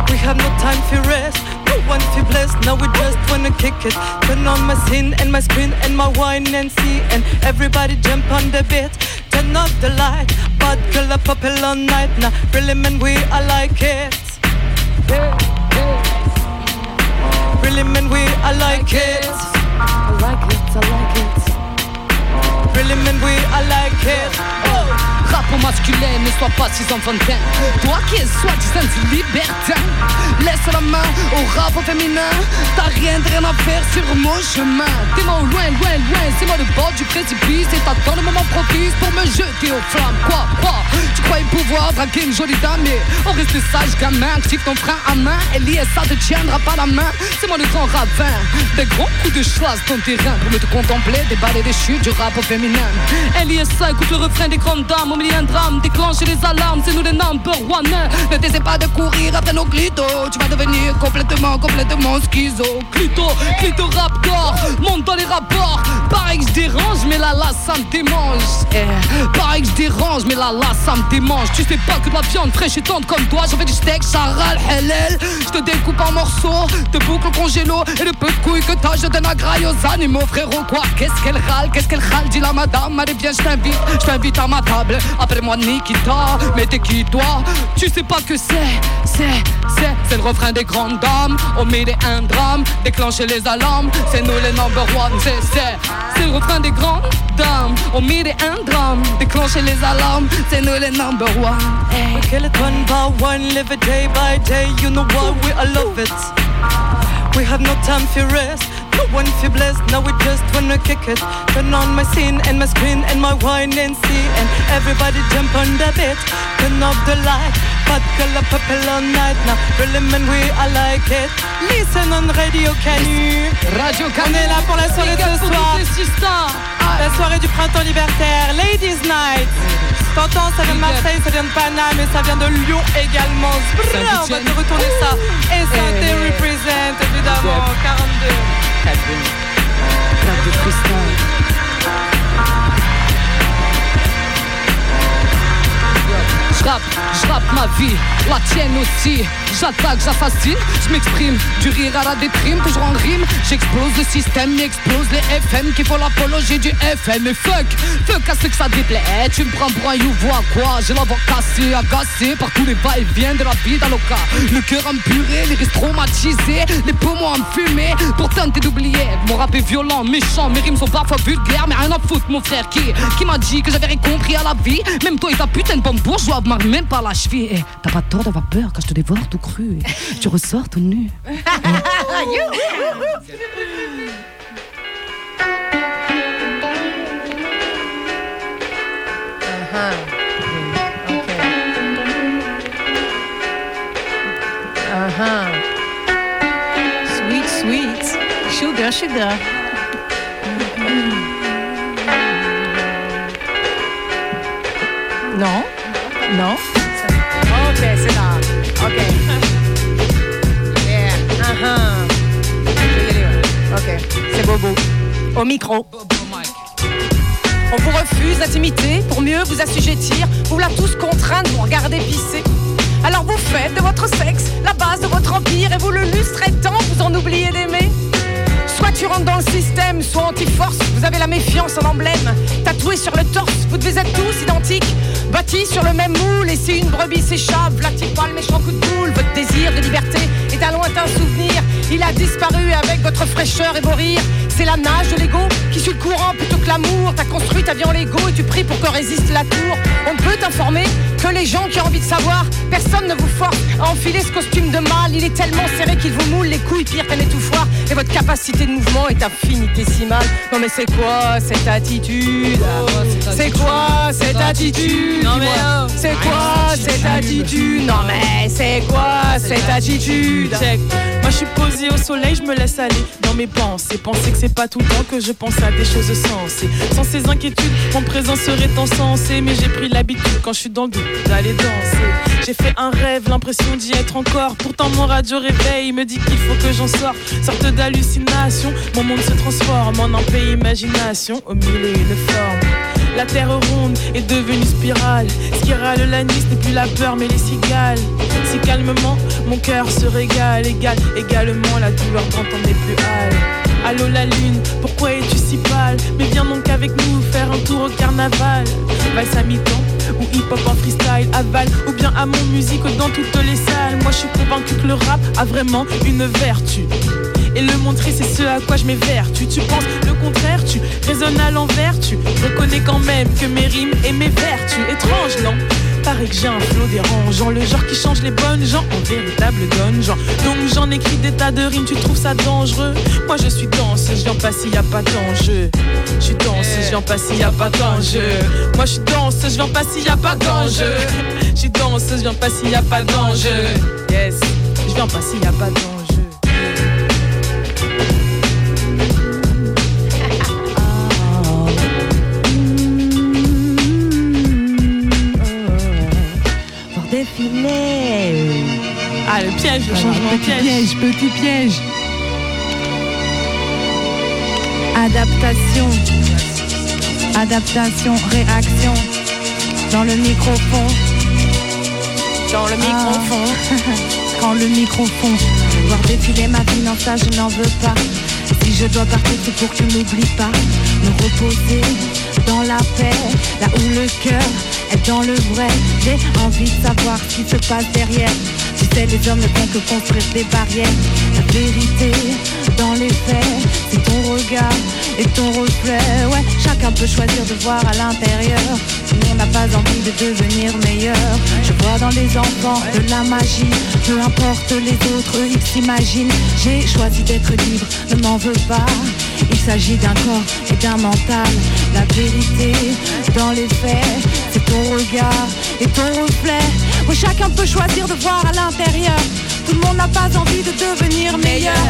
S10: We have no time for rest, no one for bless. Now we just wanna kick it. Turn on my scene and my screen and my wine and see, and everybody jump on the beat. Turn off the light, bad color purple all night. Now, really man, we I like it. Really man, we I like it. I like it, I like it. Really. Oh.
S8: Rap masculin, ne sois pas si enfantin. Toi qui es soi-disant libertin, laisse la main au rap au féminin. T'as rien de rien à faire sur mon chemin. T'es moi loin, loin, loin, c'est moi le bord du précipice. Et t'attends le moment propice pour me jeter aux flammes. Quoi, quoi? Tu croyais pouvoir draguer une jolie dame, mais on reste sage gamin. Active ton frein à main, et ça te tiendra pas la main. C'est moi le grand ravin. Des grands coups de chasse ton terrain pour me te contempler, déballer des chutes du rap au féminin. Ça écoute le refrain des grandes dames. Au milieu d'un drame, déclenche les alarmes, c'est nous les number one. Ne t'essaie pas de courir après nos clitos. Tu vas devenir complètement, complètement schizo. Clito, clito raptor, monte dans les rapports. Pareil que je dérange, mais là là ça me démange. Eh, pareil que je dérange, mais là là ça me démange. Tu sais pas que de la viande fraîche et tendre comme toi. J'en fais du steak, charal, halal. Je te découpe en morceaux, te boucle au congélo. Et le peu de couilles que t'as, je donne à graille aux animaux, frérot. Quoi? Qu'est-ce qu'elle râle? Qu'est-ce qu'elle râle? Dis la madame, allez bien, je t'invite. Je t'invite à ma table. Appelle-moi Nikita, mais t'es qui toi? Tu sais pas que c'est, c'est, c'est, c'est le refrain des grandes dames. Au milieu un drame, déclencher les alarmes. C'est nous les number one, c'est, c'est, c'est le refrain des grandes dames. Au milieu un drame, déclencher les alarmes. C'est nous les number one.
S10: Kill it one by one, live it day by day. You know what? We all love it. We have no time for rest. One feel blessed, now we just wanna kick it. Turn on my scene and my screen and my wine and see. And everybody jump on the beat. Turn off the light, bad color purple all night. Now, really man, we I like it. Listen on Radio Canu.
S8: Radio Canu.
S10: On est là pour la soirée de ce soir. La soirée du printemps libertaire, Ladies Night. T'entends, ça vient de Marseille, ça vient de Paname et ça vient de Lyon également. Brrr, on va te retourner ça. Et ça,
S8: Eh.
S10: represent évidemment, 42.
S8: freestyle. J'rappe, j'rappe ma vie, la tienne aussi. J'attaque, j'assassine, je m'exprime. Du rire à la déprime, toujours en rime. J'explose le système, explose les FM qui font l'apologie du FM. Et fuck, fuck à ce que ça déplaît. Tu me prends pour un you vois quoi? J'ai la voix cassée, agacée par tous les va-et-vient de la vie d'Aloca. Le cœur empuré, les risques traumatisés, les poumons enfumés. Pour tenter d'oublier, mon rap est violent, méchant. Mes rimes sont parfois vulgaires, mais rien à foutre, mon frère qui, qui m'a dit que j'avais rien compris à la vie? Même toi et ta putain de bombe bourgeois m'arrive même pas la cheville. Eh, T'as pas tort d'avoir peur quand je te dévore tout cru. Tu ressors tout nu.
S16: Uh-huh. Sweet, sweet. Sugar, sugar. Non? Non? Ok, c'est là. Ok. Yeah. Uh-huh. Ok, c'est Bobo. Au micro. On vous refuse l'intimité pour mieux vous assujettir. Vous la tous contrainte de vous regarder pisser. Alors vous faites de votre sexe la base de votre empire et vous le lustrez tant vous en oubliez d'aimer. Soit tu rentres dans le système, soit anti-force, vous avez la méfiance en emblème. Tatoué sur le torse, vous devez être tous identiques. Bâtis sur le même moule, et si une brebis s'échappe, vlactive pas le méchant coup de boule. Votre désir de liberté est un lointain souvenir. Il a disparu avec votre fraîcheur et vos rires. C'est la nage de l'ego qui suit le courant plutôt que l'amour. T'as construit ta vie en Lego et tu pries pour que résiste la tour. On peut t'informer que les gens qui ont envie de savoir, personne ne vous force à enfiler ce costume de mâle. Il est tellement serré qu'il vous moule les couilles pire qu'un étouffoir. Et votre capacité de mouvement est infinitésimale. Non mais c'est quoi cette attitude? C'est quoi cette attitude?
S14: Non, mais.
S16: C'est quoi cette attitude? Non mais c'est quoi cette attitude?
S14: Moi je suis posée au soleil, je me laisse aller dans mes pensées. Penser que c'est pas tout le temps que je pense à des choses sensées. Sans ces inquiétudes, mon présent serait insensé. Mais j'ai pris l'habitude quand je suis dans le doute d'aller danser. J'ai fait un rêve, l'impression d'y être encore. Pourtant mon radio réveil me dit qu'il faut que j'en sorte. Sorte d'hallucination, mon monde se transforme en un pays imagination au mille et une formes. La terre ronde est devenue spirale. Râle la nuit, n'est plus la peur, mais les cigales. Si calmement, mon cœur se régale, égal, également la douleur dont on n'est plus hâle. Allô la lune, pourquoi es-tu si pâle? Mais viens donc avec nous faire un tour au carnaval. Valse à mi-temps ou hip-hop en freestyle, aval ou bien à mon musique dans toutes les salles. Moi je suis convaincu que le rap a vraiment une vertu. Et le montrer, c'est ce à quoi je m'évertue. Tu penses le contraire, tu raisonnes à l'envers, tu reconnais quand même que mes rimes et mes vertus. Étrange, non? Paraît que j'ai un flow dérangeant, le genre qui change les bonnes gens en véritable donjon. Donc j'en écris des tas de rimes, tu trouves ça dangereux? Moi je suis danseuse, je viens pas s'il y a pas d'enjeu. Je suis danseuse, je viens pas s'il y a pas d'enjeu. Moi je suis danseuse, je viens pas s'il y a pas d'enjeu. Je suis danseuse, je viens pas s'il y a pas d'enjeu. Yes, je viens pas s'il y a pas d'enjeu. Piège, le changement de
S17: petit
S14: piège.
S17: piège, petit piège. Adaptation. Adaptation, réaction. Dans le microphone.
S16: Dans le microphone.
S17: Quand le microphone. Voir défiler ma vie, non, ça je n'en veux pas. Si je dois partir, c'est pour que tu n'oublies pas. Me reposer dans la paix, là où le cœur est dans le vrai. J'ai envie de savoir ce qui se passe derrière. Tu sais, les hommes ne font que construire des barrières. La vérité dans les faits, c'est ton regard et ton reflet. Ouais, chacun peut choisir de voir à l'intérieur. Mais on n'a pas envie de devenir meilleur. Je vois dans les enfants de la magie. Peu importe les autres, ils s'imaginent. J'ai choisi d'être libre, ne m'en veux pas. Il s'agit d'un corps et d'un mental. La vérité dans les faits, c'est ton regard et ton reflet. Oui, chacun peut choisir de voir à l'intérieur. Tout le monde n'a pas envie de devenir meilleur.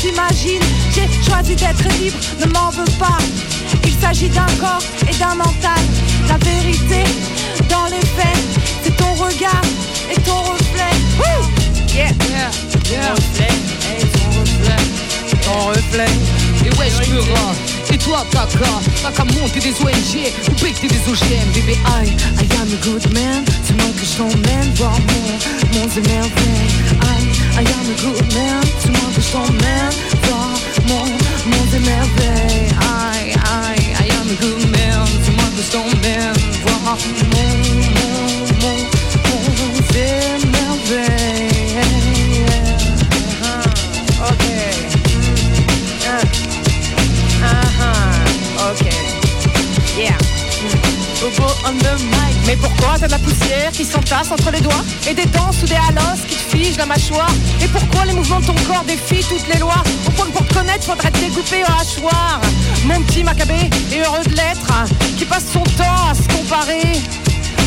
S17: t'imagines J'ai choisi d'être libre, ne m'en veux pas. Il s'agit d'un corps et d'un mental. La vérité dans les faits C'est ton regard et ton reflet. Woo!
S16: Yeah, yeah, yeah.
S8: Reflet, hey, ton reflet, ton reflet. Et ouais je me rends. Et toi, caca, t'as qu'à monter des ONG ou péter des OGM, bébé. I, I am a good man, tu manques que je t'emmène voir mon, mon émerveil. I, I am a good man. C'est moi que je t'emmène voir mon, mon émerveil. I, I, I am a good man. C'est moi que je t'emmène voir mon, mon, mon, mon émerveil.
S16: Bobo on the mic. Mais pourquoi t'as de la poussière qui s'entasse entre les doigts Et des dents soudées à l'os qui te figent la mâchoire? Et pourquoi les mouvements de ton corps défient toutes les lois? Au point que pour te connaître faudrait te découper au hachoir. Mon petit macabé est heureux de l'être Qui passe son temps à se comparer.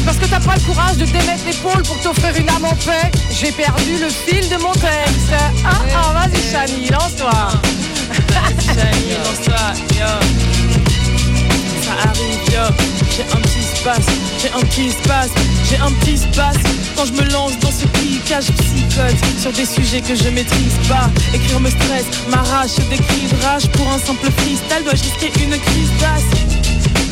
S16: Parce que t'as pas le courage de démettre l'épaule pour t'offrir une âme en paix. J'ai perdu le fil de mon texte. Ah ah vas-y Chani, lance-toi.
S14: Chani, lance-toi, yo. Ça arrive, yo. J'ai un petit espace, j'ai un petit espace, j'ai un petit espace. Quand je me lance dans ce cliquage psychote sur des sujets que je maîtrise pas. Écrire me stresse, m'arrache des cris rage pour un simple freestyle. Dois-je risquer une crise basse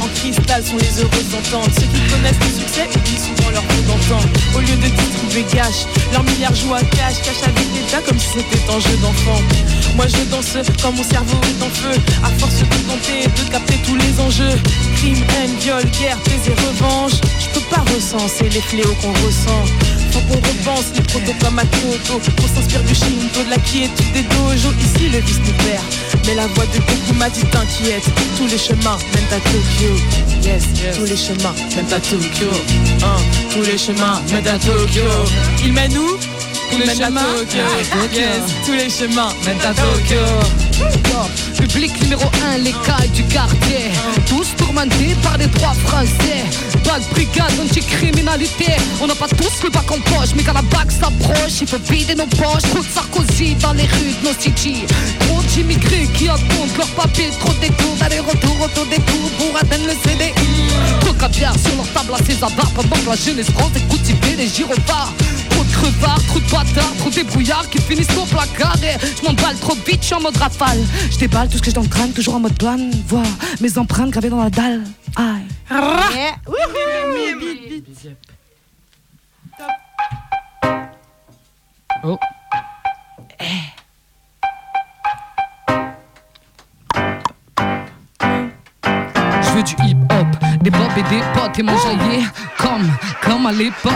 S14: en cristal sont les heureuses ententes Ceux qui connaissent le succès oublient souvent leur peu d'entente Au lieu de distribuer gâche Leur milliard joue à cash Cache avec l'état comme si c'était un jeu d'enfant Moi je danse quand mon cerveau est en feu À force de tenter de capter tous les enjeux Crime, haine, viol, guerre, plaisir, revanche. Je peux pas recenser les fléaux qu'on ressent. Faut qu'on repense les protos comme à Kyoto. Qu'on s'inspire du Shinto, de la quiétude des dojos. Ici le vice nous perd. Mais la voix de beaucoup m'a dit t'inquiète. Tous les chemins mènent à Tokyo. Yes, tous les chemins mènent à Tokyo. Hein, Tous les chemins mènent à Tokyo. Il mène où?
S8: Tous les chemins.
S14: Tous les chemins. Mènent à Tokyo.
S8: Public numéro 1, les cailles du quartier. Tous tourmentés par des droits français. Bac brigade anticriminalité. On n'a pas tous le bac en poche Mais quand la bac s'approche Il faut vider nos poches. Trop de Sarkozy dans les rues de nos cities Trop d'immigrés qui attendent leur papier. Trop de détours d'aller-retour autour des tours Pour atteindre le CDI Trop de caviar sur leur table à César Pendant que la jeunesse France écoute tiper les gyrophares Crevards, trop de bâtards, trop de débrouillards qui finissent au placard et je m'emballe trop vite, je suis en mode rafale. Je déballe tout ce que je crâne, toujours en mode douane, voir mes empreintes gravées dans la dalle. Aïe.
S16: Yeah.
S8: Oh. Je veux du hip-hop, des bobs et des potes et m'enjailler comme, comme à l'époque.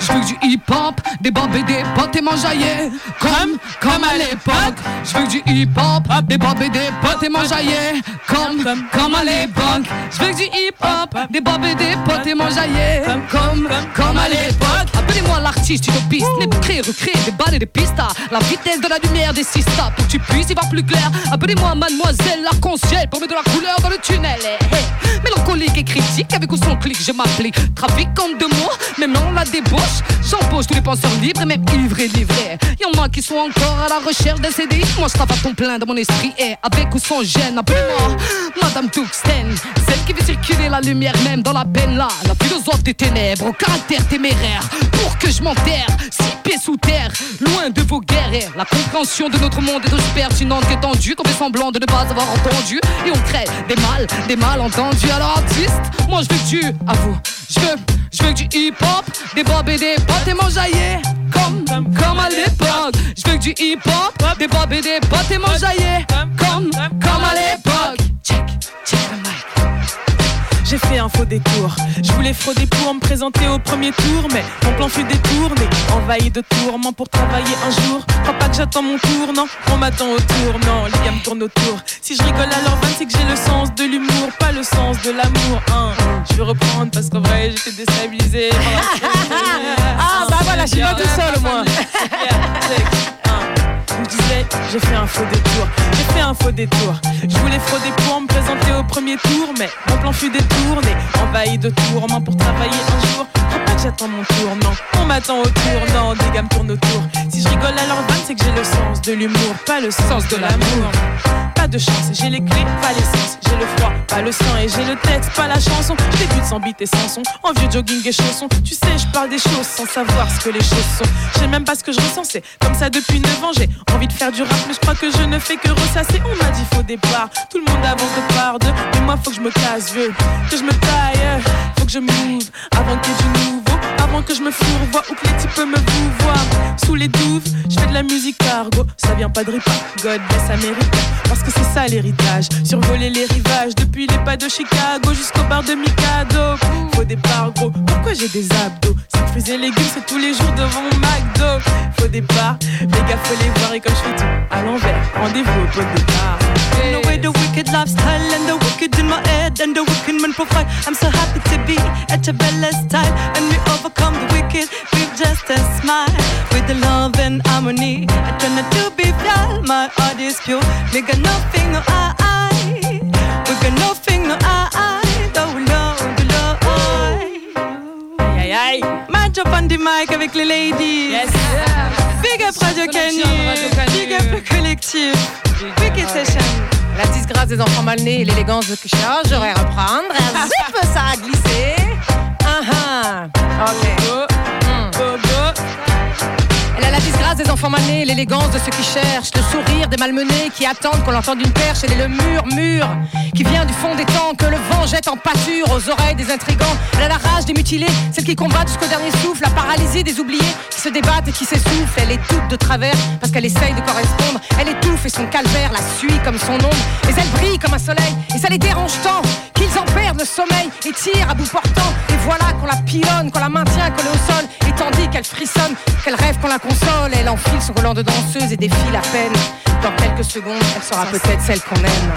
S8: Je veux du hip-hop, des bobs et des potes et m'enjailler comme, comme à l'époque. Je veux du hip-hop, des bobs et des potes et m'enjailler comme, comme à l'époque. Je veux du hip-hop, des bobs et des potes et m'enjailler comme, comme à l'époque. Appelez-moi l'artiste utopiste, né pour créer, recréer des balles et des pistes à la vitesse de la lumière des six pour que tu puisses y voir plus clair. Appelez-moi mademoiselle l'arc-en-ciel pour mettre de la couleur dans le tunnel. Eh, eh. Mélancolique et avec ou sans clic, je m'applique. Trafiquant de mots, même dans la débauche. J'embauche tous les penseurs libres même ivres et livrés. Y'en a qui sont encore à la recherche d'un CDI. Moi, je travaille ton plein dans mon esprit. Et avec ou sans gêne, appelez-moi Madame Tuxten. Celle qui veut circuler la lumière même dans la peine là. La philosophe des ténèbres, au caractère téméraire. Pour que je m'enterre, six pieds sous terre, loin de vos guerres. La compréhension de notre monde est aussi pertinente qu'étendue. Qu'on fait semblant de ne pas avoir entendu. Et on crée des mal, des malentendus. Alors, artiste, moi je veux que tu avoues. Je veux, je veux que du hip-hop, des bobs et des potes et m'enjailler. Comme, comme à l'époque. Je veux que du hip-hop, des bobs et des potes et m'enjailler. Comme, comme à l'époque. Check, check le mic.
S14: J'ai fait un faux détour. Je voulais frauder pour me présenter au premier tour, mais mon plan fut détourné, envahi de tourments pour travailler un jour. Crois pas que j'attends mon tour, non, on m'attend au tournant, les gars me tournent autour. Si je rigole à leur vanne, c'est que j'ai le sens de l'humour, pas le sens de l'amour. Hein. Je vais reprendre parce qu'en vrai, j'étais déstabilisé.
S16: Ah bah voilà, je suis pas tout seul au moins.
S14: Je disais, j'ai fait un faux détour, j'ai fait un faux détour. Je voulais frauder pour me présenter au premier tour, mais mon plan fut détourné, envahi de tourments pour travailler un jour. Crois pas que j'attends mon tour, non, on m'attend au tournant, des gars me tournent autour. Si je rigole à leur c'est que j'ai le sens de l'humour, pas le sens de l'amour. Pas de chance, j'ai les clés, pas l'essence. J'ai le froid, pas le sang. Et j'ai le texte, pas la chanson. Je débute sans beat et sans son. En vieux jogging et chausson. Tu sais, je parle des choses sans savoir ce que les choses sont. Je même pas ce que je ressens, c'est comme ça depuis 9 ans. J'ai envie de faire du rap, mais je crois que je ne fais que ressasser. On m'a dit faux départ. Tout le monde avance de part deux. Mais moi, faut que je me casse, vieux. Que je me taille, faut que je m'ouvre avant ait du nouveau. Avant que je me fourvoie ou que les types me vous voient. Sous les douves, je fais de la musique cargo. Ça vient pas de Ripa, God bless America. Parce que c'est ça l'héritage. Survoler les rivages depuis les pas de Chicago jusqu'au bar de Mikado. Faux départ, gros. Pourquoi j'ai des abdos? C'est fruits et légumes, c'est tous les jours devant McDo. Faux départ, les gars, faut les voir et comme je fais tout à l'envers. Rendez-vous au de départ.
S10: No way wicked lifestyle and the wicked in my head and the wicked man profile. I'm so happy to be at your best style and we overcome the wicked with just a smile. With the love and harmony, I try not to be fly. My heart is pure. We got nothing, no I. I. We got nothing, no I. I. Oh Lord, Lord.
S14: Aïe aïe aïe.
S10: Match up on the mic avec les ladies.
S14: Yes.
S10: Big up Radio Canu. Big up le collectif. Wicked Session.
S16: La disgrâce des enfants mal-nés et l'élégance de Kusha, j'aurais reprendre. Un zip, ça a glissé. Ah ah. Hmm. Elle a la disgrâce des enfants mal-nés, l'élégance de ceux qui cherchent, le sourire des malmenés qui attendent qu'on l'entende d'une perche. Elle est le murmure qui vient du fond des temps, que le vent jette en pâture aux oreilles des intrigants. Elle a la rage des mutilés, celle qui combat jusqu'au dernier souffle, la paralysie des oubliés qui se débattent et qui s'essoufflent. Elle est toute de travers parce qu'elle essaye de correspondre. Elle étouffe et son calvaire la suit comme son ombre. Mais elle brille comme un soleil et ça les dérange tant qu'ils en perdent le sommeil et tirent à bout portant. Et voilà qu'on la pilonne, qu'on la maintient collée au sol. Et tandis qu'elle frissonne, qu'elle rêve qu'on la console, elle enfile son volant de danseuse et défile à peine. Dans quelques secondes, elle sera peut-être celle qu'on aime.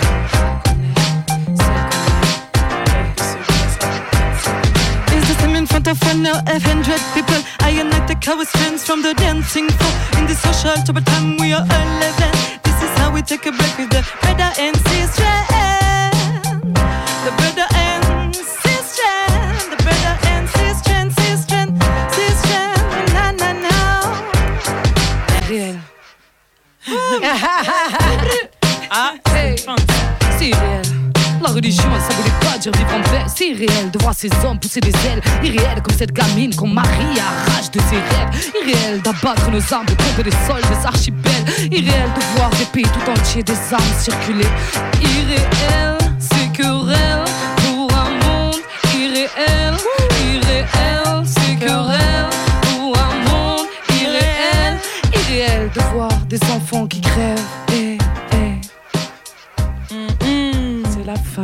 S10: In front of one now, F hundred people? I am like the cowards friends from the dancing floor. In the social trouble time, we are eleven. This is how we take a break with the brother and sister.
S16: Ah, c'est réel. La religion, ça voulait pas dire vivre en. C'est irréel de voir ces hommes pousser des ailes. Irréel comme cette gamine qu'on marie à rage de ses rêves. Irréel d'abattre nos âmes, de tomber des sols, des archipels. Irréel de voir des pays tout entiers, des âmes circuler. Irréel, des enfants qui crèvent. Eh, eh. C'est la fin.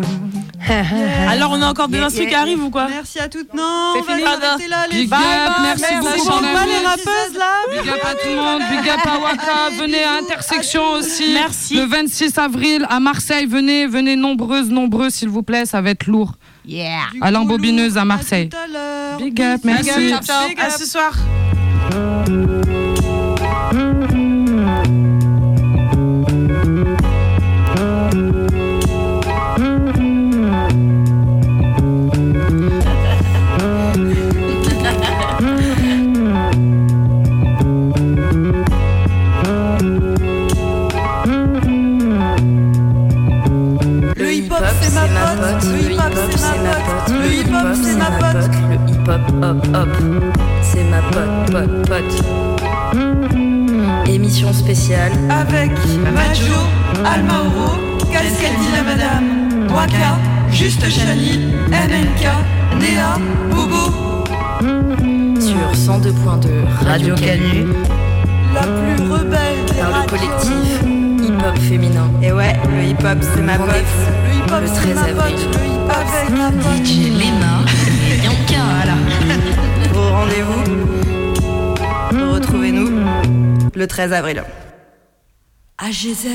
S14: Alors on a encore des instruments qui arrivent ou quoi
S1: Merci à toutes. Non,
S14: C'est
S1: on va
S14: fini.
S1: là, les
S8: Big up, merci beaucoup, mon
S1: pas les rappeuses là
S8: Big up à tout le monde, big up à Waka, venez à Intersection aussi.
S14: Merci.
S8: Le 26 avril à Marseille, venez, venez nombreuses, nombreux s'il vous plaît, ça va être lourd.
S16: Yeah.
S8: À l'embobineuse à Marseille.
S1: À.
S8: Big up,
S14: Big
S8: merci.
S14: up, ciao, ciao.
S1: Big
S14: À ce soir.
S10: Hip-hop,
S2: hop, hop, c'est ma pote, pote, pote. Émission spéciale
S10: Avec Majo, Almauro, qu'est-ce qu'elle dit la madame Waka, Juste Chani, MNK, Néa, Bobo.
S2: sur 102.2 Radio Canu
S10: La plus rebelle des
S2: par le
S10: radios.
S2: collectif hip-hop féminin.
S12: Et ouais, le hip-hop, c'est ma pote.
S10: Le hip-hop, c'est
S2: 13
S10: ma pote. Le hip-hop, c'est ma pote.
S2: DJ Lena et Bianca.
S12: Voilà. Au rendez-vous. Retrouvez-nous le 13 avril.
S10: AGZ.